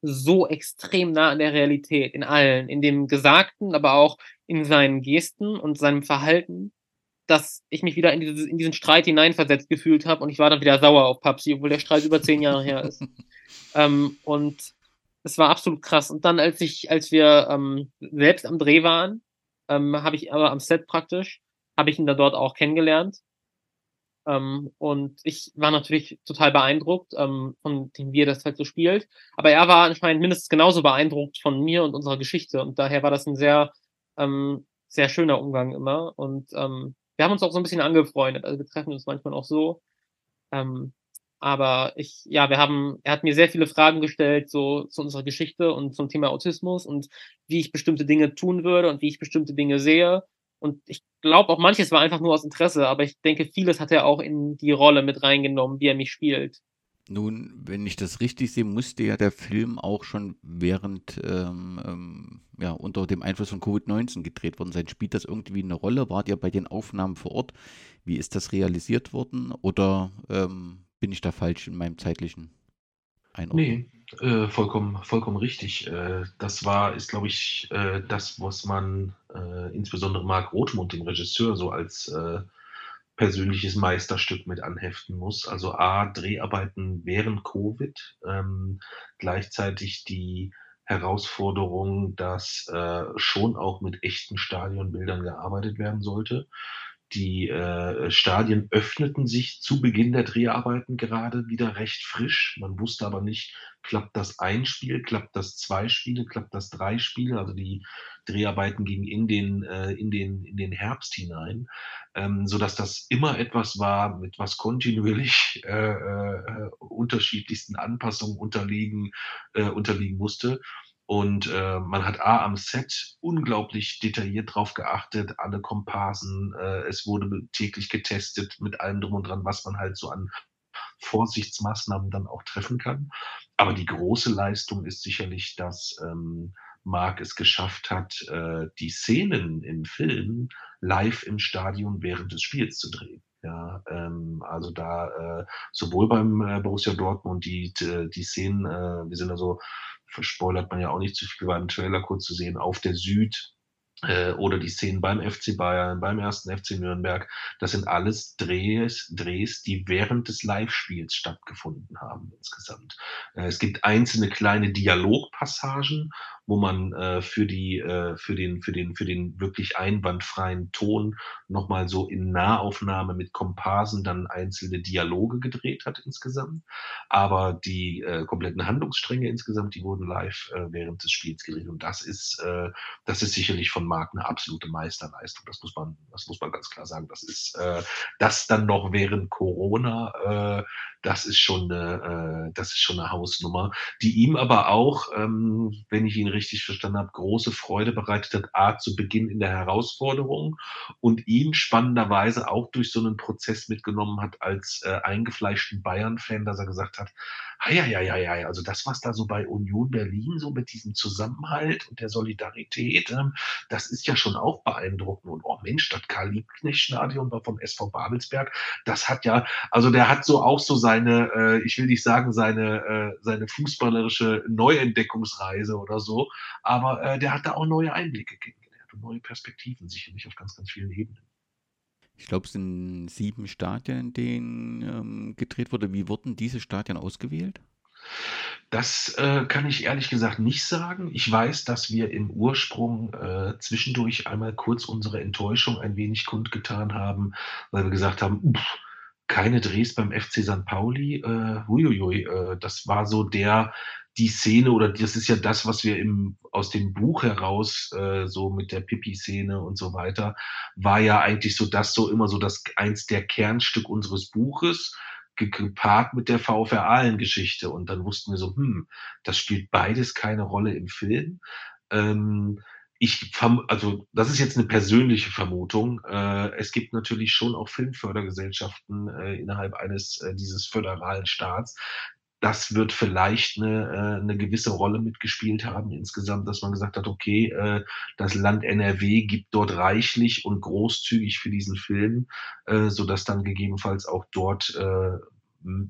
so extrem nah an der Realität, in allen, in dem Gesagten, aber auch in seinen Gesten und seinem Verhalten, dass ich mich wieder in, dieses, in diesen Streit hineinversetzt gefühlt habe und ich war dann wieder sauer auf Papsi, obwohl der Streit über zehn Jahre her ist. ähm, und es war absolut krass. Und dann, als ich, als wir ähm, selbst am Dreh waren, ähm, habe ich aber am Set praktisch, habe ich ihn da dort auch kennengelernt. Ähm, und ich war natürlich total beeindruckt, ähm, von dem, wie er das halt so spielt. Aber er war anscheinend mindestens genauso beeindruckt von mir und unserer Geschichte. Und daher war das ein sehr, ähm, sehr schöner Umgang immer. Und ähm, wir haben uns auch so ein bisschen angefreundet. Also wir treffen uns manchmal auch so. Ähm, aber ich, ja, wir haben, er hat mir sehr viele Fragen gestellt, so zu unserer Geschichte und zum Thema Autismus und wie ich bestimmte Dinge tun würde und wie ich bestimmte Dinge sehe. Und ich glaube auch manches war einfach nur aus Interesse, aber ich denke, vieles hat er auch in die Rolle mit reingenommen, wie er mich spielt. Nun, wenn ich das richtig sehe, musste ja der Film auch schon während, ähm, ähm, ja, unter dem Einfluss von Covid-19 gedreht worden sein. Spielt das irgendwie eine Rolle? Wart ihr bei den Aufnahmen vor Ort? Wie ist das realisiert worden? Oder ähm, bin ich da falsch in meinem zeitlichen Einordnung? Nee, äh, vollkommen, vollkommen richtig. Äh, das war, ist, glaube ich, äh, das, was man äh, insbesondere Marc Rothmund, dem Regisseur, so als äh, persönliches Meisterstück mit anheften muss. Also A, Dreharbeiten während Covid, ähm, gleichzeitig die Herausforderung, dass äh, schon auch mit echten Stadionbildern gearbeitet werden sollte. Die äh, Stadien öffneten sich zu Beginn der Dreharbeiten gerade wieder recht frisch. Man wusste aber nicht, klappt das ein Spiel, klappt das zwei Spiele, klappt das drei Spiele. Also die Dreharbeiten gingen in den, äh, in den, in den Herbst hinein, ähm, so dass das immer etwas war, mit was kontinuierlich äh, äh, unterschiedlichsten Anpassungen unterliegen, äh, unterliegen musste. Und äh, man hat A am Set unglaublich detailliert drauf geachtet, alle Komparsen, äh, es wurde täglich getestet mit allem drum und dran, was man halt so an Vorsichtsmaßnahmen dann auch treffen kann. Aber die große Leistung ist sicherlich, dass ähm, Mark es geschafft hat, äh, die Szenen im Film live im Stadion während des Spiels zu drehen. Ja, ähm, also da äh, sowohl beim äh, Borussia Dortmund die, die Szenen, äh, wir sind also verspoilert man ja auch nicht zu viel, war im Trailer kurz zu sehen, auf der Süd äh, oder die Szenen beim FC Bayern, beim ersten FC Nürnberg, das sind alles Drehs, Drehs, die während des Live-Spiels stattgefunden haben insgesamt. Äh, es gibt einzelne kleine Dialogpassagen, wo man äh, für die äh, für den für den für den wirklich einwandfreien Ton nochmal so in Nahaufnahme mit Komparsen dann einzelne Dialoge gedreht hat insgesamt. Aber die äh, kompletten Handlungsstränge insgesamt, die wurden live äh, während des Spiels gedreht und das ist äh, das ist sicherlich von Marc eine absolute Meisterleistung. Das muss man das muss man ganz klar sagen. Das ist äh, das dann noch während Corona. Äh, das ist schon eine, äh, das ist schon eine Hausnummer, die ihm aber auch, ähm, wenn ich ihn richtig verstanden habe, große Freude bereitet hat, A, zu Beginn in der Herausforderung und ihn spannenderweise auch durch so einen Prozess mitgenommen hat als äh, eingefleischten Bayern-Fan, dass er gesagt hat, ja, ja, ja, ja, also das, was da so bei Union Berlin so mit diesem Zusammenhalt und der Solidarität, ähm, das ist ja schon auch beeindruckend. Und oh Mensch, das Karl-Liebknecht-Stadion vom SV Babelsberg, das hat ja, also der hat so auch so sein seine, äh, ich will nicht sagen, seine, äh, seine fußballerische Neuentdeckungsreise oder so, aber äh, der hat da auch neue Einblicke kennengelernt und neue Perspektiven, sicherlich auf ganz, ganz vielen Ebenen. Ich glaube, es sind sieben Stadien, in denen ähm, gedreht wurde. Wie wurden diese Stadien ausgewählt? Das äh, kann ich ehrlich gesagt nicht sagen. Ich weiß, dass wir im Ursprung äh, zwischendurch einmal kurz unsere Enttäuschung ein wenig kundgetan haben, weil wir gesagt haben, pff, keine Drehs beim FC St. Pauli. Äh, huiuiui, äh, das war so der, die Szene oder das ist ja das, was wir im, aus dem Buch heraus, äh, so mit der Pipi-Szene und so weiter, war ja eigentlich so das so immer so das eins der Kernstück unseres Buches gepaart mit der VfR Aalen-Geschichte. Und dann wussten wir so, hm, das spielt beides keine Rolle im Film. Ähm, ich, also das ist jetzt eine persönliche Vermutung. Äh, es gibt natürlich schon auch Filmfördergesellschaften äh, innerhalb eines äh, dieses föderalen Staats, das wird vielleicht eine, äh, eine gewisse Rolle mitgespielt haben insgesamt, dass man gesagt hat, okay, äh, das Land NRW gibt dort reichlich und großzügig für diesen Film, äh, sodass dann gegebenenfalls auch dort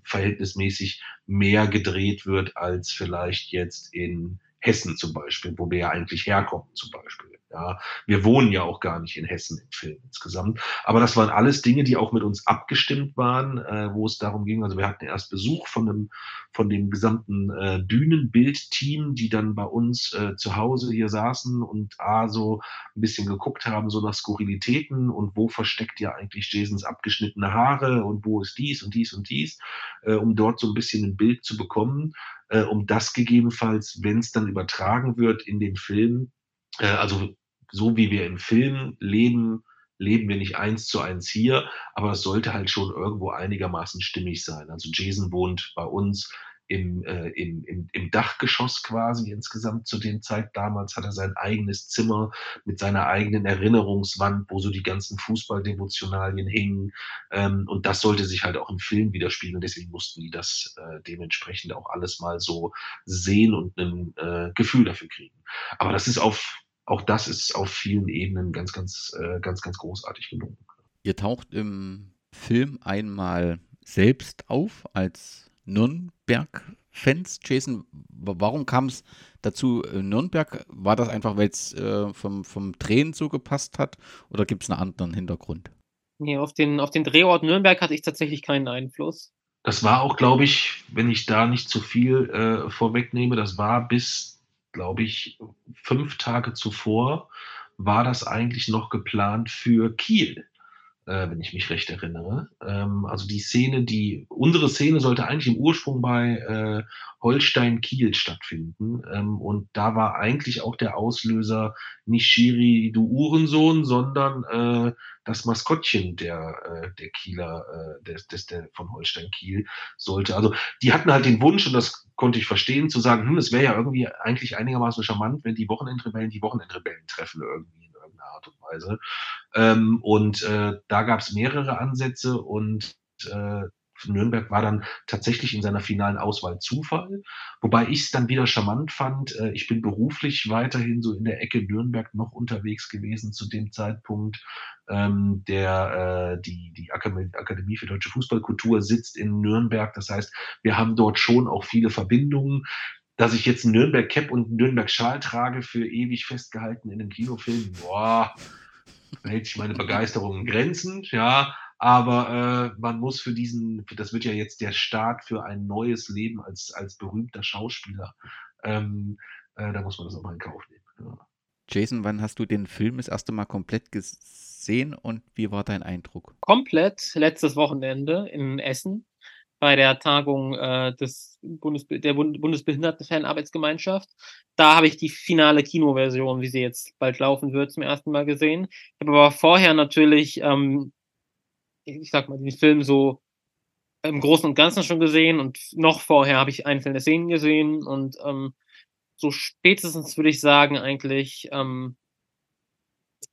verhältnismäßig mehr gedreht wird als vielleicht jetzt in Hessen zum Beispiel, wo wir ja eigentlich herkommen zum Beispiel. Ja, wir wohnen ja auch gar nicht in Hessen im Film insgesamt. Aber das waren alles Dinge, die auch mit uns abgestimmt waren, äh, wo es darum ging. Also wir hatten erst Besuch von dem, von dem gesamten äh, Bühnenbildteam, die dann bei uns äh, zu Hause hier saßen und A, so ein bisschen geguckt haben, so nach Skurrilitäten und wo versteckt ja eigentlich Jasons abgeschnittene Haare und wo ist dies und dies und dies, äh, um dort so ein bisschen ein Bild zu bekommen, äh, um das gegebenenfalls, wenn es dann übertragen wird in den Film, äh, also so wie wir im Film leben, leben wir nicht eins zu eins hier, aber es sollte halt schon irgendwo einigermaßen stimmig sein. Also Jason wohnt bei uns im, äh, im, im, im Dachgeschoss quasi insgesamt zu dem Zeit. Damals hat er sein eigenes Zimmer mit seiner eigenen Erinnerungswand, wo so die ganzen Fußballdevotionalien hingen. Ähm, und das sollte sich halt auch im Film widerspiegeln. Deswegen mussten die das äh, dementsprechend auch alles mal so sehen und ein äh, Gefühl dafür kriegen. Aber das ist auf auch das ist auf vielen Ebenen ganz, ganz, äh, ganz, ganz großartig gelungen. Ihr taucht im Film einmal selbst auf als Nürnberg-Fans. Jason, warum kam es dazu äh, Nürnberg? War das einfach, weil es äh, vom, vom Drehen so gepasst hat oder gibt es einen anderen Hintergrund? Nee, auf den, auf den Drehort Nürnberg hatte ich tatsächlich keinen Einfluss. Das war auch, glaube ich, wenn ich da nicht zu viel äh, vorwegnehme, das war bis glaube ich, fünf Tage zuvor war das eigentlich noch geplant für Kiel, äh, wenn ich mich recht erinnere. Ähm, also die Szene, die, unsere Szene sollte eigentlich im Ursprung bei äh, Holstein-Kiel stattfinden. Ähm, und da war eigentlich auch der Auslöser nicht Shiri, du Uhrensohn, sondern äh, das Maskottchen der, äh, der Kieler, äh, des, des, der von Holstein Kiel sollte. Also die hatten halt den Wunsch, und das konnte ich verstehen, zu sagen, hm, es wäre ja irgendwie eigentlich einigermaßen charmant, wenn die Wochenendrebellen die Wochenendrebellen treffen irgendwie Art und Weise. Ähm, und äh, da gab es mehrere Ansätze und äh, Nürnberg war dann tatsächlich in seiner finalen Auswahl Zufall, wobei ich es dann wieder charmant fand. Äh, ich bin beruflich weiterhin so in der Ecke Nürnberg noch unterwegs gewesen zu dem Zeitpunkt. Ähm, der, äh, die, die Akademie für deutsche Fußballkultur sitzt in Nürnberg. Das heißt, wir haben dort schon auch viele Verbindungen dass ich jetzt einen Nürnberg Cap und einen Nürnberg Schal trage für ewig festgehalten in einem Kinofilm, boah, da hält sich meine Begeisterung in Grenzen, ja, aber äh, man muss für diesen, das wird ja jetzt der Start für ein neues Leben als, als berühmter Schauspieler. Ähm, äh, da muss man das auch mal in Kauf nehmen. Ja. Jason, wann hast du den Film das erste Mal komplett gesehen und wie war dein Eindruck? Komplett letztes Wochenende in Essen bei der Tagung äh, des Bundes, der Bund Bundesbehindertenfanarbeitsgemeinschaft. Da habe ich die finale Kinoversion, wie sie jetzt bald laufen wird, zum ersten Mal gesehen. Ich habe aber vorher natürlich ähm, ich sag mal, den Film so im Großen und Ganzen schon gesehen und noch vorher habe ich einzelne Szenen gesehen und ähm, so spätestens würde ich sagen, eigentlich, ähm,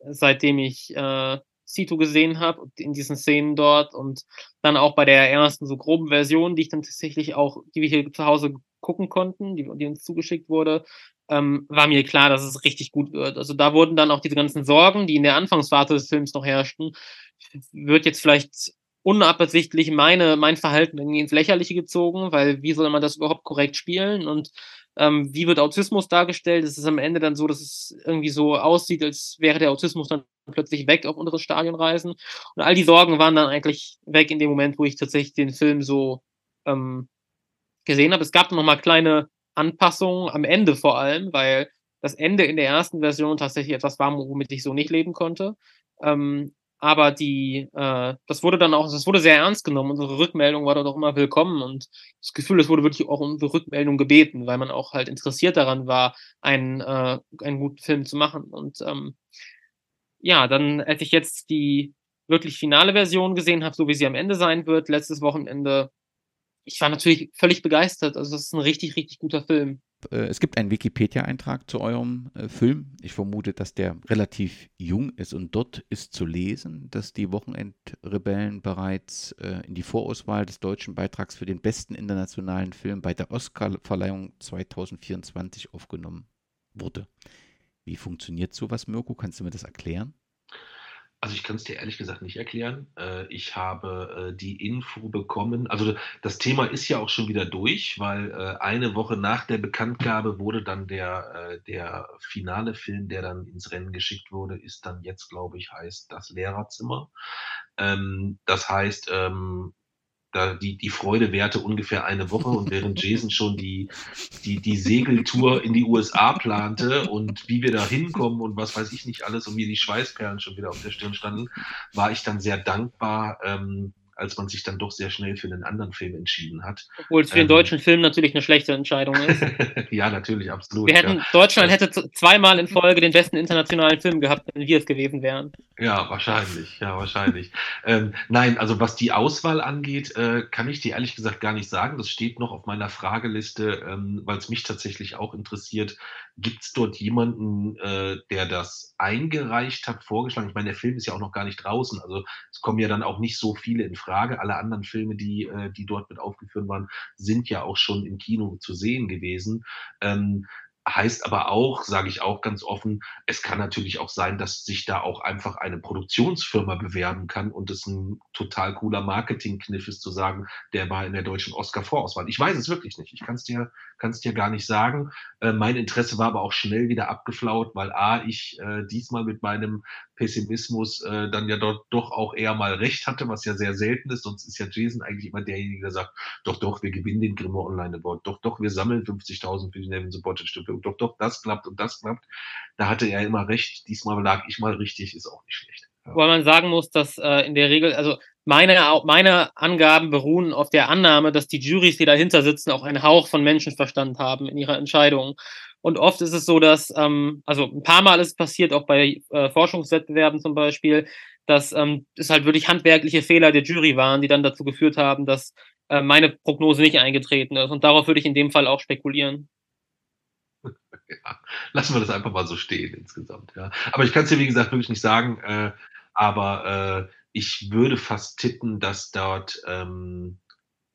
seitdem ich äh, Sito gesehen habe, in diesen Szenen dort und dann auch bei der ersten so groben Version, die ich dann tatsächlich auch, die wir hier zu Hause gucken konnten, die, die uns zugeschickt wurde, ähm, war mir klar, dass es richtig gut wird. Also da wurden dann auch diese ganzen Sorgen, die in der Anfangsphase des Films noch herrschten, wird jetzt vielleicht unabsichtlich meine, mein Verhalten irgendwie ins Lächerliche gezogen, weil wie soll man das überhaupt korrekt spielen und ähm, wie wird Autismus dargestellt? Es ist am Ende dann so, dass es irgendwie so aussieht, als wäre der Autismus dann plötzlich weg auf unsere Stadionreisen. Und all die Sorgen waren dann eigentlich weg in dem Moment, wo ich tatsächlich den Film so ähm, gesehen habe. Es gab noch mal kleine Anpassungen am Ende vor allem, weil das Ende in der ersten Version tatsächlich etwas war, womit ich so nicht leben konnte. Ähm, aber die, äh, das wurde dann auch, das wurde sehr ernst genommen. Unsere Rückmeldung war dort auch immer willkommen und das Gefühl, es wurde wirklich auch um Rückmeldung gebeten, weil man auch halt interessiert daran war, einen, äh, einen guten Film zu machen. Und ähm, ja, dann, als ich jetzt die wirklich finale Version gesehen habe, so wie sie am Ende sein wird, letztes Wochenende, ich war natürlich völlig begeistert. Also das ist ein richtig, richtig guter Film. Äh, es gibt einen Wikipedia-Eintrag zu eurem äh, Film. Ich vermute, dass der relativ jung ist und dort ist zu lesen, dass die Wochenendrebellen bereits äh, in die Vorauswahl des deutschen Beitrags für den besten internationalen Film bei der Oscar-Verleihung 2024 aufgenommen wurde. Wie funktioniert sowas, Mirko? Kannst du mir das erklären? Also ich kann es dir ehrlich gesagt nicht erklären. Äh, ich habe äh, die Info bekommen. Also das Thema ist ja auch schon wieder durch, weil äh, eine Woche nach der Bekanntgabe wurde dann der, der finale Film, der dann ins Rennen geschickt wurde, ist dann jetzt, glaube ich, heißt das Lehrerzimmer. Ähm, das heißt, ähm, da die, die Freude währte ungefähr eine Woche und während Jason schon die, die, die Segeltour in die USA plante und wie wir da hinkommen und was weiß ich nicht alles und mir die Schweißperlen schon wieder auf der Stirn standen, war ich dann sehr dankbar, ähm, als man sich dann doch sehr schnell für einen anderen Film entschieden hat. Obwohl es für ähm, den deutschen Film natürlich eine schlechte Entscheidung ist. ja, natürlich, absolut. Wir hätten, ja. Deutschland hätte zweimal in Folge den besten internationalen Film gehabt, wenn wir es gewesen wären. Ja, wahrscheinlich, ja, wahrscheinlich. ähm, nein, also was die Auswahl angeht, äh, kann ich dir ehrlich gesagt gar nicht sagen. Das steht noch auf meiner Frageliste, ähm, weil es mich tatsächlich auch interessiert. Gibt es dort jemanden, äh, der das eingereicht hat, vorgeschlagen? Ich meine, der Film ist ja auch noch gar nicht draußen, also es kommen ja dann auch nicht so viele in Frage. Alle anderen Filme, die, äh, die dort mit aufgeführt waren, sind ja auch schon im Kino zu sehen gewesen. Ähm, heißt aber auch, sage ich auch ganz offen, es kann natürlich auch sein, dass sich da auch einfach eine Produktionsfirma bewerben kann und es ein total cooler Marketingkniff ist zu sagen, der war in der deutschen Oscar-Vorauswahl. Ich weiß es wirklich nicht. Ich kann es dir, kann's dir gar nicht sagen. Äh, mein Interesse war aber auch schnell wieder abgeflaut, weil A, ich äh, diesmal mit meinem Pessimismus äh, dann ja dort doch auch eher mal recht hatte, was ja sehr selten ist. Sonst ist ja Jason eigentlich immer derjenige, der sagt, doch, doch, wir gewinnen den Grimme Online Award. Doch, doch, wir sammeln 50.000 für die Nevin Supported Stiftung. Doch, doch, das klappt und das klappt. Da hatte er immer recht. Diesmal lag ich mal richtig, ist auch nicht schlecht. Ja. Weil man sagen muss, dass äh, in der Regel, also meine, meine Angaben beruhen auf der Annahme, dass die Juries, die dahinter sitzen, auch einen Hauch von Menschenverstand haben in ihrer Entscheidung. Und oft ist es so, dass, ähm, also ein paar Mal ist es passiert, auch bei äh, Forschungswettbewerben zum Beispiel, dass ähm, es halt wirklich handwerkliche Fehler der Jury waren, die dann dazu geführt haben, dass äh, meine Prognose nicht eingetreten ist. Und darauf würde ich in dem Fall auch spekulieren. Ja, lassen wir das einfach mal so stehen insgesamt. Ja. Aber ich kann es dir, wie gesagt, wirklich nicht sagen. Äh, aber äh, ich würde fast tippen, dass dort ähm,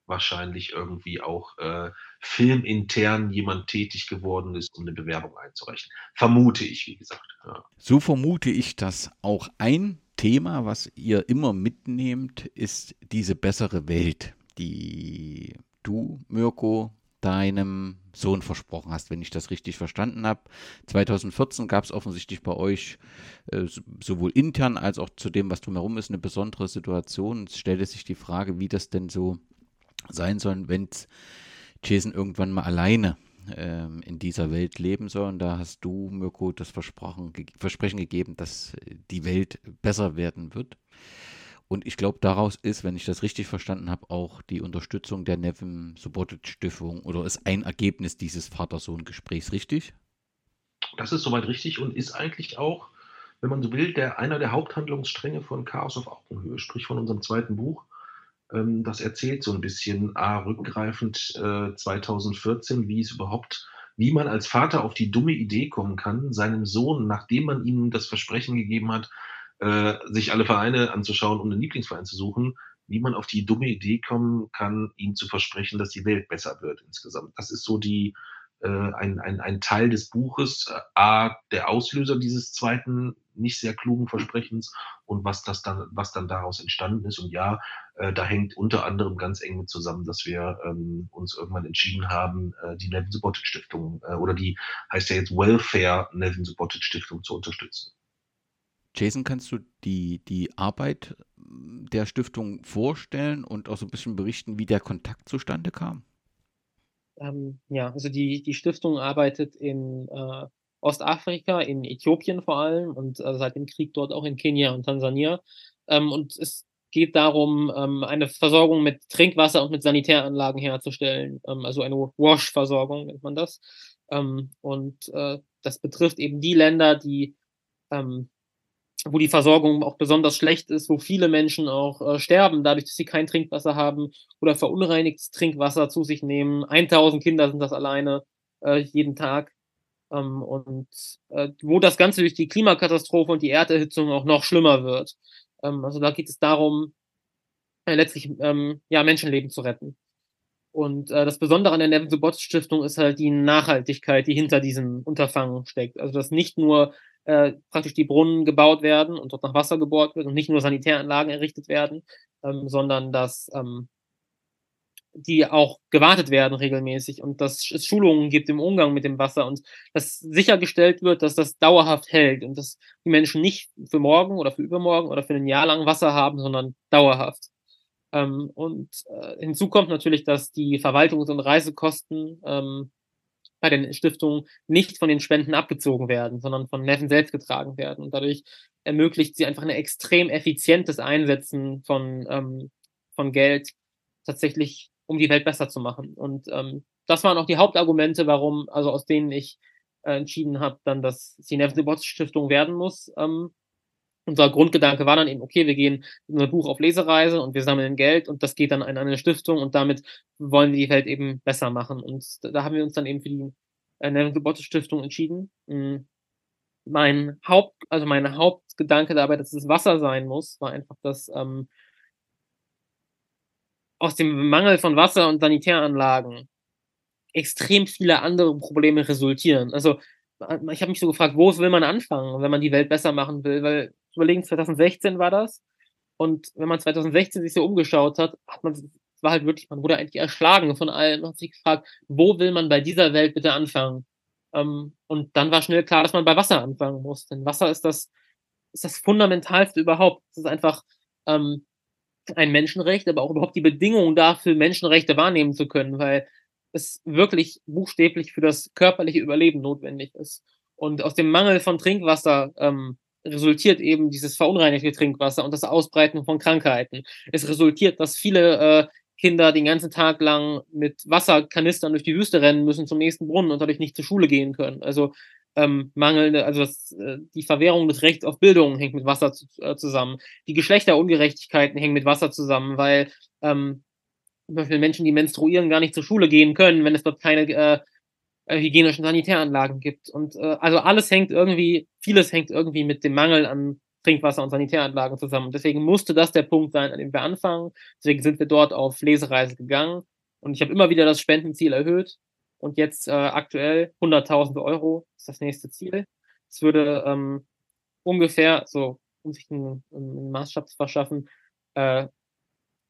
wahrscheinlich irgendwie auch äh, filmintern jemand tätig geworden ist, um eine Bewerbung einzureichen. Vermute ich, wie gesagt. Ja. So vermute ich das auch. Ein Thema, was ihr immer mitnehmt, ist diese bessere Welt, die du, Mirko, deinem Sohn versprochen hast, wenn ich das richtig verstanden habe. 2014 gab es offensichtlich bei euch äh, sowohl intern als auch zu dem, was drumherum ist, eine besondere Situation. Es stellte sich die Frage, wie das denn so sein soll, wenn Jason irgendwann mal alleine ähm, in dieser Welt leben soll. Und da hast du, Mirko, das Versprochen, ge Versprechen gegeben, dass die Welt besser werden wird. Und ich glaube, daraus ist, wenn ich das richtig verstanden habe, auch die Unterstützung der Nevin Supported Stiftung oder ist ein Ergebnis dieses Vater-Sohn-Gesprächs richtig? Das ist soweit richtig und ist eigentlich auch, wenn man so will, der, einer der Haupthandlungsstränge von Chaos auf Augenhöhe, sprich von unserem zweiten Buch. Ähm, das erzählt so ein bisschen, a, rückgreifend äh, 2014, wie es überhaupt, wie man als Vater auf die dumme Idee kommen kann, seinem Sohn, nachdem man ihm das Versprechen gegeben hat, äh, sich alle Vereine anzuschauen, um einen Lieblingsverein zu suchen, wie man auf die dumme Idee kommen kann, ihm zu versprechen, dass die Welt besser wird insgesamt. Das ist so die, ein, ein, ein Teil des Buches, äh, A, der Auslöser dieses zweiten nicht sehr klugen Versprechens und was das dann, was dann daraus entstanden ist. Und ja, äh, da hängt unter anderem ganz eng mit zusammen, dass wir ähm, uns irgendwann entschieden haben, äh, die Nevin Supported Stiftung äh, oder die heißt ja jetzt Welfare Nevin Supported Stiftung zu unterstützen. Jason, kannst du die, die Arbeit der Stiftung vorstellen und auch so ein bisschen berichten, wie der Kontakt zustande kam? Ähm, ja, also die, die Stiftung arbeitet in äh, Ostafrika, in Äthiopien vor allem und äh, seit dem Krieg dort auch in Kenia und Tansania. Ähm, und es geht darum, ähm, eine Versorgung mit Trinkwasser und mit Sanitäranlagen herzustellen. Ähm, also eine Wash-Versorgung nennt man das. Ähm, und äh, das betrifft eben die Länder, die ähm, wo die Versorgung auch besonders schlecht ist, wo viele Menschen auch äh, sterben, dadurch, dass sie kein Trinkwasser haben oder verunreinigtes Trinkwasser zu sich nehmen. 1000 Kinder sind das alleine äh, jeden Tag. Ähm, und äh, wo das Ganze durch die Klimakatastrophe und die Erderhitzung auch noch schlimmer wird. Ähm, also da geht es darum, äh, letztlich ähm, ja, Menschenleben zu retten. Und äh, das Besondere an der Neville Subotic Stiftung ist halt die Nachhaltigkeit, die hinter diesem Unterfangen steckt. Also dass nicht nur äh, praktisch die Brunnen gebaut werden und dort nach Wasser gebohrt wird und nicht nur Sanitäranlagen errichtet werden, ähm, sondern dass ähm, die auch gewartet werden regelmäßig und dass es Schulungen gibt im Umgang mit dem Wasser und dass sichergestellt wird, dass das dauerhaft hält und dass die Menschen nicht für morgen oder für übermorgen oder für ein Jahr lang Wasser haben, sondern dauerhaft. Ähm, und äh, hinzu kommt natürlich, dass die Verwaltungs- und Reisekosten ähm, bei den Stiftungen nicht von den Spenden abgezogen werden, sondern von Neffen selbst getragen werden. Und dadurch ermöglicht sie einfach ein extrem effizientes Einsetzen von, ähm, von Geld tatsächlich um die Welt besser zu machen. Und ähm, das waren auch die Hauptargumente, warum, also aus denen ich äh, entschieden habe, dann, dass die Neville Stiftung werden muss. Ähm, unser Grundgedanke war dann eben, okay, wir gehen einem Buch auf Lesereise und wir sammeln Geld und das geht dann in eine Stiftung und damit wollen wir die Welt eben besser machen. Und da haben wir uns dann eben für die äh, Neville Stiftung entschieden. Mhm. Mein Haupt, also mein Hauptgedanke dabei, dass es Wasser sein muss, war einfach, dass ähm, aus dem Mangel von Wasser und Sanitäranlagen extrem viele andere Probleme resultieren. Also ich habe mich so gefragt, wo will man anfangen, wenn man die Welt besser machen will? Weil überlegen, 2016 war das. Und wenn man 2016 sich so umgeschaut hat, hat man, war halt wirklich, man wurde eigentlich erschlagen von allen und hat sich gefragt, wo will man bei dieser Welt bitte anfangen? Ähm, und dann war schnell klar, dass man bei Wasser anfangen muss. Denn Wasser ist das, ist das Fundamentalste überhaupt. Es ist einfach ähm, ein Menschenrecht, aber auch überhaupt die Bedingungen dafür, Menschenrechte wahrnehmen zu können, weil es wirklich buchstäblich für das körperliche Überleben notwendig ist. Und aus dem Mangel von Trinkwasser ähm, resultiert eben dieses verunreinigte Trinkwasser und das Ausbreiten von Krankheiten. Es resultiert, dass viele äh, Kinder den ganzen Tag lang mit Wasserkanistern durch die Wüste rennen müssen zum nächsten Brunnen und dadurch nicht zur Schule gehen können. Also ähm, mangelnde, also das, äh, die Verwehrung des Rechts auf Bildung hängt mit Wasser zu, äh, zusammen. Die Geschlechterungerechtigkeiten hängen mit Wasser zusammen, weil ähm, zum Beispiel Menschen, die menstruieren, gar nicht zur Schule gehen können, wenn es dort keine äh, äh, hygienischen Sanitäranlagen gibt. Und äh, also alles hängt irgendwie, vieles hängt irgendwie mit dem Mangel an Trinkwasser und Sanitäranlagen zusammen. Deswegen musste das der Punkt sein, an dem wir anfangen. Deswegen sind wir dort auf Lesereise gegangen. Und ich habe immer wieder das Spendenziel erhöht. Und jetzt äh, aktuell 100.000 Euro ist das nächste Ziel. Es würde ähm, ungefähr, so um sich einen, einen Maßstab zu verschaffen, äh,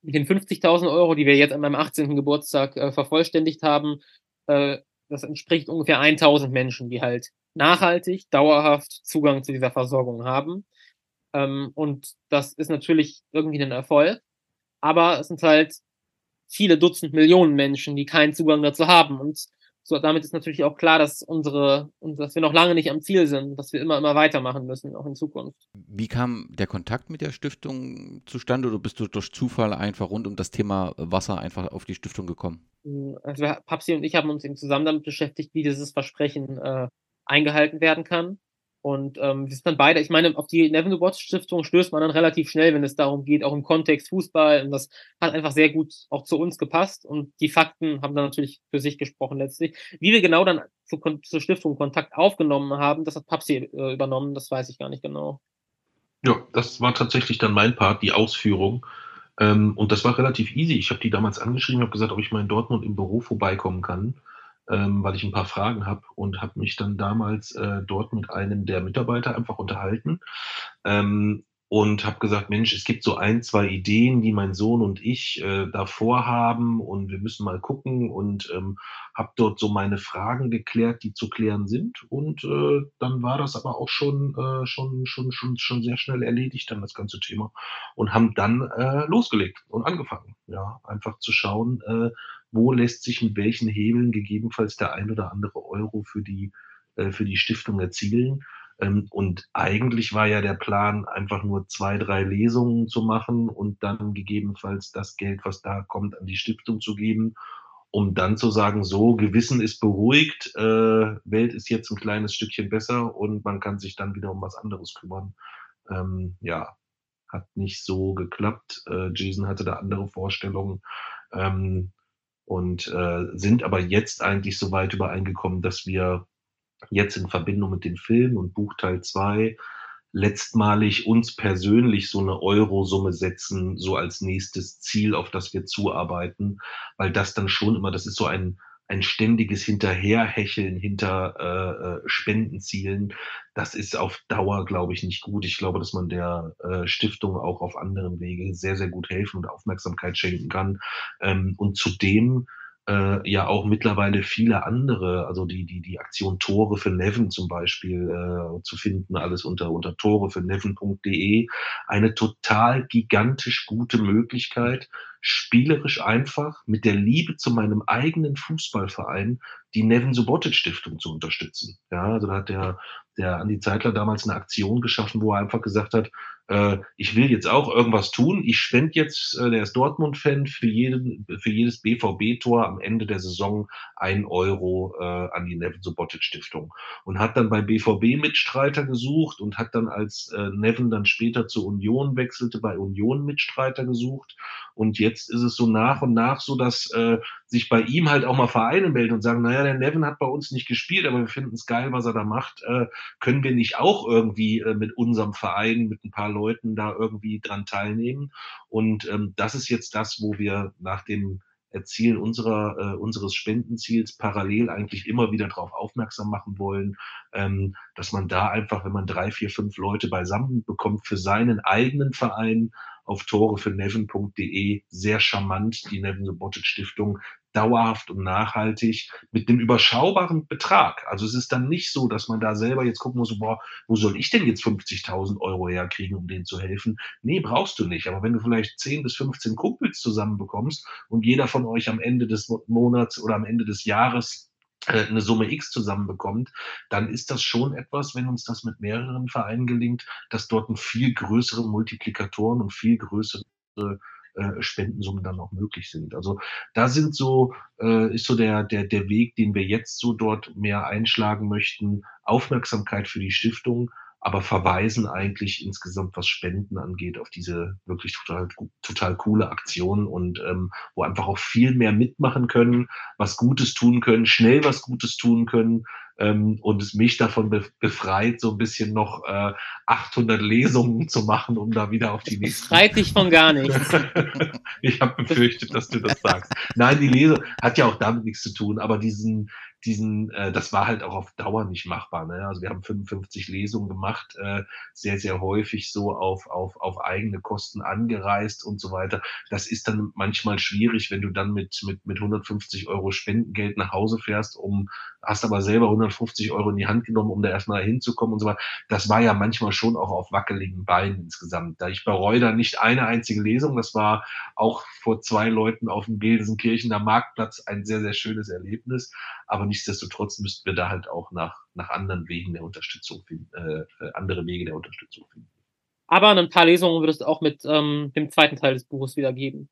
mit den 50.000 Euro, die wir jetzt an meinem 18. Geburtstag äh, vervollständigt haben, äh, das entspricht ungefähr 1000 Menschen, die halt nachhaltig, dauerhaft Zugang zu dieser Versorgung haben. Ähm, und das ist natürlich irgendwie ein Erfolg. Aber es sind halt viele Dutzend Millionen Menschen, die keinen Zugang dazu haben. Und so, damit ist natürlich auch klar, dass unsere, dass wir noch lange nicht am Ziel sind, dass wir immer, immer weitermachen müssen, auch in Zukunft. Wie kam der Kontakt mit der Stiftung zustande oder bist du durch Zufall einfach rund um das Thema Wasser einfach auf die Stiftung gekommen? Also Papsi und ich haben uns eben zusammen damit beschäftigt, wie dieses Versprechen äh, eingehalten werden kann. Und ähm, wir sind dann beide, ich meine, auf die Neville Watch Stiftung stößt man dann relativ schnell, wenn es darum geht, auch im Kontext Fußball. Und das hat einfach sehr gut auch zu uns gepasst. Und die Fakten haben dann natürlich für sich gesprochen letztlich. Wie wir genau dann zu, zur Stiftung Kontakt aufgenommen haben, das hat Papsi äh, übernommen, das weiß ich gar nicht genau. Ja, das war tatsächlich dann mein Part, die Ausführung. Ähm, und das war relativ easy. Ich habe die damals angeschrieben, habe gesagt, ob ich mal in Dortmund im Büro vorbeikommen kann ähm, weil ich ein paar Fragen habe und habe mich dann damals äh, dort mit einem der Mitarbeiter einfach unterhalten. Ähm, und habe gesagt, Mensch, es gibt so ein, zwei Ideen, die mein Sohn und ich äh, davor haben und wir müssen mal gucken und ähm, habe dort so meine Fragen geklärt, die zu klären sind und äh, dann war das aber auch schon, äh, schon, schon, schon, schon sehr schnell erledigt dann das ganze Thema und haben dann äh, losgelegt und angefangen, ja, einfach zu schauen, äh, wo lässt sich mit welchen Hebeln gegebenenfalls der ein oder andere Euro für die, äh, für die Stiftung erzielen. Ähm, und eigentlich war ja der Plan, einfach nur zwei, drei Lesungen zu machen und dann gegebenenfalls das Geld, was da kommt, an die Stiftung zu geben, um dann zu sagen, so, Gewissen ist beruhigt, äh, Welt ist jetzt ein kleines Stückchen besser und man kann sich dann wieder um was anderes kümmern. Ähm, ja, hat nicht so geklappt. Äh, Jason hatte da andere Vorstellungen. Ähm, und äh, sind aber jetzt eigentlich so weit übereingekommen, dass wir jetzt in Verbindung mit dem Film und Buchteil 2 letztmalig uns persönlich so eine Eurosumme setzen, so als nächstes Ziel, auf das wir zuarbeiten, weil das dann schon immer, das ist so ein, ein ständiges Hinterherhecheln hinter äh, äh, Spendenzielen, das ist auf Dauer, glaube ich, nicht gut. Ich glaube, dass man der äh, Stiftung auch auf anderen Wege sehr, sehr gut helfen und Aufmerksamkeit schenken kann. Ähm, und zudem äh, ja auch mittlerweile viele andere, also die, die, die Aktion Tore für Neven zum Beispiel äh, zu finden, alles unter, unter tore für neven.de. Eine total gigantisch gute Möglichkeit, spielerisch einfach mit der Liebe zu meinem eigenen Fußballverein die Nevin Subotic Stiftung zu unterstützen. Ja, also da hat der, der Andi Zeitler damals eine Aktion geschaffen, wo er einfach gesagt hat, äh, ich will jetzt auch irgendwas tun. Ich spende jetzt, äh, der ist Dortmund-Fan, für, jeden, für jedes BVB-Tor am Ende der Saison ein Euro äh, an die Nevin Subotic Stiftung. Und hat dann bei BVB Mitstreiter gesucht und hat dann, als äh, Nevin dann später zur Union wechselte, bei Union Mitstreiter gesucht. Und jetzt ist es so nach und nach so, dass äh, sich bei ihm halt auch mal Vereine melden und sagen, naja, der Nevin hat bei uns nicht gespielt, aber wir finden es geil, was er da macht. Äh, können wir nicht auch irgendwie äh, mit unserem Verein, mit ein paar Leuten da irgendwie dran teilnehmen? Und ähm, das ist jetzt das, wo wir nach dem Erzielen unserer, äh, unseres Spendenziels parallel eigentlich immer wieder darauf aufmerksam machen wollen, ähm, dass man da einfach, wenn man drei, vier, fünf Leute beisammen bekommt für seinen eigenen Verein, auf Tore für Neven.de sehr charmant die Neven Subotic Stiftung dauerhaft und nachhaltig mit einem überschaubaren Betrag. Also es ist dann nicht so, dass man da selber jetzt gucken muss, boah, wo soll ich denn jetzt 50.000 Euro herkriegen, um denen zu helfen? Nee, brauchst du nicht. Aber wenn du vielleicht 10 bis 15 Kumpels zusammenbekommst und jeder von euch am Ende des Monats oder am Ende des Jahres äh, eine Summe X zusammenbekommt, dann ist das schon etwas, wenn uns das mit mehreren Vereinen gelingt, dass dort ein viel größere Multiplikatoren und viel größere äh, Spendensummen dann auch möglich sind. Also da sind so, äh, ist so der, der, der Weg, den wir jetzt so dort mehr einschlagen möchten. Aufmerksamkeit für die Stiftung, aber verweisen eigentlich insgesamt, was Spenden angeht, auf diese wirklich total, total coole Aktion und ähm, wo einfach auch viel mehr mitmachen können, was Gutes tun können, schnell was Gutes tun können ähm, und es mich davon be befreit, so ein bisschen noch äh, 800 Lesungen zu machen, um da wieder auf die nächste. Befreit dich von gar nichts. ich habe befürchtet, dass du das sagst. Nein, die Lesung hat ja auch damit nichts zu tun, aber diesen, diesen, äh, das war halt auch auf Dauer nicht machbar. Ne? Also wir haben 55 Lesungen gemacht, äh, sehr, sehr häufig so auf, auf, auf eigene Kosten angereist und so weiter. Das ist dann manchmal schwierig, wenn du dann mit, mit, mit 150 Euro Spendengeld nach Hause fährst, um, hast aber selber 150 Euro in die Hand genommen, um da erstmal hinzukommen und so weiter. Das war ja manchmal schon auch auf wackeligen Beinen insgesamt. Da ich bereue da nicht eine einzige Lesung. Das war auch vor zwei Leuten auf dem Gelsenkirchener Marktplatz ein sehr, sehr schönes Erlebnis. Aber nichtsdestotrotz müssten wir da halt auch nach, nach anderen Wegen der Unterstützung finden, äh, äh, andere Wege der Unterstützung finden. Aber ein paar Lesungen wird es auch mit ähm, dem zweiten Teil des Buches wieder geben.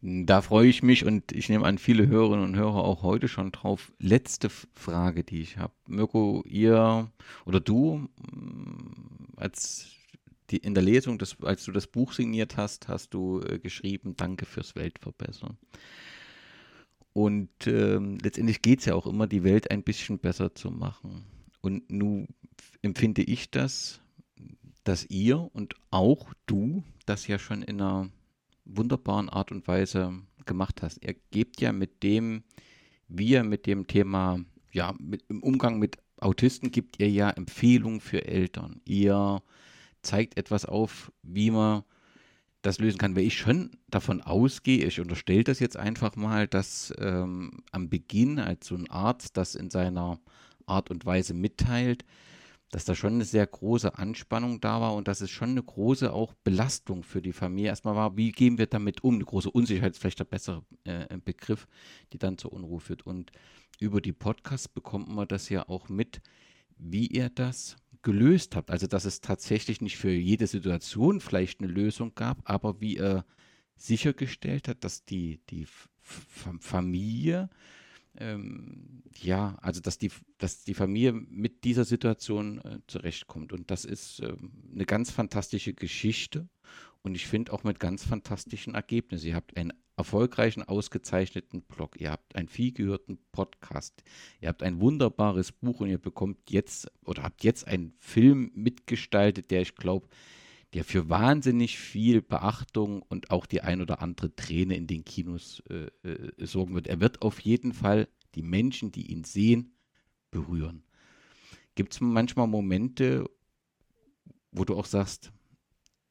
Da freue ich mich und ich nehme an, viele Hörerinnen und Hörer auch heute schon drauf. Letzte Frage, die ich habe. Mirko, ihr oder du, als die, in der Lesung, das, als du das Buch signiert hast, hast du äh, geschrieben, danke fürs Weltverbessern. Und ähm, letztendlich geht es ja auch immer, die Welt ein bisschen besser zu machen. Und nun empfinde ich das, dass ihr und auch du das ja schon in einer wunderbaren Art und Weise gemacht hast. Ihr gebt ja mit dem, wie ihr mit dem Thema, ja, mit, im Umgang mit Autisten gibt ihr ja Empfehlungen für Eltern. Ihr zeigt etwas auf, wie man das lösen kann, weil ich schon davon ausgehe, ich unterstelle das jetzt einfach mal, dass ähm, am Beginn als so ein Arzt das in seiner Art und Weise mitteilt, dass da schon eine sehr große Anspannung da war und dass es schon eine große auch Belastung für die Familie erstmal war, wie gehen wir damit um? Eine große Unsicherheit ist vielleicht der bessere äh, Begriff, die dann zur Unruhe führt. Und über die Podcasts bekommt man das ja auch mit, wie ihr das gelöst habt. Also, dass es tatsächlich nicht für jede Situation vielleicht eine Lösung gab, aber wie er sichergestellt hat, dass die, die Familie, ähm, ja, also dass die, dass die Familie mit dieser Situation äh, zurechtkommt. Und das ist äh, eine ganz fantastische Geschichte und ich finde auch mit ganz fantastischen Ergebnissen. Ihr habt ein erfolgreichen, ausgezeichneten Blog, ihr habt einen vielgehörten Podcast, ihr habt ein wunderbares Buch und ihr bekommt jetzt oder habt jetzt einen Film mitgestaltet, der ich glaube, der für wahnsinnig viel Beachtung und auch die ein oder andere Träne in den Kinos äh, äh, sorgen wird. Er wird auf jeden Fall die Menschen, die ihn sehen, berühren. Gibt es manchmal Momente, wo du auch sagst,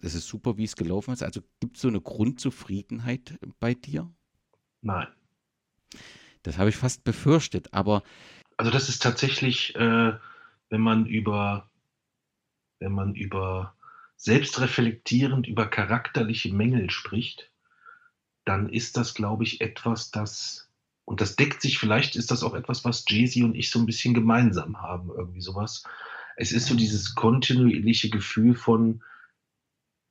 das ist super, wie es gelaufen ist? Also gibt es so eine Grundzufriedenheit bei dir? Nein. Das habe ich fast befürchtet, aber. Also das ist tatsächlich, äh, wenn man über, wenn man über selbstreflektierend über charakterliche Mängel spricht, dann ist das, glaube ich, etwas, das, und das deckt sich, vielleicht ist das auch etwas, was Jay-Z und ich so ein bisschen gemeinsam haben, irgendwie sowas. Es ist so dieses kontinuierliche Gefühl von,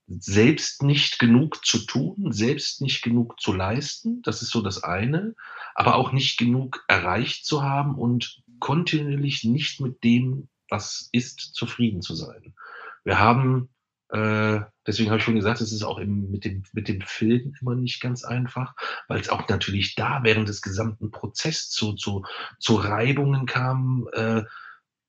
selbst nicht genug zu tun, selbst nicht genug zu leisten, das ist so das eine, aber auch nicht genug erreicht zu haben und kontinuierlich nicht mit dem, was ist, zufrieden zu sein. Wir haben äh, deswegen habe ich schon gesagt, es ist auch im, mit, dem, mit dem Film immer nicht ganz einfach, weil es auch natürlich da während des gesamten Prozesses zu, zu, zu Reibungen kam, äh,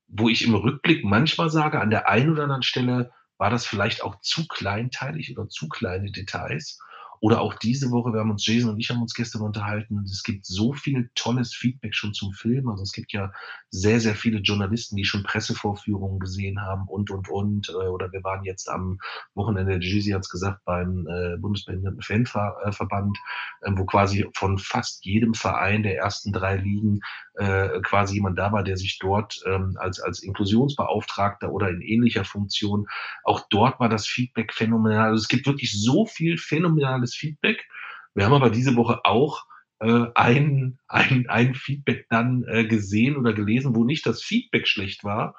wo ich im Rückblick manchmal sage, an der einen oder anderen Stelle war das vielleicht auch zu kleinteilig oder zu kleine Details. Oder auch diese Woche, wir haben uns, Jason und ich haben uns gestern unterhalten, es gibt so viel tolles Feedback schon zum Film. Also es gibt ja sehr, sehr viele Journalisten, die schon Pressevorführungen gesehen haben und, und, und. Äh, oder wir waren jetzt am Wochenende, Jeezy hat es gesagt, beim äh, Bundesbehinderten Fanverband, äh, wo quasi von fast jedem Verein der ersten drei Ligen äh, quasi jemand da war, der sich dort ähm, als, als Inklusionsbeauftragter oder in ähnlicher Funktion, auch dort war das Feedback phänomenal. Also es gibt wirklich so viel phänomenales Feedback. Wir haben aber diese Woche auch äh, ein, ein, ein Feedback dann äh, gesehen oder gelesen, wo nicht das Feedback schlecht war,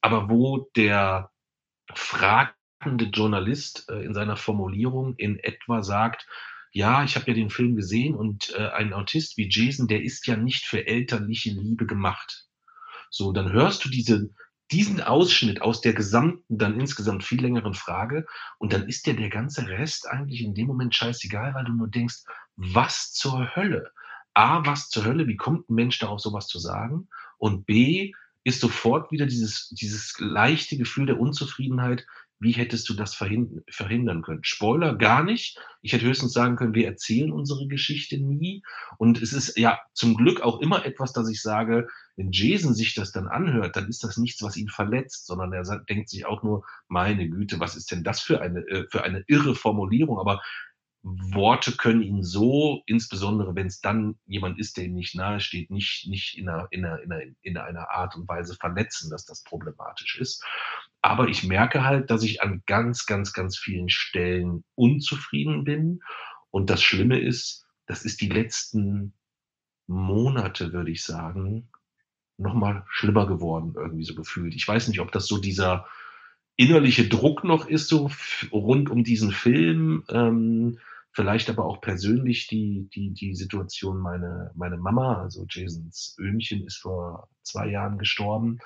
aber wo der fragende Journalist äh, in seiner Formulierung in etwa sagt, ja, ich habe ja den Film gesehen und äh, ein Autist wie Jason, der ist ja nicht für elterliche Liebe gemacht. So, dann hörst du diese, diesen Ausschnitt aus der gesamten, dann insgesamt viel längeren Frage und dann ist dir der ganze Rest eigentlich in dem Moment scheißegal, weil du nur denkst, was zur Hölle? A, was zur Hölle? Wie kommt ein Mensch darauf, sowas zu sagen? Und B, ist sofort wieder dieses, dieses leichte Gefühl der Unzufriedenheit, wie hättest du das verhindern können? Spoiler gar nicht. Ich hätte höchstens sagen können, wir erzählen unsere Geschichte nie. Und es ist ja zum Glück auch immer etwas, dass ich sage, wenn Jason sich das dann anhört, dann ist das nichts, was ihn verletzt, sondern er denkt sich auch nur, meine Güte, was ist denn das für eine, äh, für eine irre Formulierung? Aber Worte können ihn so, insbesondere wenn es dann jemand ist, der ihm nicht nahe steht, nicht, nicht in, einer, in, einer, in, einer, in einer Art und Weise verletzen, dass das problematisch ist. Aber ich merke halt, dass ich an ganz, ganz, ganz vielen Stellen unzufrieden bin. Und das Schlimme ist, das ist die letzten Monate, würde ich sagen, nochmal schlimmer geworden, irgendwie so gefühlt. Ich weiß nicht, ob das so dieser innerliche Druck noch ist, so rund um diesen Film. Ähm, vielleicht aber auch persönlich die, die, die Situation, meine, meine Mama, also Jasons Öhmchen, ist vor zwei Jahren gestorben,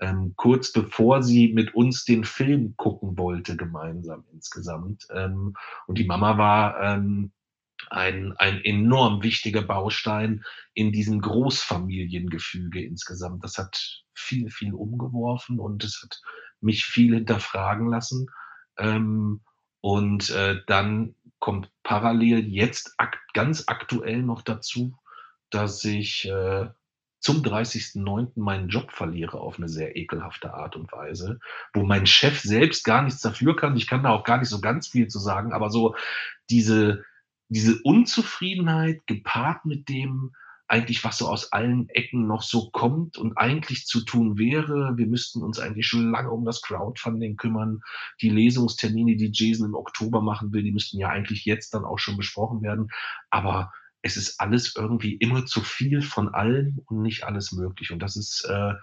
ähm, kurz bevor sie mit uns den Film gucken wollte, gemeinsam insgesamt. Ähm, und die Mama war ähm, ein, ein enorm wichtiger Baustein in diesem Großfamiliengefüge insgesamt. Das hat viel, viel umgeworfen und es hat mich viel hinterfragen lassen. Ähm, und äh, dann kommt parallel jetzt ak ganz aktuell noch dazu, dass ich äh, zum 30.09. meinen Job verliere auf eine sehr ekelhafte Art und Weise, wo mein Chef selbst gar nichts dafür kann. Ich kann da auch gar nicht so ganz viel zu sagen, aber so diese, diese Unzufriedenheit gepaart mit dem, eigentlich, was so aus allen Ecken noch so kommt und eigentlich zu tun wäre. Wir müssten uns eigentlich schon lange um das Crowdfunding kümmern. Die Lesungstermine, die Jason im Oktober machen will, die müssten ja eigentlich jetzt dann auch schon besprochen werden. Aber es ist alles irgendwie immer zu viel von allem und nicht alles möglich. Und das ist äh,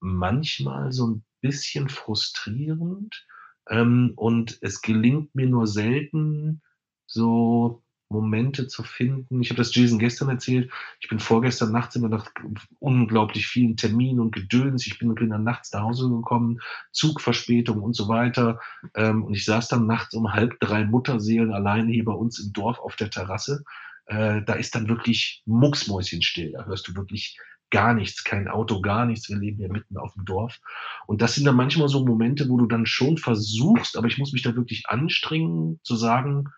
manchmal so ein bisschen frustrierend. Ähm, und es gelingt mir nur selten, so Momente zu finden. Ich habe das Jason gestern erzählt. Ich bin vorgestern nachts immer nach unglaublich vielen Terminen und Gedöns. Ich bin, dann nachts nach Hause gekommen, Zugverspätung und so weiter. Ähm, und ich saß dann nachts um halb drei Mutterseelen alleine hier bei uns im Dorf auf der Terrasse äh, da ist dann wirklich mucksmäuschenstill. Da hörst du wirklich gar nichts, kein Auto, gar nichts. Wir leben ja mitten auf dem Dorf. Und das sind dann manchmal so Momente, wo du dann schon versuchst, aber ich muss mich da wirklich anstrengen, zu sagen,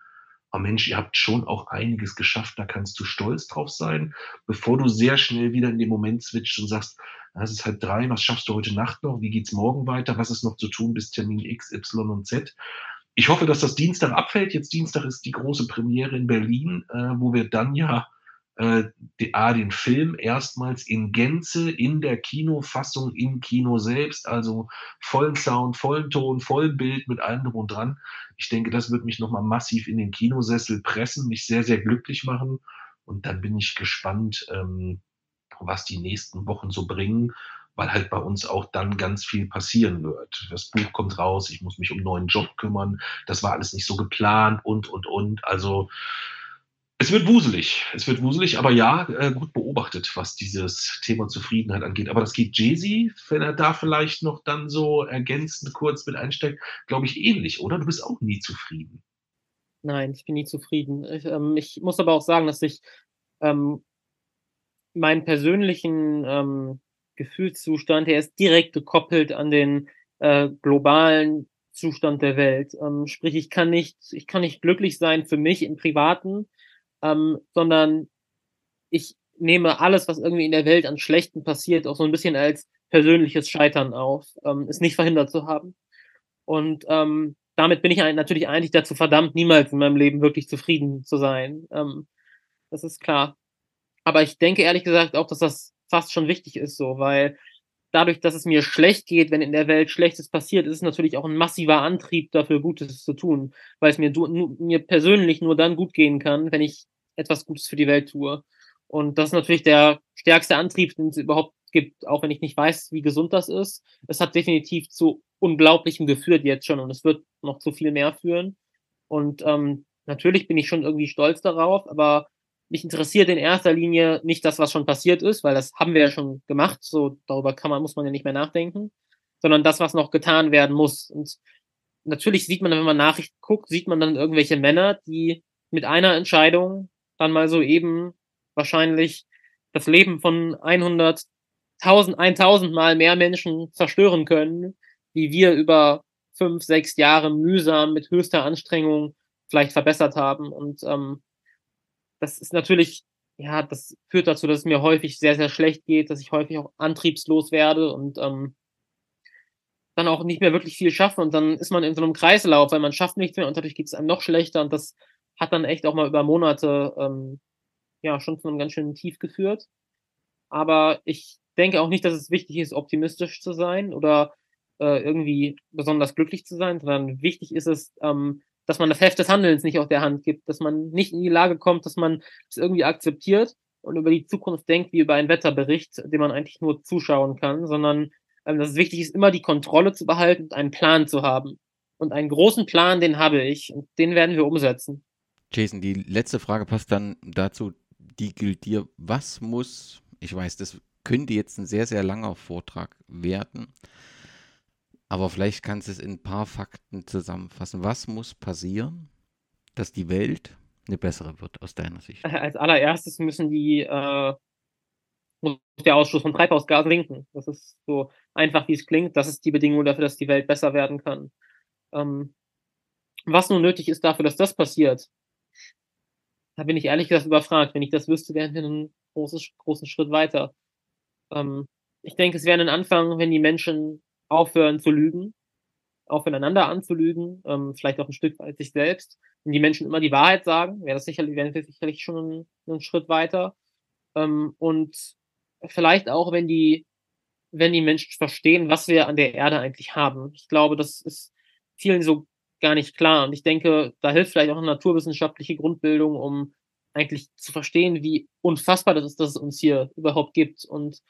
oh Mensch, ihr habt schon auch einiges geschafft, da kannst du stolz drauf sein, bevor du sehr schnell wieder in den Moment switcht und sagst, es ist halb drei, was schaffst du heute Nacht noch, wie geht's morgen weiter, was ist noch zu tun bis Termin X, Y und Z. Ich hoffe, dass das Dienstag abfällt. Jetzt Dienstag ist die große Premiere in Berlin, äh, wo wir dann ja äh, die, A, den Film erstmals in Gänze in der Kinofassung im Kino selbst, also vollen Sound, vollen Ton, vollen Bild mit allem drum und dran. Ich denke, das wird mich nochmal massiv in den Kinosessel pressen, mich sehr, sehr glücklich machen. Und dann bin ich gespannt, ähm, was die nächsten Wochen so bringen, weil halt bei uns auch dann ganz viel passieren wird. Das Buch kommt raus, ich muss mich um einen neuen Job kümmern. Das war alles nicht so geplant und, und, und. Also, es wird wuselig, es wird wuselig, aber ja, äh, gut beobachtet, was dieses Thema Zufriedenheit angeht. Aber das geht Jay-Z, wenn er da vielleicht noch dann so ergänzend kurz mit einsteckt, glaube ich, ähnlich, oder? Du bist auch nie zufrieden. Nein, ich bin nie zufrieden. Ich, ähm, ich muss aber auch sagen, dass ich ähm, meinen persönlichen ähm, Gefühlszustand, der ist direkt gekoppelt an den äh, globalen Zustand der Welt. Ähm, sprich, ich kann nicht, ich kann nicht glücklich sein für mich im Privaten, ähm, sondern ich nehme alles, was irgendwie in der Welt an Schlechten passiert, auch so ein bisschen als persönliches Scheitern auf, ähm, es nicht verhindert zu haben. Und ähm, damit bin ich natürlich eigentlich dazu verdammt, niemals in meinem Leben wirklich zufrieden zu sein. Ähm, das ist klar. Aber ich denke ehrlich gesagt auch, dass das fast schon wichtig ist, so, weil dadurch, dass es mir schlecht geht, wenn in der Welt Schlechtes passiert, ist es natürlich auch ein massiver Antrieb dafür, Gutes zu tun, weil es mir, mir persönlich nur dann gut gehen kann, wenn ich etwas Gutes für die Welt tue. Und das ist natürlich der stärkste Antrieb, den es überhaupt gibt, auch wenn ich nicht weiß, wie gesund das ist. Es hat definitiv zu Unglaublichem geführt jetzt schon und es wird noch zu viel mehr führen. Und ähm, natürlich bin ich schon irgendwie stolz darauf, aber mich interessiert in erster Linie nicht das, was schon passiert ist, weil das haben wir ja schon gemacht. So darüber kann man muss man ja nicht mehr nachdenken, sondern das, was noch getan werden muss. Und natürlich sieht man, wenn man Nachrichten guckt, sieht man dann irgendwelche Männer, die mit einer Entscheidung dann mal so eben wahrscheinlich das Leben von 100, 1000, 1000 Mal mehr Menschen zerstören können, wie wir über fünf, sechs Jahre mühsam mit höchster Anstrengung vielleicht verbessert haben. Und ähm, das ist natürlich, ja, das führt dazu, dass es mir häufig sehr, sehr schlecht geht, dass ich häufig auch antriebslos werde und ähm, dann auch nicht mehr wirklich viel schaffe und dann ist man in so einem Kreislauf, weil man schafft nichts mehr und dadurch geht es einem noch schlechter und das hat dann echt auch mal über Monate ähm, ja schon zu einem ganz schönen Tief geführt. Aber ich denke auch nicht, dass es wichtig ist, optimistisch zu sein oder äh, irgendwie besonders glücklich zu sein, sondern wichtig ist es, ähm, dass man das Heft des Handelns nicht aus der Hand gibt, dass man nicht in die Lage kommt, dass man es irgendwie akzeptiert und über die Zukunft denkt wie über einen Wetterbericht, dem man eigentlich nur zuschauen kann, sondern ähm, dass es wichtig ist, immer die Kontrolle zu behalten und einen Plan zu haben. Und einen großen Plan, den habe ich und den werden wir umsetzen. Jason, die letzte Frage passt dann dazu, die gilt dir. Was muss, ich weiß, das könnte jetzt ein sehr, sehr langer Vortrag werden, aber vielleicht kannst du es in ein paar Fakten zusammenfassen. Was muss passieren, dass die Welt eine bessere wird aus deiner Sicht? Als allererstes müssen die äh, muss der Ausstoß von Treibhausgasen sinken. Das ist so einfach, wie es klingt. Das ist die Bedingung dafür, dass die Welt besser werden kann. Ähm, was nun nötig ist dafür, dass das passiert, da bin ich ehrlich gesagt überfragt. Wenn ich das wüsste, wären wir einen großen, großen Schritt weiter. Ähm, ich denke, es wäre ein Anfang, wenn die Menschen aufhören zu lügen, aufhören einander anzulügen, ähm, vielleicht auch ein Stück weit sich selbst. Wenn die Menschen immer die Wahrheit sagen, wäre das sicherlich, wäre das sicherlich schon ein, ein Schritt weiter. Ähm, und vielleicht auch, wenn die, wenn die Menschen verstehen, was wir an der Erde eigentlich haben. Ich glaube, das ist vielen so gar nicht klar. Und ich denke, da hilft vielleicht auch eine naturwissenschaftliche Grundbildung, um eigentlich zu verstehen, wie unfassbar das ist, dass es uns hier überhaupt gibt. Und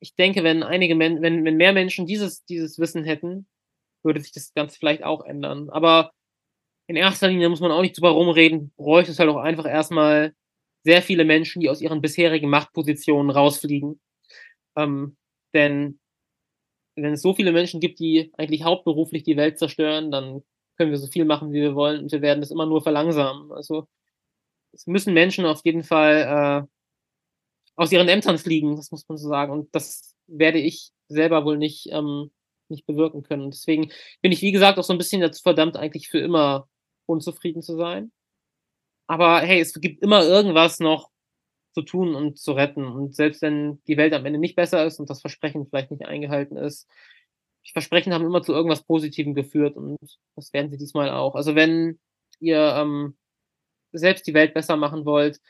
ich denke, wenn einige Men wenn, wenn mehr Menschen dieses, dieses Wissen hätten, würde sich das Ganze vielleicht auch ändern. Aber in erster Linie muss man auch nicht drüber rumreden, bräuchte es halt auch einfach erstmal sehr viele Menschen, die aus ihren bisherigen Machtpositionen rausfliegen. Ähm, denn wenn es so viele Menschen gibt, die eigentlich hauptberuflich die Welt zerstören, dann können wir so viel machen, wie wir wollen und wir werden das immer nur verlangsamen. Also es müssen Menschen auf jeden Fall äh, aus ihren Ämtern fliegen, das muss man so sagen. Und das werde ich selber wohl nicht, ähm, nicht bewirken können. Deswegen bin ich, wie gesagt, auch so ein bisschen dazu verdammt, eigentlich für immer unzufrieden zu sein. Aber hey, es gibt immer irgendwas noch zu tun und zu retten. Und selbst wenn die Welt am Ende nicht besser ist und das Versprechen vielleicht nicht eingehalten ist, Versprechen haben immer zu irgendwas Positivem geführt und das werden sie diesmal auch. Also wenn ihr ähm, selbst die Welt besser machen wollt,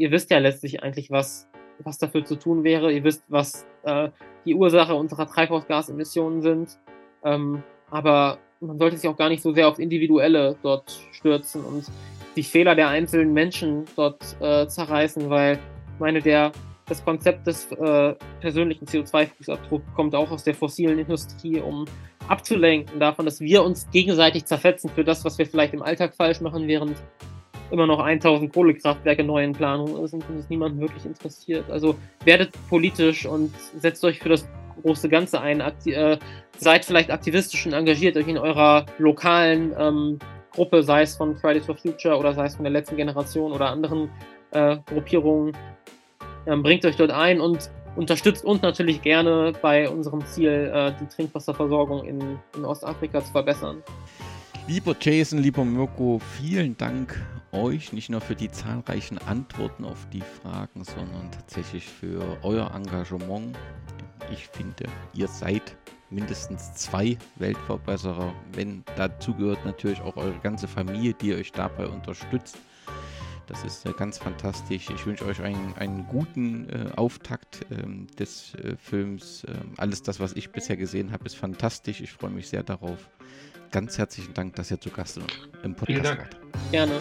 ihr wisst ja letztlich eigentlich, was, was dafür zu tun wäre. Ihr wisst, was äh, die Ursache unserer Treibhausgasemissionen sind. Ähm, aber man sollte sich auch gar nicht so sehr auf Individuelle dort stürzen und die Fehler der einzelnen Menschen dort äh, zerreißen, weil ich meine, der, das Konzept des äh, persönlichen CO2-Fußabdrucks kommt auch aus der fossilen Industrie, um abzulenken davon, dass wir uns gegenseitig zerfetzen für das, was wir vielleicht im Alltag falsch machen, während immer noch 1000 Kohlekraftwerke neu in Planung sind und es niemanden wirklich interessiert. Also werdet politisch und setzt euch für das große Ganze ein. Akti äh, seid vielleicht aktivistisch und engagiert euch in eurer lokalen ähm, Gruppe, sei es von Fridays for Future oder sei es von der letzten Generation oder anderen äh, Gruppierungen. Ähm, bringt euch dort ein und unterstützt uns natürlich gerne bei unserem Ziel, äh, die Trinkwasserversorgung in, in Ostafrika zu verbessern. Lieber Jason, lieber Mirko, vielen Dank euch nicht nur für die zahlreichen Antworten auf die Fragen, sondern tatsächlich für euer Engagement. Ich finde, ihr seid mindestens zwei Weltverbesserer. Wenn dazu gehört natürlich auch eure ganze Familie, die euch dabei unterstützt. Das ist äh, ganz fantastisch. Ich wünsche euch einen, einen guten äh, Auftakt ähm, des äh, Films. Ähm, alles das, was ich bisher gesehen habe, ist fantastisch. Ich freue mich sehr darauf. Ganz herzlichen Dank, dass ihr zu Gast im Podcast wart. Gerne.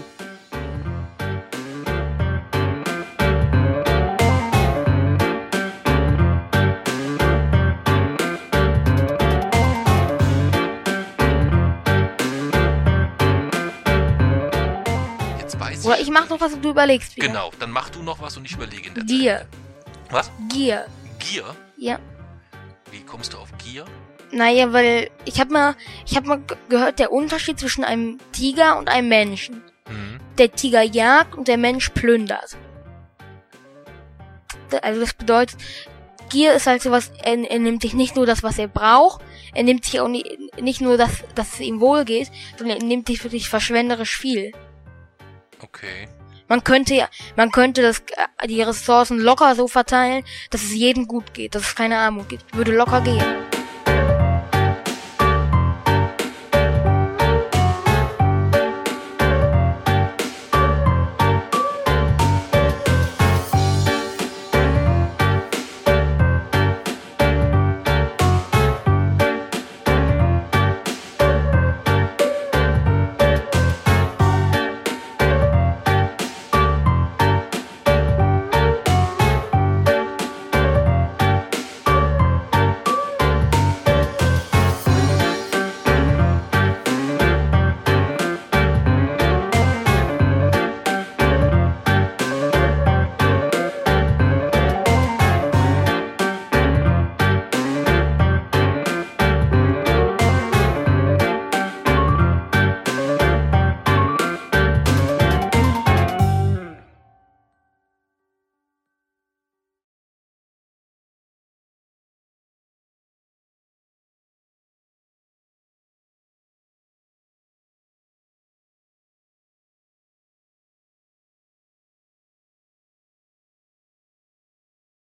Ich mach noch was und du überlegst wieder. Genau, dann mach du noch was und ich überlege in der Gier. Zeit. Was? Gier. Gier? Ja. Wie kommst du auf Gier? Naja, weil ich habe mal, ich habe mal gehört, der Unterschied zwischen einem Tiger und einem Menschen. Mhm. Der Tiger jagt und der Mensch plündert. Also das bedeutet, Gier ist halt sowas, er, er nimmt sich nicht nur das, was er braucht, er nimmt sich auch nicht, nicht nur das, dass es ihm wohl geht, sondern er nimmt sich wirklich verschwenderisch viel. Okay. Man könnte man könnte das, äh, die Ressourcen locker so verteilen, dass es jedem gut geht, dass es keine Armut gibt. Würde locker gehen.